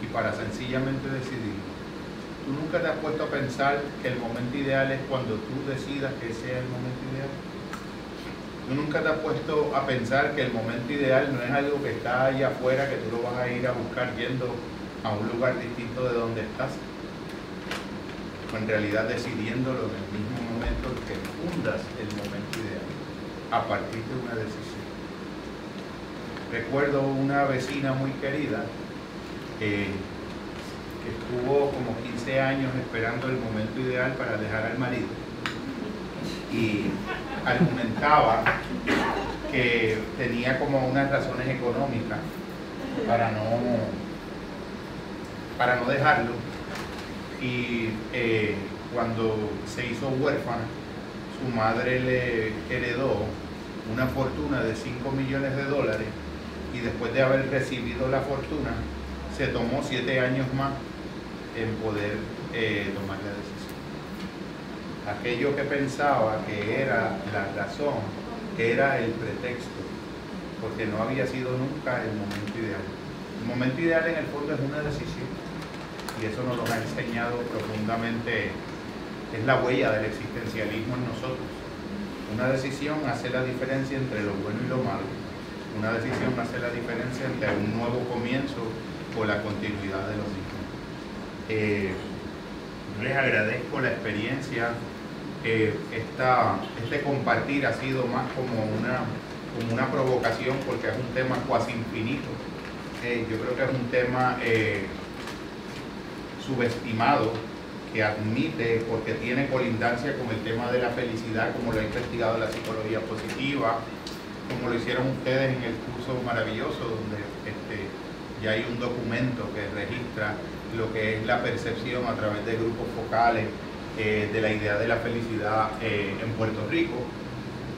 y para sencillamente decidir? ¿Tú nunca te has puesto a pensar que el momento ideal es cuando tú decidas que sea el momento ideal? ¿Tú nunca te has puesto a pensar que el momento ideal no es algo que está allá afuera, que tú lo vas a ir a buscar yendo a un lugar distinto de donde estás? O en realidad decidiéndolo en el mismo momento que fundas el momento ideal, a partir de una decisión. Recuerdo una vecina muy querida que estuvo como 15 años esperando el momento ideal para dejar al marido y argumentaba que tenía como unas razones económicas para no para no dejarlo. Y eh, cuando se hizo huérfana su madre le heredó una fortuna de 5 millones de dólares y después de haber recibido la fortuna se tomó 7 años más en poder eh, tomar la decisión. Aquello que pensaba que era la razón, era el pretexto, porque no había sido nunca el momento ideal. El momento ideal en el fondo es una decisión, y eso nos lo ha enseñado profundamente, es la huella del existencialismo en nosotros. Una decisión hace la diferencia entre lo bueno y lo malo. Una decisión hace la diferencia entre un nuevo comienzo o la continuidad de lo mismo. Eh, les agradezco la experiencia eh, esta, este compartir ha sido más como una, como una provocación porque es un tema cuasi infinito. Eh, yo creo que es un tema eh, subestimado que admite, porque tiene colindancia con el tema de la felicidad, como lo ha investigado la psicología positiva, como lo hicieron ustedes en el curso maravilloso, donde este, ya hay un documento que registra lo que es la percepción a través de grupos focales eh, de la idea de la felicidad eh, en Puerto Rico,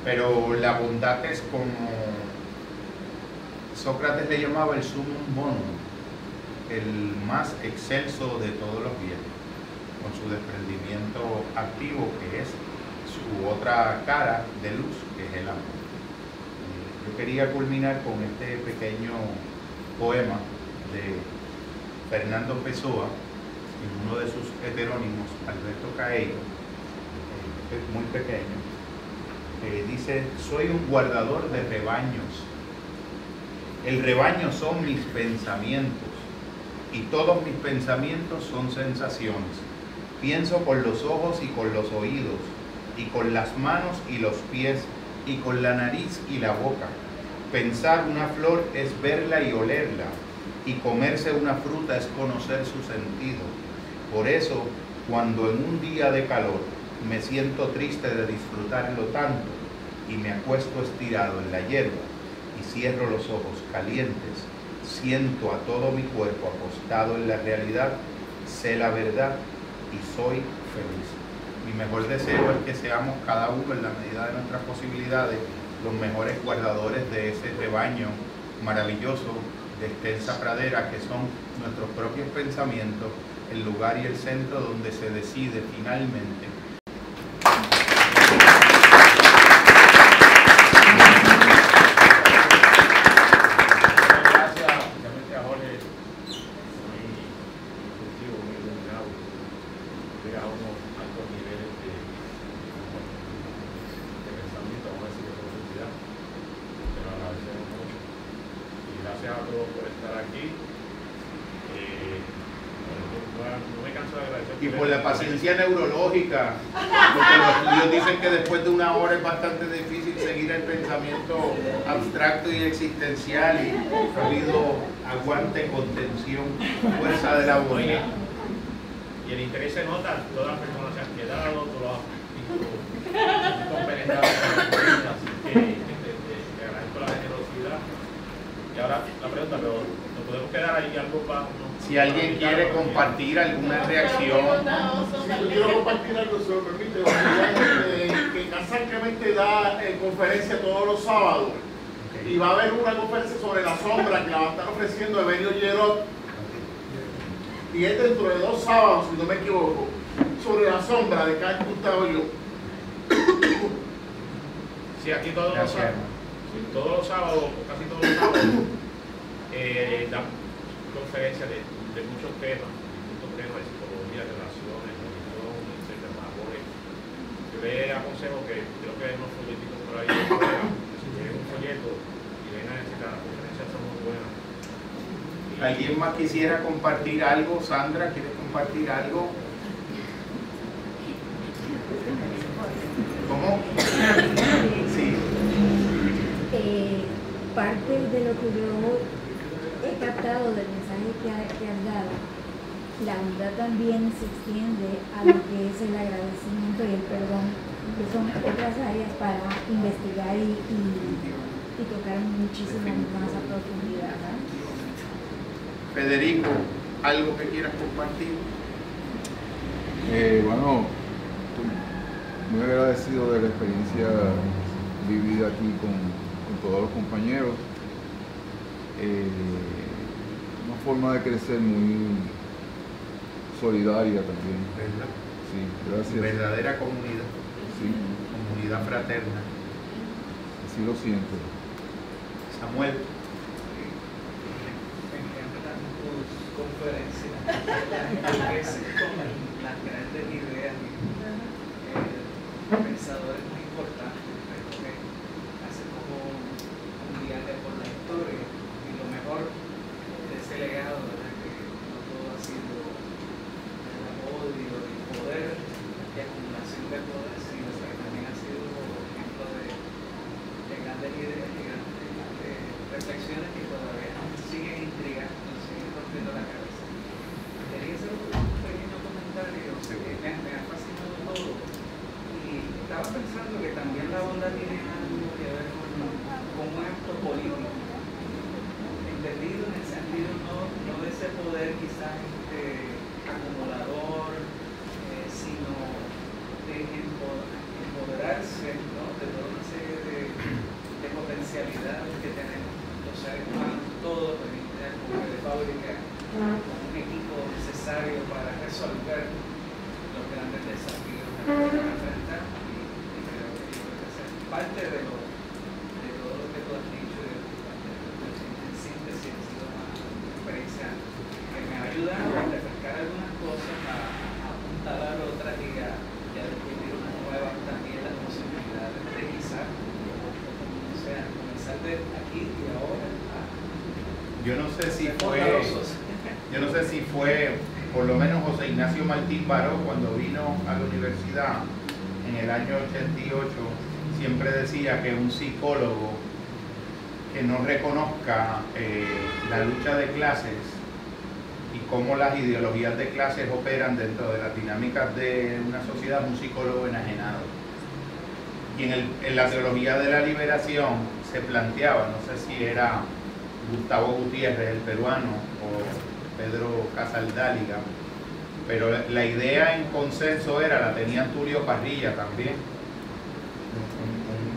pero la bondad es como Sócrates le llamaba el sumum bonum, el más excelso de todos los bienes, con su desprendimiento activo que es su otra cara de luz, que es el amor. Yo quería culminar con este pequeño poema de Fernando Pessoa, en uno de sus heterónimos, Alberto Caeiro, eh, es muy pequeño, eh, dice, soy un guardador de rebaños. El rebaño son mis pensamientos y todos mis pensamientos son sensaciones. Pienso con los ojos y con los oídos y con las manos y los pies y con la nariz y la boca. Pensar una flor es verla y olerla y comerse una fruta es conocer su sentido. Por eso, cuando en un día de calor me siento triste de disfrutarlo tanto y me acuesto estirado en la hierba y cierro los ojos calientes, siento a todo mi cuerpo acostado en la realidad, sé la verdad y soy feliz. Mi mejor deseo es que seamos cada uno en la medida de nuestras posibilidades los mejores guardadores de ese rebaño maravilloso de extensa pradera que son nuestros propios pensamientos, el lugar y el centro donde se decide finalmente Gracias especialmente a Jorge, muy instructivo, muy iluminado. Llega a unos altos niveles de, de pensamiento, vamos a decir, de profundidad. Te lo agradecemos mucho. Y gracias a todos por estar aquí. Eh, no, no me canso de agradecer. y por la paciencia neurológica, porque los estudios dicen que después de una hora es bastante difícil seguir el pensamiento abstracto y ha habido aguante, contención, fuerza de la voluntad. y el interés se nota, todas las personas se han quedado, todos los visto compenetrados con la experiencia, así que te, agradezco la generosidad. Y ahora la pregunta, pero ¿nos podemos quedar ahí algo para... Si alguien quiere compartir alguna reacción, Yo quiero compartir algo, si me permite. Que Casa Clemente da eh, conferencia todos los sábados. Y va a haber una conferencia sobre la sombra que la va a estar ofreciendo Evelio Gerot. Y es dentro de dos sábados, si no me equivoco, sobre la sombra de Carl Gustavo Jung. Sí, aquí todos los sábados, sí, todos los sábados, o casi todos los sábados, eh, dan conferencias de, de muchos temas, muchos temas de psicología, relaciones, religión, etcétera, valores. Yo le aconsejo que creo que hay unos folletitos por ahí y vengan a decir que las conferencias son muy buenas. Y- ¿alguien más quisiera compartir algo? Sandra, ¿quieres compartir algo? ¿Cómo? Sí. Eh, parte de lo que yo he captado del mensaje que, ha- que has dado, la unidad también se extiende a lo que es el agradecimiento y el perdón, que son otras áreas para investigar y, y- y tocar muchísimo más a profundidad. Federico, ¿algo que quieras compartir? Eh, bueno, muy agradecido de la experiencia vivida aquí con, con todos los compañeros. Eh, una forma de crecer muy solidaria también. ¿Verdad? Sí, gracias. Verdadera comunidad, Sí, comunidad fraterna. así lo siento. Samuel, Me encantan tus conferencias, veces con las grandes ideas y eh, pensadores muy importantes. Creo que hace como un viaje por la historia y lo mejor de ese legado, ¿verdad? que no todo ha sido el odio y poder y acumulación de poder, sino que también ha sido ejemplo de, de grandes ideas y grandes eh, reflexiones que todavía nos siguen intrigando, nos siguen rompiendo la cabeza. Quería hacer un pequeño comentario que me, me ha fascinado todo y estaba pensando que también la onda tiene algo que ver con, con un acto político, entendido en el sentido no, no de ese poder quizás este, acumulador, eh, sino de empo- empoderarse ¿no? de toda una serie de, de potencialidades que tenemos los seres humanos, todos como de fábrica, con un equipo necesario para resolver los grandes desafíos a los que nos enfrentamos y, y creo que yo creo que esa es parte de, lo, de todo lo que tú has dicho y de tu parte de tu en síntesis ha sido una experiencia que me ha ayudado a refrescar algunas cosas, a, a apuntalar otras y a, y a descubrir unas nuevas también las posibilidades de quizás, o sea, comenzar de aquí y ahora a yo no sé si ser fue, bondadosos. yo no sé si fue, por lo menos José Ignacio Martín Baró, cuando vino a la universidad en el año 88, siempre decía que un psicólogo que no reconozca eh, la lucha de clases y cómo las ideologías de clases operan dentro de las dinámicas de una sociedad, un psicólogo enajenado. Y en, el- en la teología de la liberación se planteaba, no sé si era Gustavo Gutiérrez, el peruano, o Pedro Casaldáliga, Pero la, idea en consenso era, la tenía Tulio Parrilla también,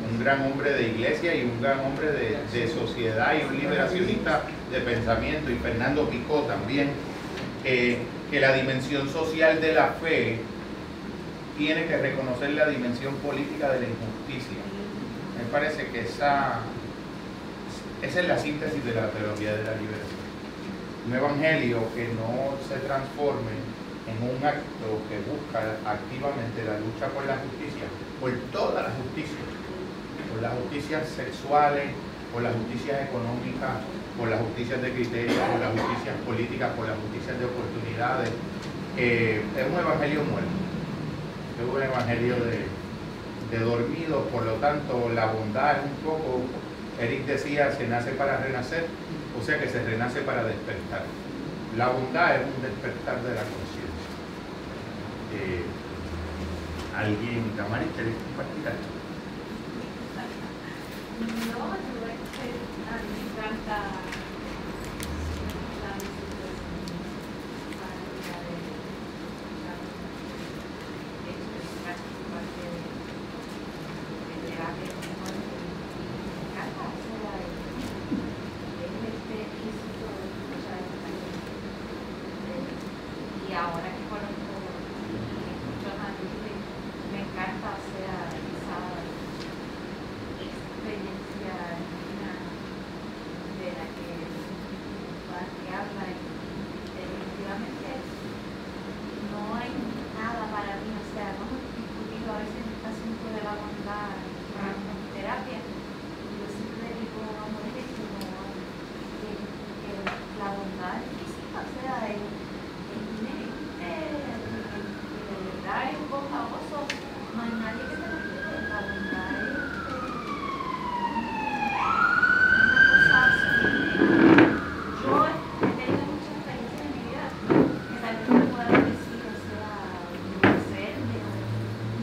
un, gran hombre de iglesia y un gran hombre de, de sociedad y un liberacionista de pensamiento, y Fernando Picó también, eh, que la dimensión social de la fe tiene que reconocer la dimensión política de la injusticia. Me parece que esa, es la síntesis de la teología de la liberación. Un evangelio que no se transforme en un acto que busca activamente la lucha por la justicia, por todas las justicias, por las justicias sexuales, por las justicias económicas, por las justicias de criterio, por las justicias políticas, por las justicias de oportunidades. Es un evangelio muerto, es un evangelio de, de dormido, por lo tanto la bondad es un poco, Eric decía, se nace para renacer, o sea que se renace para despertar. La bondad es un despertar de la conciencia. Eh, ¿Alguien, Camaris, querés compartir algo? Me encanta la Y ahora que conozco muchos amigos, me encanta, o sea, esa experiencia divina de la que que habla y definitivamente no hay nada para mí, o sea, hemos discutido a veces este asunto de la bondad en terapia y yo siempre digo a mujeres como que, que la bondad es física, o sea, es, es inherente, es- de verdad es bondadoso, no hay nadie que te lo quite, la bondad es una cosa sublime. Yo he tenido mucha experiencia en mi vida que tal vez me pueda decir, o sea, conocerme,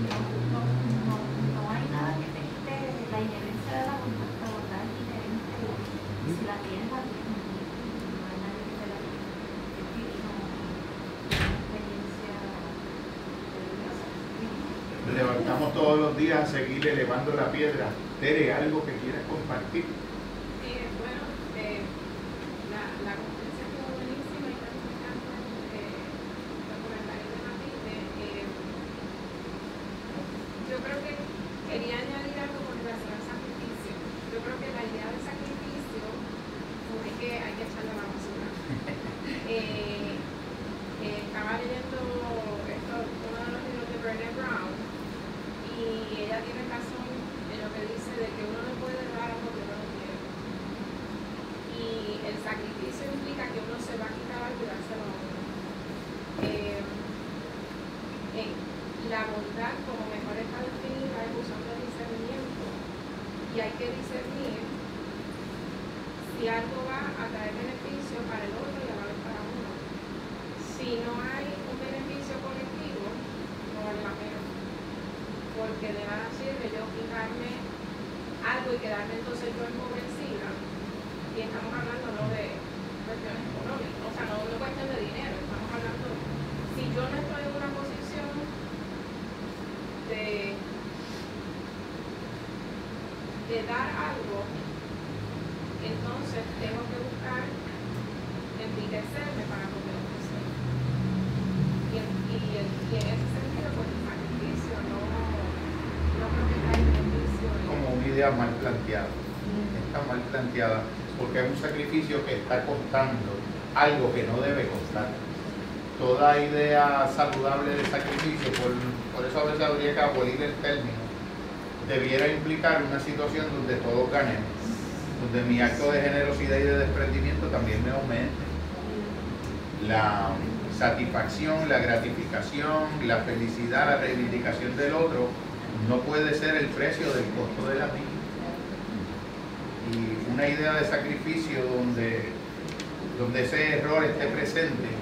no, no, no, no hay nada que te quite la inherencia de la bondad, la bondad es inherente, y si la tienes, la tienes, no hay nadie que te la quite. Es divino, una experiencia religiosa, divina. Levantamos todos los días a seguir elevando la piedra. Tere, algo que quieras compartir. Sí, bueno, eh, la, la conferencia estuvo buenísima y también me encanta eh, los comentarios de Matilde. Eh, yo creo que quería añadir algo con relación al sacrificio. Yo creo que la idea del sacrificio no hay que, hay que echarle a la basura. Eh, eh, estaba leyendo esto, uno de los libros de Brené Brown y ella tiene razón en lo que dice de que uno no puede dar algo que uno no quiere. Y el sacrificio implica que uno se va a quitar algo y dárselo a otro. Eh, eh, la bondad, como mejor está definida, es usando el discernimiento. Y hay que discernir si algo va a traer beneficio para el otro y a la vez para uno. Si no hay un beneficio colectivo, no vale la pena. Porque de nada sirve yo quitarme algo y quedarme entonces yo empobrecida. Y estamos hablando no de cuestiones económicas, o sea, no de cuestión de dinero, estamos hablando, si yo no estoy en una posición de, de dar algo, entonces tengo que buscar enriquecerme para poder ofrecer. Y, en- y, en- y en ese sentido, pues el sacrificio no, no creo que trae beneficio. en- Como una idea mal planteada. Está porque es un sacrificio que está costando algo que no debe costar. Toda idea saludable de sacrificio, por, por eso a veces habría que abolir el término, debiera implicar una situación donde todos ganemos, donde mi acto de generosidad y de desprendimiento también me aumente. La satisfacción, la gratificación, la felicidad, la reivindicación del otro no puede ser el precio del costo de la vida. Y una idea de sacrificio donde, donde ese error esté presente